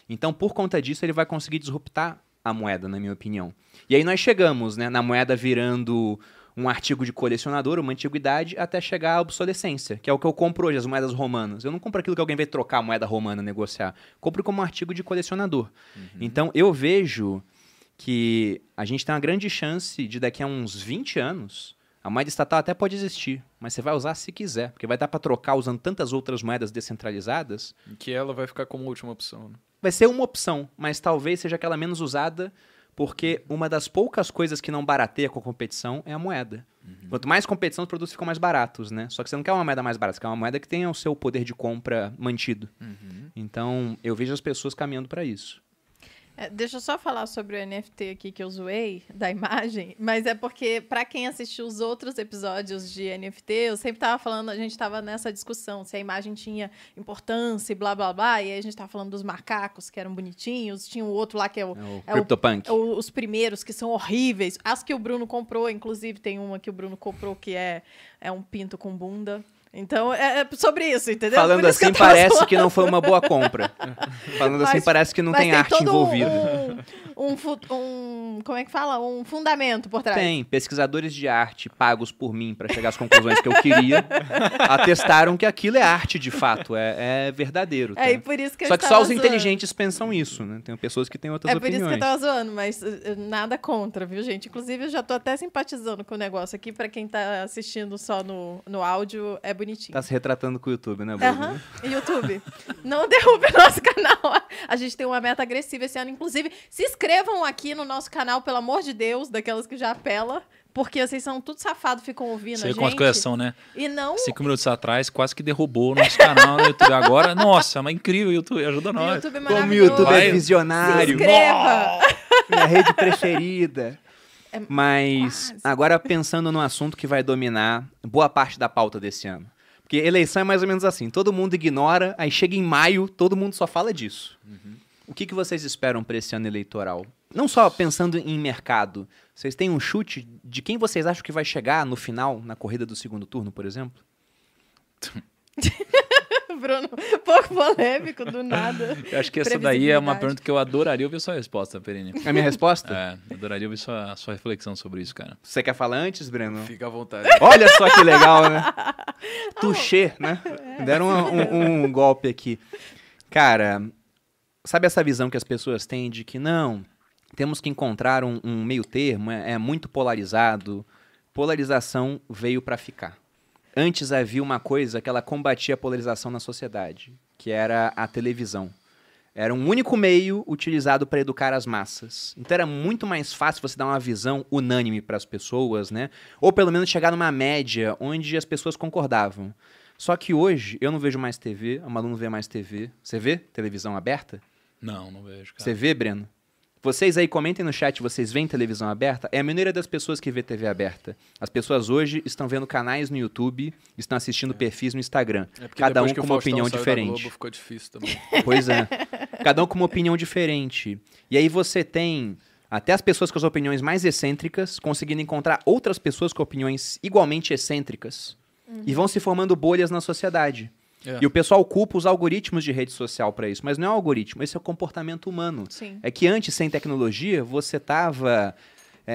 S1: Então, por conta disso, ele vai conseguir disruptar a moeda, na minha opinião. E aí nós chegamos, né, na moeda virando um artigo de colecionador, uma antiguidade, até chegar à obsolescência, que é o que eu compro hoje, as moedas romanas. Eu não compro aquilo que alguém vai trocar a moeda romana, negociar. Compro como um artigo de colecionador. Então, eu vejo que a gente tem uma grande chance de daqui a uns 20 anos, a moeda estatal até pode existir, mas você vai usar se quiser, porque vai dar para trocar usando tantas outras moedas descentralizadas.
S3: Que ela vai ficar como última opção. né?
S1: Vai ser uma opção, mas talvez seja aquela menos usada, porque uma das poucas coisas que não barateia com a competição é a moeda. Quanto mais competição, os produtos ficam mais baratos, né? Só que você não quer uma moeda mais barata, você quer uma moeda que tenha o seu poder de compra mantido. Então, eu vejo as pessoas caminhando para isso.
S2: É, deixa eu só falar sobre o NFT aqui que eu zoei da imagem, mas é porque, pra quem assistiu os outros episódios de NFT, eu sempre tava falando, a gente tava nessa discussão se a imagem tinha importância e blá blá blá, e aí a gente tava falando dos macacos que eram bonitinhos, tinha o outro lá que é o.
S1: É o
S2: É o-
S1: CryptoPunk.
S2: o- os primeiros que são horríveis. As que o Bruno comprou, inclusive, tem uma que o Bruno comprou que é, é um pinto com bunda. Então, é, é sobre isso, entendeu?
S1: Falando
S2: isso que
S1: assim,
S2: tô
S1: parece
S2: zoando.
S1: que não foi uma boa compra. Falando assim,
S2: Mas-
S1: parece que não
S2: Mas
S1: tem, arte envolvida.
S2: Um, um, um- Como é que fala? Um fundamento por trás.
S1: Tem pesquisadores de arte pagos por mim para chegar às conclusões que eu queria, atestaram que aquilo é arte de fato, é, é verdadeiro. tá?
S2: É, e por isso que
S1: Só que só os
S2: zoando.
S1: inteligentes pensam isso, né? Tem pessoas que têm outras
S2: É por isso
S1: opiniões.
S2: que eu tava zoando, mas uh, uh, nada contra, viu, gente? Inclusive, eu já tô até simpatizando com o negócio aqui. Pra quem tá assistindo só no, no áudio, é bonitinho.
S1: Tá se retratando com o YouTube, né, Bruno?
S2: Aham, YouTube. Não derrube nosso canal. A gente tem uma meta agressiva esse ano. Inclusive, se inscrevam aqui no nosso canal, pelo amor de Deus, daquelas que já apela. Porque vocês são tudo safado, ficam ouvindo
S4: Você
S2: a gente.
S4: são, né?
S2: E não
S4: Cinco minutos atrás, quase que derrubou o nosso canal no YouTube. Agora, nossa, mas incrível, YouTube, ajuda
S2: o
S4: nós.
S2: YouTube é
S1: Como o. YouTube é
S2: Se
S1: visionário,
S2: inscreva!
S1: minha rede preferida.
S2: É
S1: Mas
S2: quase.
S1: agora pensando no assunto que vai dominar boa parte da pauta desse ano. Porque eleição é mais ou menos assim, todo mundo ignora, aí chega em maio, todo mundo só fala disso. O que, que vocês esperam para esse ano eleitoral? Não só pensando em mercado, vocês têm um chute de quem vocês acham que vai chegar no final, na corrida do segundo turno, por exemplo?
S2: Bruno, pouco polêmico, do nada.
S4: Eu acho que essa daí é uma pergunta que eu adoraria ouvir sua resposta, Perini.
S1: A minha resposta?
S4: É, adoraria ouvir sua, sua reflexão sobre isso, cara.
S1: Você quer falar antes, Breno?
S3: Fica à vontade.
S1: Olha só que legal, né? Touché, né? Deram um, um- um golpe aqui. Cara, sabe essa visão que as pessoas têm de que não, temos que encontrar um, um meio termo, é, é muito polarizado. Polarização veio pra ficar. Antes havia uma coisa que ela combatia a polarização na sociedade, que era a televisão. Era um único meio utilizado para educar as massas. Então era muito mais fácil você dar uma visão unânime para as pessoas, né? Ou pelo menos chegar numa média onde as pessoas concordavam. Só que hoje eu não vejo mais TV, a Malu não vê mais TV. Você vê televisão aberta?
S4: Não, não vejo, cara.
S1: Você vê, Breno? Vocês aí comentem no chat, vocês veem televisão aberta? É a minoria das pessoas que vê TV aberta. As pessoas hoje estão vendo canais no YouTube, estão assistindo perfis no Instagram.
S3: É porque
S1: Cada um com uma opinião diferente.
S3: Globo, ficou difícil também.
S1: Pois é. Cada um com uma opinião diferente. E aí você tem até as pessoas com as opiniões mais excêntricas conseguindo encontrar outras pessoas com opiniões igualmente excêntricas. E vão se formando bolhas na sociedade.
S3: É.
S1: E o pessoal culpa os algoritmos de rede social para isso, mas não é um algoritmo, esse é o comportamento humano.
S2: Sim.
S1: É que antes, sem tecnologia, você estava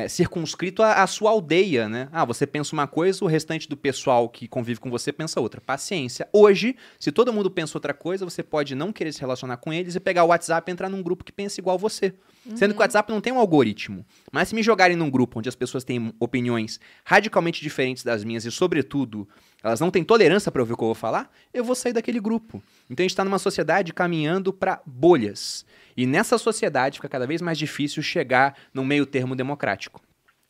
S1: circunscrito à, à sua aldeia, né? Ah, você pensa uma coisa, o restante do pessoal que convive com você pensa outra. Paciência. Hoje, se todo mundo pensa outra coisa, você pode não querer se relacionar com eles e pegar o WhatsApp e entrar num grupo que pensa igual você. Sendo que o WhatsApp não tem um algoritmo. Mas se me jogarem num grupo onde as pessoas têm opiniões radicalmente diferentes das minhas e, sobretudo, elas não têm tolerância para ouvir o que eu vou falar, eu vou sair daquele grupo. Então a gente está numa sociedade caminhando para bolhas. E nessa sociedade fica cada vez mais difícil chegar num meio termo democrático.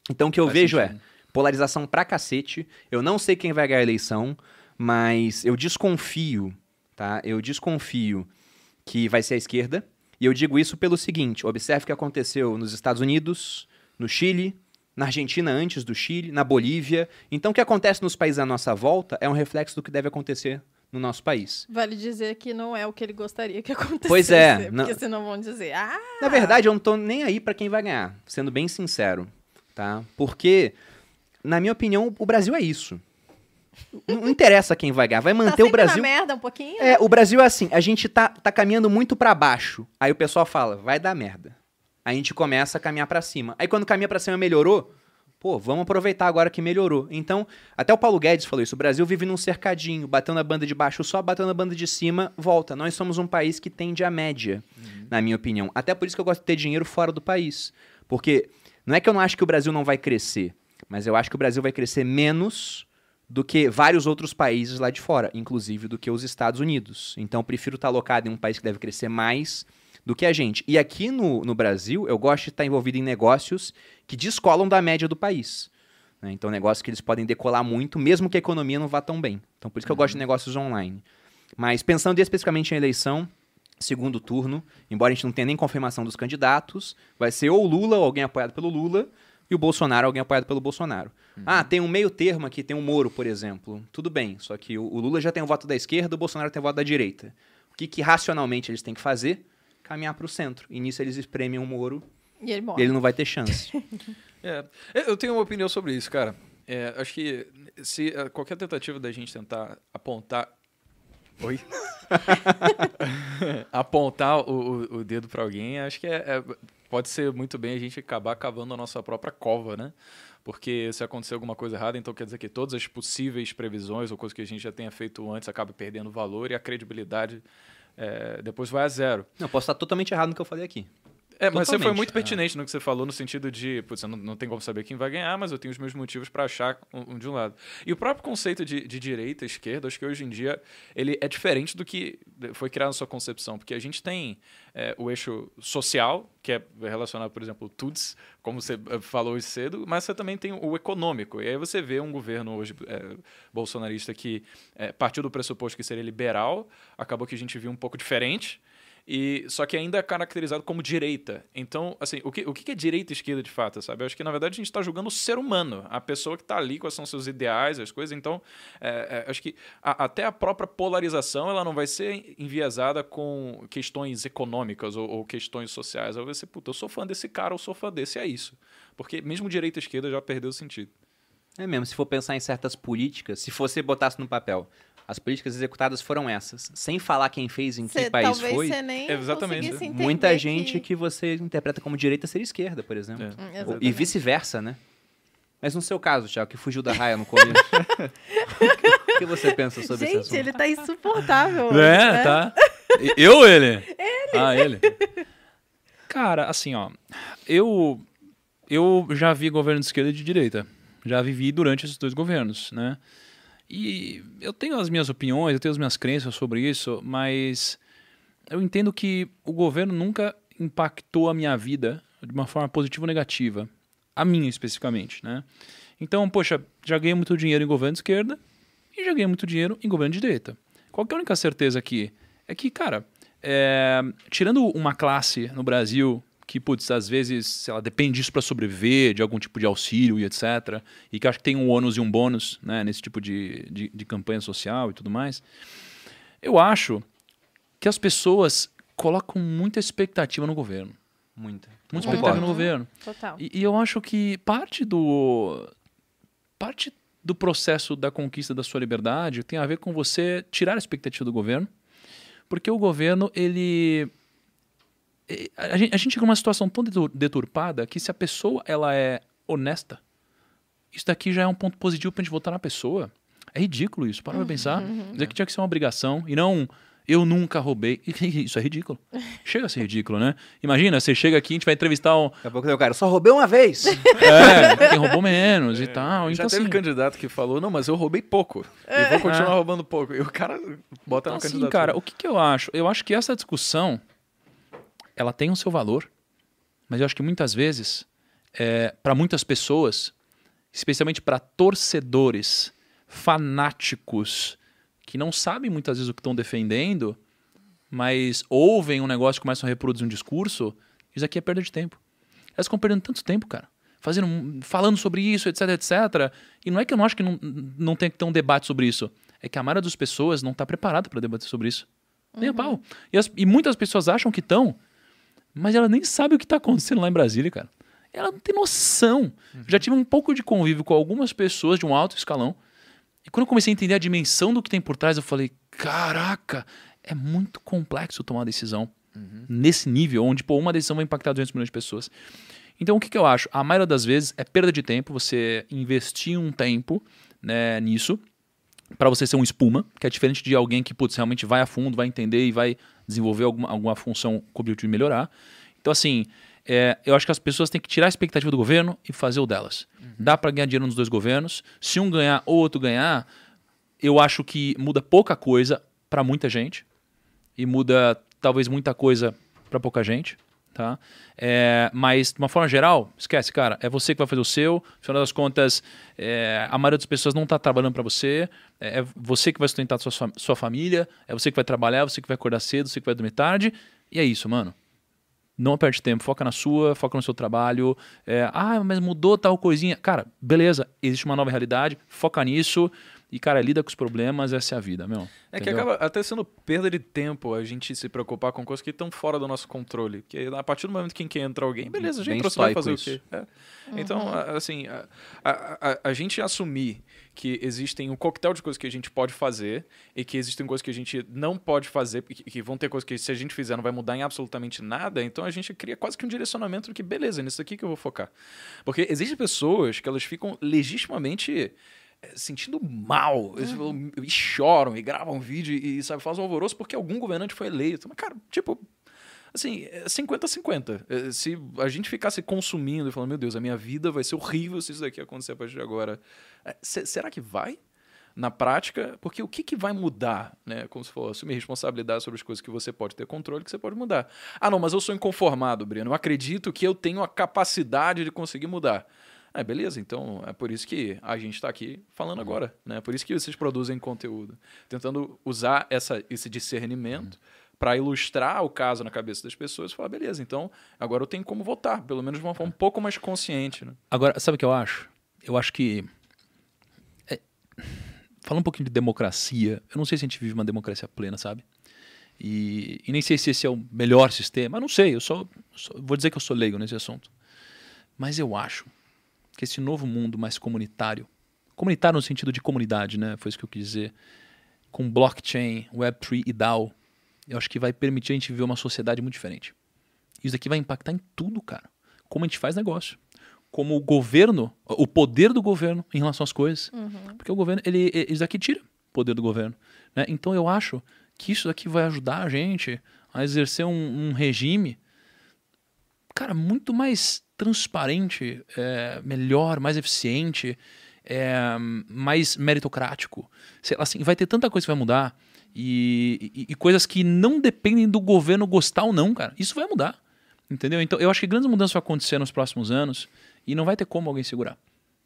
S1: Então o que eu
S4: Faz
S1: vejo
S4: sentido.
S1: é polarização pra cacete. Eu não sei quem vai ganhar a eleição, mas eu desconfio, tá? Eu desconfio que vai ser a esquerda. E eu digo isso pelo seguinte: observe o que aconteceu nos Estados Unidos, no Chile, na Argentina antes do Chile, na Bolívia. Então, o que acontece nos países à nossa volta é um reflexo do que deve acontecer no nosso país.
S2: Vale dizer que não é o que ele gostaria que acontecesse.
S1: Pois é,
S2: Porque
S1: não-
S2: senão vão dizer, ah,
S1: Na verdade, eu não tô nem aí pra quem vai ganhar, sendo bem sincero, tá? Porque, na minha opinião, o Brasil é isso. Não interessa quem vai ganhar, vai
S2: tá
S1: manter o
S2: sempre na
S1: Brasil.
S2: merda um pouquinho.
S1: É, o Brasil é assim, a gente tá, tá caminhando muito pra baixo. Aí o pessoal fala, vai dar merda. A gente começa a caminhar pra cima. Aí quando caminha pra cima melhorou, Pô, vamos aproveitar agora que melhorou. Então, até o Paulo Guedes falou isso. O Brasil vive num cercadinho, batendo a banda de baixo só, batendo a banda de cima, volta. Nós somos um país que tende à média, na minha opinião. Até por isso que eu gosto de ter dinheiro fora do país. Porque não é que eu não acho que o Brasil não vai crescer, mas eu acho que o Brasil vai crescer menos do que vários outros países lá de fora, inclusive do que os Estados Unidos. Então, eu prefiro estar alocado em um país que deve crescer mais do que a gente. E aqui no, no Brasil, eu gosto de estar envolvido em negócios que descolam da média do país. né? Então, negócios que eles podem decolar muito, mesmo que a economia não vá tão bem. Então, por isso que eu gosto de negócios online. Mas pensando especificamente em eleição, segundo turno, embora a gente não tenha nem confirmação dos candidatos, vai ser ou Lula, ou alguém apoiado pelo Lula, e o Bolsonaro, alguém apoiado pelo Bolsonaro. Ah, tem um meio termo aqui, tem um Moro, por exemplo. Tudo bem, só que o, o Lula já tem o voto da esquerda, o Bolsonaro tem o voto da direita. O que, que racionalmente eles têm que fazer? Caminhar para o centro. E nisso eles espremem o Moro
S2: E ele
S1: e
S2: morre.
S1: ele não vai ter chance.
S3: É, eu tenho uma opinião sobre isso, cara. É, acho que se eh, qualquer tentativa da gente tentar apontar. Oi? apontar o, o- o dedo pra alguém, acho que é, é- pode ser muito bem a gente acabar cavando a nossa própria cova, né? Porque se acontecer alguma coisa errada, então quer dizer que todas as possíveis previsões ou coisas que a gente já tenha feito antes acaba perdendo valor e a credibilidade eh, depois vai a zero.
S1: não, posso estar totalmente errado no que eu falei aqui.
S3: É, mas você foi muito pertinente no que você falou, no sentido de, putz, não, não tem como saber quem vai ganhar, mas eu tenho os meus motivos para achar um, um de um lado. E o próprio conceito de, de direita e esquerda, acho que hoje em dia ele é diferente do que foi criado na sua concepção, porque a gente tem é, o eixo social, que é relacionado, por exemplo, TUDS, como você eh, falou hoje cedo, mas você também tem o econômico. E aí você vê um governo hoje é, bolsonarista que é, partiu do pressuposto que seria liberal, acabou que a gente viu um pouco diferente, e só que ainda é caracterizado como direita. Então, assim, o que, o que é direita e esquerda de fato, sabe? Eu acho que, na verdade, a gente está julgando o ser humano, a pessoa que está ali, quais são seus ideais, as coisas. Então, é, é, acho que a- até a própria polarização ela não vai ser enviesada com questões econômicas ou, ou questões sociais. Ela vai ser, puta, eu sou fã desse cara, eu sou fã desse, é isso. Porque mesmo direita e esquerda já perdeu o sentido.
S1: É mesmo, se for pensar em certas políticas, se você botasse no papel, as políticas executadas foram essas, sem falar quem fez em que
S2: Cê-
S1: país
S2: talvez
S1: foi,
S2: você nem
S3: Exatamente.
S1: muita gente
S2: que...
S1: que você interpreta como direita ser esquerda, por exemplo.
S3: É.
S2: Hum,
S1: Ou-
S2: exatamente.
S1: E vice-versa, né? Mas no seu caso, Thiago, que fugiu da raia no começo, o que você pensa sobre esse
S2: Gente,
S1: assunto?
S2: ele tá insuportável. hoje,
S4: É,
S2: né?
S4: tá. Eu ou ele? Ele. Ah, ele. Cara, assim, ó. Eu, eu já vi governo de esquerda e de direita. Já vivi durante esses dois governos, né? E eu tenho as minhas opiniões, eu tenho as minhas crenças sobre isso, mas eu entendo que o governo nunca impactou a minha vida de uma forma positiva ou negativa. A minha, especificamente, né? Então, poxa, já ganhei muito dinheiro em governo de esquerda e já ganhei muito dinheiro em governo de direita. Qual é a única certeza aqui? É que, cara, é, tirando uma classe no Brasil que, putz, às vezes, sei lá, depende disso para sobreviver, de algum tipo de auxílio e etc., e que acho que tem um ônus e um bônus né, nesse tipo de, de, de campanha social e tudo mais, eu acho que as pessoas colocam muita expectativa no governo.
S1: Muita.
S4: Muita expectativa no governo.
S2: Total.
S4: E, e eu acho que parte do parte do processo da conquista da sua liberdade tem a ver com você tirar a expectativa do governo, porque o governo ele a gente, a gente chega numa situação tão detur- deturpada que se a pessoa ela é honesta, isso daqui já é um ponto positivo pra gente votar na pessoa. É ridículo isso, para pra pensar. Isso aqui tinha que ser uma obrigação e não eu nunca roubei. Isso é ridículo. Chega a ser ridículo, né? Imagina, você chega aqui, a gente vai entrevistar um,
S1: Daqui a pouco tem o cara, só roubei uma vez.
S4: é, quem roubou menos e tal.
S3: Já
S4: Então,
S3: teve
S4: assim,
S3: candidato que falou, não, mas eu roubei pouco. E vou continuar roubando pouco. E o cara bota
S4: então,
S3: na
S4: assim,
S3: candidatura.
S4: cara, o que, que eu acho? Eu acho que essa discussão, ela tem o seu valor, mas eu acho que muitas vezes, para muitas pessoas, especialmente para torcedores fanáticos que não sabem muitas vezes o que estão defendendo, mas ouvem um negócio e começam a reproduzir um discurso, isso aqui é perda de tempo. Elas ficam perdendo tanto tempo, cara. Fazendo, falando sobre isso, etc, etc. E não é que eu não acho que não, não tem que ter um debate sobre isso. É que a maioria das pessoas não está preparada para debater sobre isso. Nem a pau. E, as- e muitas pessoas acham que estão, mas ela nem sabe o que está acontecendo lá em Brasília, cara. Ela não tem noção. Já tive um pouco de convívio com algumas pessoas de um alto escalão. E quando eu comecei a entender a dimensão do que tem por trás, eu falei: caraca, é muito complexo tomar uma decisão nesse nível, onde pô, uma decisão vai impactar 200 milhões de pessoas. Então, o que, que eu acho? A maioria das vezes é perda de tempo você investir um tempo né, nisso para você ser um espuma, que é diferente de alguém que putz, realmente vai a fundo, vai entender e vai desenvolver alguma, alguma função com o objetivo de melhorar. Então, assim, é, eu acho que as pessoas têm que tirar a expectativa do governo e fazer o delas. Uhum. Dá para ganhar dinheiro nos dois governos. Se um ganhar ou outro ganhar, eu acho que muda pouca coisa para muita gente e muda talvez muita coisa para pouca gente. Tá? É, mas, de uma forma geral, esquece, cara. É você que vai fazer o seu. No final das contas, é, a maioria das pessoas não está trabalhando para você. É, é você que vai sustentar sua, sua família. É você que vai trabalhar, você que vai acordar cedo, você que vai dormir tarde. E é isso, mano. Não perde tempo, foca na sua, foca no seu trabalho. É, ah, mas mudou tal coisinha. Cara, beleza, existe uma nova realidade, foca nisso. E, cara, lida com os problemas, essa é a vida, meu.
S3: É entendeu? que acaba até sendo perda de tempo a gente se preocupar com coisas que estão fora do nosso controle. Porque a partir do momento que, que entra alguém, beleza, a gente vai fazer isso. o quê? É. Uhum. Então, assim, a, a, a, a, gente assumir que existem um coquetel de coisas que a gente pode fazer e que existem coisas que a gente não pode fazer, que, que vão ter coisas que se a gente fizer não vai mudar em absolutamente nada, então a gente cria quase que um direcionamento do que, beleza, nisso aqui que eu vou focar. Porque existem pessoas que elas ficam legitimamente é, sentindo mal. Eles uhum. e choram e gravam vídeo e, sabe, fazem um alvoroço porque algum governante foi eleito. Mas, cara, tipo, assim, 50-50. É é, se a gente ficasse consumindo e falando, meu Deus, a minha vida vai ser horrível se isso daqui acontecer a partir de agora. Será que vai? Na prática, porque o que, que vai mudar, né? Como se fosse assumir responsabilidade sobre as coisas que você pode ter controle, que você pode mudar. Ah, não, mas eu sou inconformado, Breno. Eu acredito que eu tenho a capacidade de conseguir mudar. É, beleza, então é por isso que a gente está aqui falando uhum. agora, né? É por isso que vocês produzem conteúdo, tentando usar essa, esse discernimento uhum. para ilustrar o caso na cabeça das pessoas e falar, beleza, então agora eu tenho como votar, pelo menos de uma forma um pouco mais consciente. Né?
S4: Agora, sabe o que eu acho? Eu acho que. É... Um pouquinho de democracia, eu não sei se a gente vive uma democracia plena, sabe? E, e nem sei se esse é o melhor sistema, não sei, eu só, só vou dizer que eu sou leigo nesse assunto. Mas eu acho que esse novo mundo mais comunitário, comunitário no sentido de comunidade, né? Foi isso que eu quis dizer, com blockchain, Web3 e DAO, eu acho que vai permitir a gente viver uma sociedade muito diferente. Isso daqui vai impactar em tudo, cara. Como a gente faz negócio. Como o governo, o poder do governo em relação às coisas. Uhum. Porque o governo, ele, isso daqui tira o poder do governo. Né? Então eu acho que isso daqui vai ajudar a gente a exercer um, um regime, cara, muito mais transparente, é, melhor, mais eficiente, é, mais meritocrático. Assim, vai ter tanta coisa que vai mudar e, e, e, coisas que não dependem do governo gostar ou não, cara. Isso vai mudar. Entendeu? Então, eu acho que grandes mudanças vão acontecer nos próximos anos e não vai ter como alguém segurar.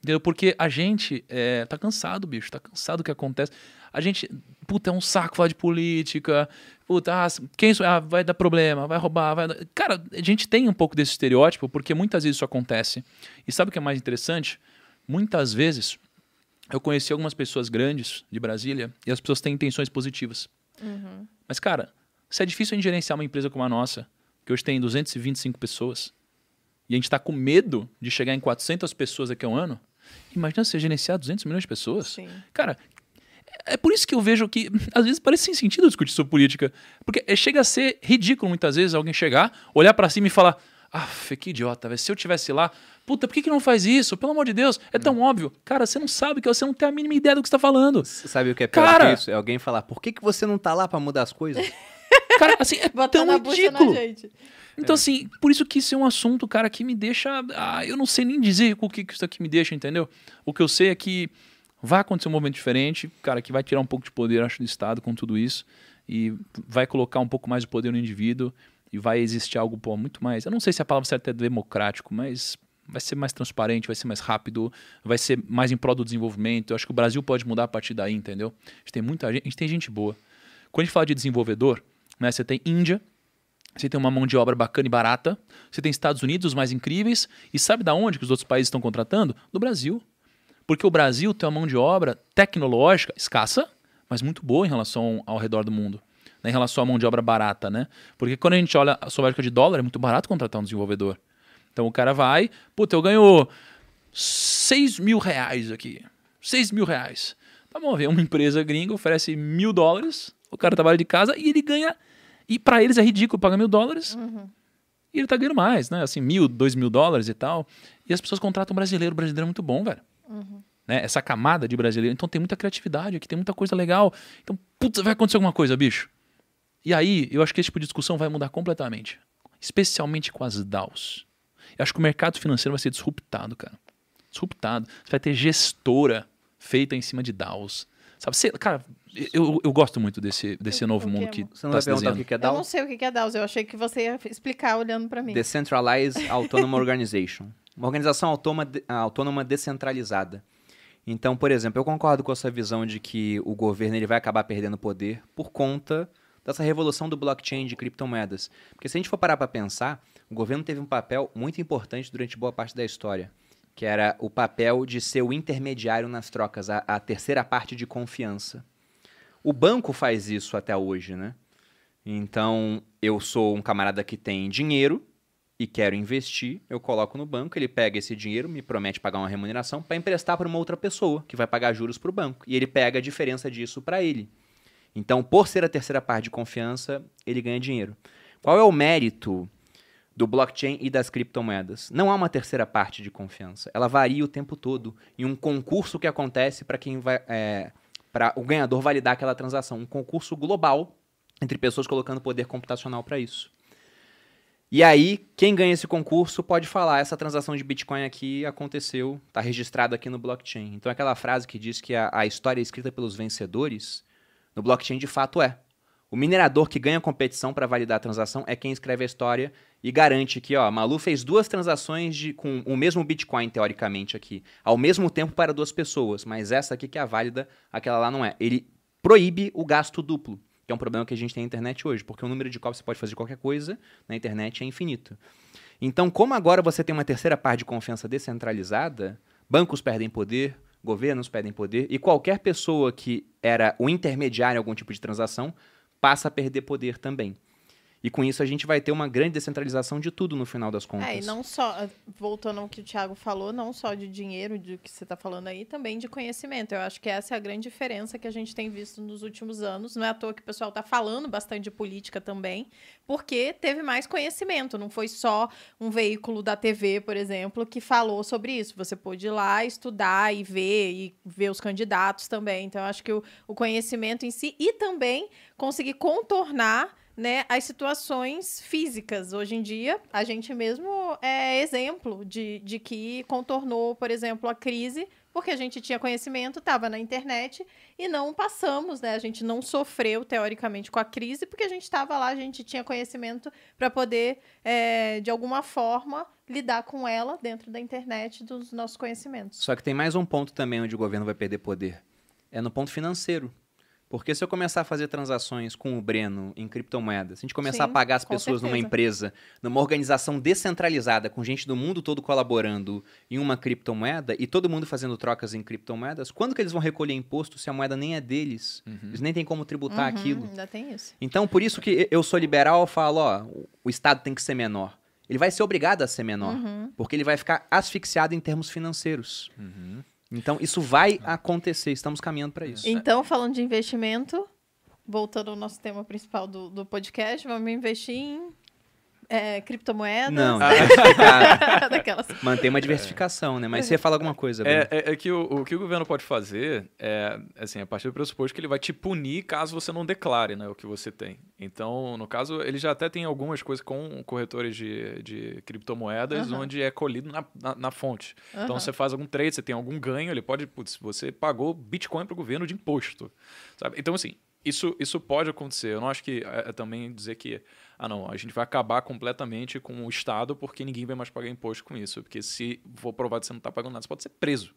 S4: Entendeu? Porque a gente é, tá cansado, bicho, tá cansado do que acontece. A gente, puta, é um saco falar de política, puta, ah, quem ah, vai dar problema, vai roubar, vai. Cara, a gente tem um pouco desse estereótipo porque muitas vezes isso acontece. E sabe o que é mais interessante? Muitas vezes eu conheci algumas pessoas grandes de Brasília e as pessoas têm intenções positivas. Uhum. Mas, cara, se é difícil a gente gerenciar uma empresa como a nossa, que hoje tem 225 pessoas, e a gente está com medo de chegar em 400 pessoas daqui a um ano, imagina você gerenciar 200 milhões de pessoas. Sim. Cara, é por isso que eu vejo que, às vezes, parece sem sentido discutir sobre política. Porque é, chega a ser ridículo, muitas vezes, alguém chegar, olhar para cima e falar: Ah, que idiota, véio. se eu tivesse lá, puta, por que, que não faz isso? Pelo amor de Deus, é tão hum. óbvio. Cara, você não sabe, que você não tem a mínima ideia do que você tá falando.
S1: Sabe o que é pior Cara... que isso? É alguém falar: Por que, que você não tá lá para mudar as coisas?
S4: Cara, assim, é tão ridículo. Então, é. assim, por isso que isso é um assunto, cara, que me deixa. Ah, eu não sei nem dizer o que, que isso aqui me deixa, entendeu? O que eu sei é que Vai acontecer um movimento diferente, cara, que vai tirar um pouco de poder, acho, do Estado com tudo isso e vai colocar um pouco mais de poder no indivíduo e vai existir algo pô, muito mais. Eu não sei se a palavra certa é democrático, mas vai ser mais transparente, vai ser mais rápido, vai ser mais em prol do desenvolvimento. Eu acho que o Brasil pode mudar a partir daí, entendeu? A gente tem muita gente, a gente tem gente boa. Quando a gente fala de desenvolvedor, né, você tem Índia, você tem uma mão de obra bacana e barata, você tem Estados Unidos, os mais incríveis, e sabe da onde que os outros países estão contratando? Do Brasil. Porque o Brasil tem uma mão de obra tecnológica escassa, mas muito boa em relação ao redor do mundo. Né, em relação à mão de obra barata, né? Porque quando a gente olha a sua lógica de dólar, é muito barato contratar um desenvolvedor. Então o cara vai, puta, eu ganho 6 mil reais aqui. 6 mil reais. Tá bom, vem uma empresa gringa, oferece mil dólares, o cara trabalha de casa e ele ganha. E para eles é ridículo pagar mil dólares. Uhum. E ele tá ganhando mais, né? Assim, mil, dois mil dólares e tal. E as pessoas contratam brasileiro. O brasileiro é muito bom, velho. Né? Essa camada de brasileiro. Então tem muita criatividade aqui, tem muita coisa legal. Então, putz, vai acontecer alguma coisa, bicho. E aí, eu acho que esse tipo de discussão vai mudar completamente. Especialmente com as DAOs. Eu acho que o mercado financeiro vai ser disruptado, cara. Disruptado. Você vai ter gestora feita em cima de DAOs. Sabe, cara, eu, eu gosto muito desse, desse
S2: O-
S4: novo
S2: o
S4: mundo
S2: é-
S4: que
S1: Você não
S4: tá
S1: vai
S4: se
S1: perguntar o
S4: desenhando.
S1: que que é
S2: Eu
S1: DAO?
S2: não sei o que que é DAOs. Eu achei que você ia explicar olhando pra mim.
S1: Decentralized Autonomous Organization. Uma organização autônoma, autônoma descentralizada. Então, por exemplo, eu concordo com essa visão de que o governo ele vai acabar perdendo poder por conta dessa revolução do blockchain de criptomoedas. Porque se a gente for parar para pensar, o governo teve um papel muito importante durante boa parte da história, que era o papel de ser o intermediário nas trocas, a, a terceira parte de confiança. O banco faz isso até hoje, né? Então, eu sou um camarada que tem dinheiro e quero investir, eu coloco no banco, ele pega esse dinheiro, me promete pagar uma remuneração para emprestar para uma outra pessoa, que vai pagar juros para o banco. E ele pega a diferença disso para ele. Então, por ser a terceira parte de confiança, ele ganha dinheiro. Qual é o mérito do blockchain e das criptomoedas? Não há uma terceira parte de confiança. Ela varia o tempo todo em um concurso que acontece para quem vai, para o ganhador validar aquela transação, um concurso global entre pessoas colocando poder computacional para isso. E aí, quem ganha esse concurso pode falar: essa transação de Bitcoin aqui aconteceu, está registrado aqui no blockchain. Então, aquela frase que diz que a, a história é escrita pelos vencedores, no blockchain de fato é. O minerador que ganha a competição para validar a transação é quem escreve a história e garante que, ó, Malu fez duas transações de, com o mesmo Bitcoin, teoricamente, aqui, ao mesmo tempo para duas pessoas, mas essa aqui que é a válida, aquela lá não é. Ele proíbe o gasto duplo, que é um problema que a gente tem na internet hoje, porque o número de cópias você pode fazer qualquer coisa na internet é infinito. Então, como agora você tem uma terceira parte de confiança descentralizada, bancos perdem poder, governos perdem poder, e qualquer pessoa que era o intermediário em algum tipo de transação passa a perder poder também. E com isso a gente vai ter uma grande descentralização de tudo no final das contas.
S2: É, e não só, voltando ao que o Thiago falou, não só de dinheiro, de que você está falando aí, também de conhecimento. Eu acho que essa é a grande diferença que a gente tem visto nos últimos anos. Não é à toa que o pessoal está falando bastante de política também, porque teve mais conhecimento. Não foi só um veículo da TV, por exemplo, que falou sobre isso. Você pôde ir lá estudar e ver, e ver os candidatos também. Então, eu acho que o, o conhecimento em si e também conseguir contornar né, as situações físicas. Hoje em dia, a gente mesmo é exemplo de, de que contornou, por exemplo, a crise, porque a gente tinha conhecimento, estava na internet e não passamos, né? A gente não sofreu, teoricamente, com a crise, porque a gente estava lá, a gente tinha conhecimento para poder, é, de alguma forma, lidar com ela dentro da internet dos nossos conhecimentos.
S1: Só que tem mais um ponto também onde o governo vai perder poder. É no ponto financeiro. Porque se eu começar a fazer transações com o Breno em criptomoedas, se a gente começar
S2: Sim,
S1: a pagar as pessoas numa
S2: certeza.
S1: empresa, numa organização descentralizada, com gente do mundo todo colaborando em uma criptomoeda e todo mundo fazendo trocas em criptomoedas, quando que eles vão recolher imposto se a moeda nem é deles? Eles nem têm como tributar
S2: Uhum,
S1: aquilo.
S2: Ainda tem isso.
S1: Então, por isso que eu sou liberal, eu falo, ó, o Estado tem que ser menor. Ele vai ser obrigado a ser menor,
S2: Uhum.
S1: porque ele vai ficar asfixiado em termos financeiros. Então, isso vai acontecer, estamos caminhando para isso.
S2: Então, falando de investimento, voltando ao nosso tema principal do, do podcast, vamos investir em é, criptomoedas.
S1: Não, diversificar,
S2: Daquelas.
S1: manter uma diversificação, né? Mas você fala alguma coisa,
S3: É, é, é que o, o que o governo pode fazer é, assim, a partir do pressuposto que ele vai te punir caso você não declare né, o que você tem. Então, no caso, ele já até tem algumas coisas com corretores de, de criptomoedas
S2: Aham.
S3: onde é colhido na, na, na fonte. Então,
S2: Aham.
S3: você faz algum trade, você tem algum ganho, ele pode, putz, você pagou Bitcoin para o governo de imposto. Sabe? Então, assim, isso, isso pode acontecer. Eu não acho que é, é também dizer que, ah, não, a gente vai acabar completamente com o Estado porque ninguém vai mais pagar imposto com isso. Porque se for provado que você não está pagando nada, você pode ser preso.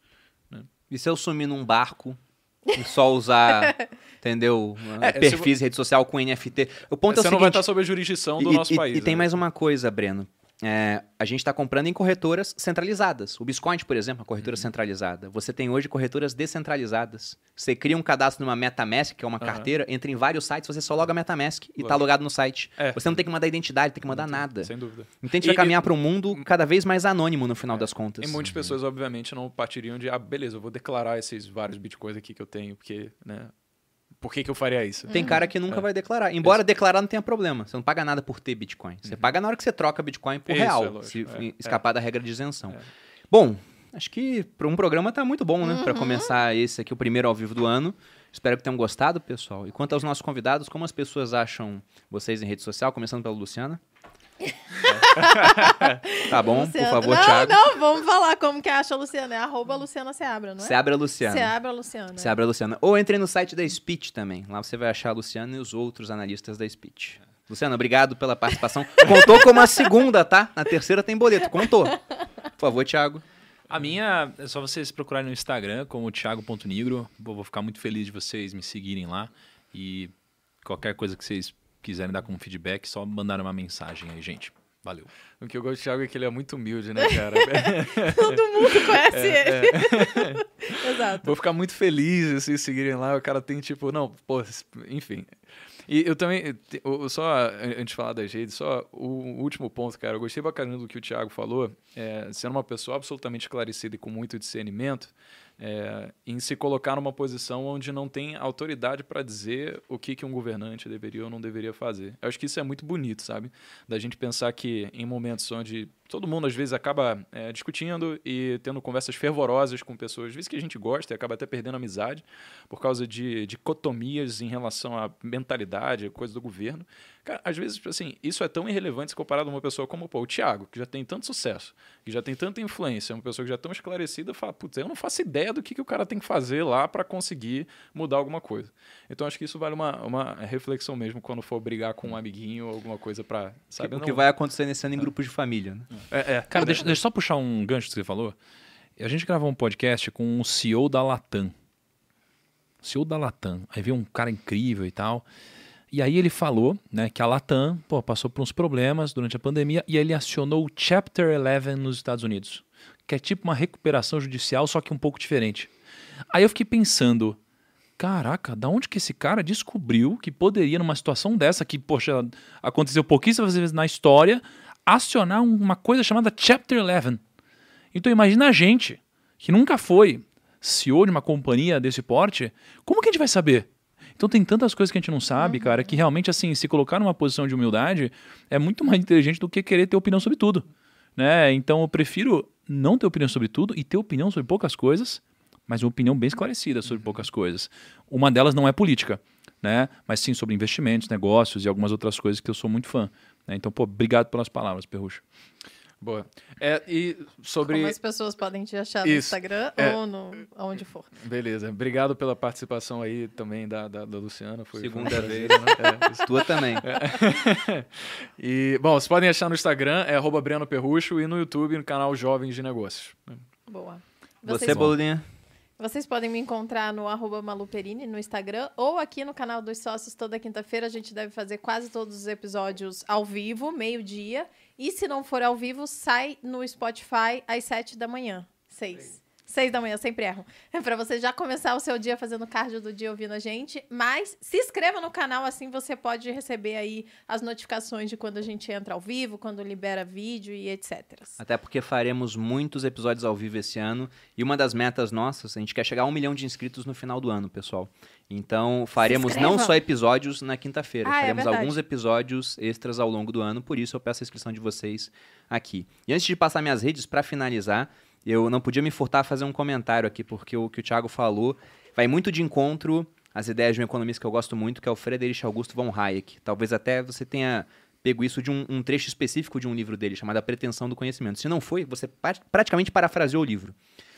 S1: E se eu sumir num barco e só usar, entendeu?
S3: É,
S1: perfis, rede social com NFT. O ponto
S3: você
S1: é o
S3: não vai
S1: seguinte,
S3: estar sob a jurisdição do
S1: e,
S3: nosso
S1: e-
S3: país.
S1: E tem
S3: né?
S1: mais uma coisa, Breno. É, a gente está comprando em corretoras centralizadas. O Biscoint, por exemplo, é uma corretora
S3: Uhum.
S1: centralizada. Você tem hoje corretoras descentralizadas. Você cria um cadastro numa MetaMask, que é uma
S3: Aham.
S1: carteira, entra em vários sites, você só loga a MetaMask e está logado no site.
S3: É.
S1: Você não tem que mandar identidade, tem que mandar nada.
S3: Sem dúvida.
S1: Então a gente vai caminhar para um mundo cada vez mais anônimo no final das contas.
S3: E muitas pessoas, obviamente, não partiriam de, ah, beleza, eu vou declarar esses vários bitcoins aqui que eu tenho, porque, né? Por que, que eu faria isso?
S1: Tem cara que
S3: É.
S1: nunca vai declarar. Embora declarar não tenha problema. Você não paga nada por ter Bitcoin. Você paga na hora que você troca Bitcoin por
S3: Uhum. Isso, é
S1: real.
S3: lógico,
S1: se
S3: é,
S1: escapar da regra de isenção.
S3: É.
S1: Bom, acho que para um programa tá muito bom, né? Para começar esse aqui, o primeiro ao vivo do ano. Espero que tenham gostado, pessoal. E quanto aos nossos convidados, como as pessoas acham vocês em rede social? Começando pela Luciana. tá bom,
S2: Luciana-
S1: por favor,
S2: não,
S1: Thiago.
S2: não, vamos falar como que acha a Luciana. É arroba Luciana Seabra, não é?
S1: Seabra Luciana.
S2: Seabra Luciana.
S1: Seabra Luciana. Ou entre no site da Speech também. Lá você vai achar a Luciana e os outros analistas da Speech. Luciana, obrigado pela participação. Contou como a segunda, tá? Na terceira tem boleto. Contou. Por favor, Thiago.
S4: A minha é só vocês procurarem no Instagram como thiago.nigro. Vou vou ficar muito feliz de vocês me seguirem lá. E qualquer coisa que vocês quiserem dar como feedback, só mandar uma mensagem aí, gente. Valeu.
S3: O que eu gosto do Thiago é que ele é muito humilde, né, cara?
S2: Todo mundo conhece
S3: É,
S2: ele. Exato.
S3: Vou ficar muito feliz se vocês seguirem lá. O cara tem tipo, não, pô, enfim. E eu também, te- o- só antes de falar das redes, só o último ponto, cara. Eu gostei bacana do que o Thiago falou. É, sendo uma pessoa absolutamente esclarecida e com muito discernimento, é, em se colocar numa posição onde não tem autoridade para dizer o que, que um governante deveria ou não deveria fazer. Eu acho que isso é muito bonito, sabe? Da gente pensar que em momentos onde todo mundo às vezes acaba é, discutindo e tendo conversas fervorosas com pessoas, às vezes que a gente gosta e acaba até perdendo amizade por causa de dicotomias em relação à mentalidade, coisa do governo. Cara, às vezes, assim, isso é tão irrelevante se comparado a uma pessoa como pô, o Thiago, que já tem tanto sucesso, que já tem tanta influência, uma pessoa que já é tão esclarecida, fala, putz, eu não faço ideia do que, que o cara tem que fazer lá para conseguir mudar alguma coisa. Então, acho que isso vale uma, uma reflexão mesmo quando for brigar com um amiguinho ou alguma coisa para sabe?
S1: o
S3: não-
S1: que vai acontecer nesse ano em grupos de família, né?
S3: É, é.
S4: Cara, deixa, deixa eu só puxar um gancho que você falou. A gente gravou um podcast com o CEO da Latam. CEO da Latam. Aí veio um cara incrível e tal. E aí ele falou, né, que a Latam, pô, passou por uns problemas durante a pandemia e ele acionou o Chapter 11 nos Estados Unidos, que é tipo uma recuperação judicial, só que um pouco diferente. Aí eu fiquei pensando, caraca, da onde que esse cara descobriu que poderia numa situação dessa que, poxa, aconteceu pouquíssimas vezes na história, acionar uma coisa chamada Chapter 11. Então imagina a gente, que nunca foi CEO de uma companhia desse porte, como que a gente vai saber? Então tem tantas coisas que a gente não sabe, cara, que realmente, assim, se colocar numa posição de humildade é muito mais inteligente do que querer ter opinião sobre tudo. Né? Então eu prefiro não ter opinião sobre tudo e ter opinião sobre poucas coisas, mas uma opinião bem esclarecida sobre poucas coisas. Uma delas não é política, né? mas sim sobre investimentos, negócios e algumas outras coisas que eu sou muito fã. né? Então, pô, obrigado pelas palavras, Perrucho.
S3: Boa. É, e sobre.
S2: Como as pessoas podem te achar no
S3: Isso.
S2: Instagram
S3: É.
S2: ou no, onde for.
S3: Beleza. Obrigado pela participação aí também da, da, da Luciana. Foi, foi
S1: Segunda
S3: prazer,
S1: vez.
S3: né? É.
S1: Tua também.
S3: e, bom, vocês podem achar no Instagram, é arroba Breno Perrucho, e no YouTube, no canal Jovens de Negócios.
S2: Boa.
S1: Você,
S2: Vocês,
S1: Bolulinha?
S2: Vocês podem me encontrar no arroba Maluperini no Instagram ou aqui no canal dos sócios toda quinta-feira. A gente deve fazer quase todos os episódios ao vivo, meio-dia. E se não for ao vivo, sai no Spotify às sete da manhã. Seis. Seis da manhã, sempre erro. É pra você já começar o seu dia fazendo cardio do dia ouvindo a gente. Mas se inscreva no canal, assim você pode receber aí as notificações de quando a gente entra ao vivo, quando libera vídeo e etc.
S1: Até porque faremos muitos episódios ao vivo esse ano. E uma das metas nossas, a gente quer chegar a um milhão de inscritos no final do ano, pessoal. Então, faremos não só episódios na quinta-feira,
S2: Ah, é
S1: faremos
S2: alguns
S1: alguns episódios extras ao longo do ano. Por isso, eu peço a inscrição de vocês aqui. E antes de passar minhas redes, para finalizar, eu não podia me furtar a fazer um comentário aqui, porque o que o Thiago falou vai muito de encontro às ideias de um economista que eu gosto muito, que é o Friedrich Augusto von Hayek. Talvez até você tenha pego isso de um, um trecho específico de um livro dele, chamado A Pretensão do Conhecimento. Se não foi, você praticamente parafraseou o livro.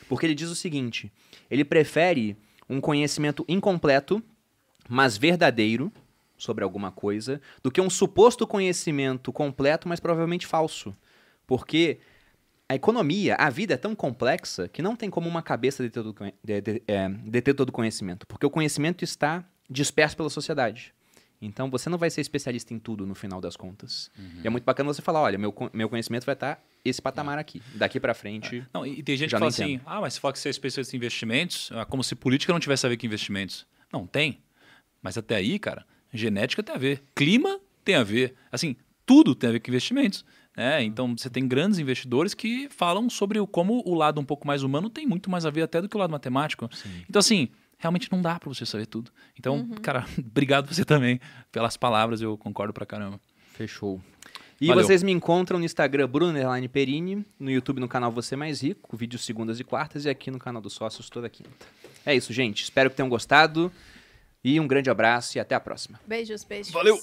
S1: Porque ele diz o seguinte: ele prefere um conhecimento incompleto, mas verdadeiro, sobre alguma coisa, do que um suposto conhecimento completo, mas provavelmente falso. Porque a economia, a vida é tão complexa que não tem como uma cabeça deter todo, de- de- é, deter todo o conhecimento. Porque o conhecimento está disperso pela sociedade. Então você não vai ser especialista em tudo no final das contas. E é muito bacana você falar, olha, meu, meu conhecimento vai estar esse patamar aqui. Daqui pra frente.
S4: Não, e e tem gente que fala assim, ah, mas você fala que você é especialista em investimentos, ah, como se política não tivesse a ver com investimentos. Não, tem. Mas até aí, cara, genética tem a ver, clima tem a ver, assim, tudo tem a ver com investimentos. Né? Então você tem grandes investidores que falam sobre o, como o lado um pouco mais humano tem muito mais a ver até do que o lado matemático. Então, assim, realmente não dá pra você saber tudo. Então, cara, obrigado você também pelas palavras, eu concordo pra caramba.
S1: Fechou. E
S4: Valeu.
S1: vocês me encontram no Instagram Bruno Perini, no YouTube no canal Você Mais Rico, vídeos segundas e quartas, e aqui no canal dos sócios toda quinta. É isso, gente. Espero que tenham gostado. E um grande abraço e até a próxima.
S2: Beijos, beijos.
S4: Valeu!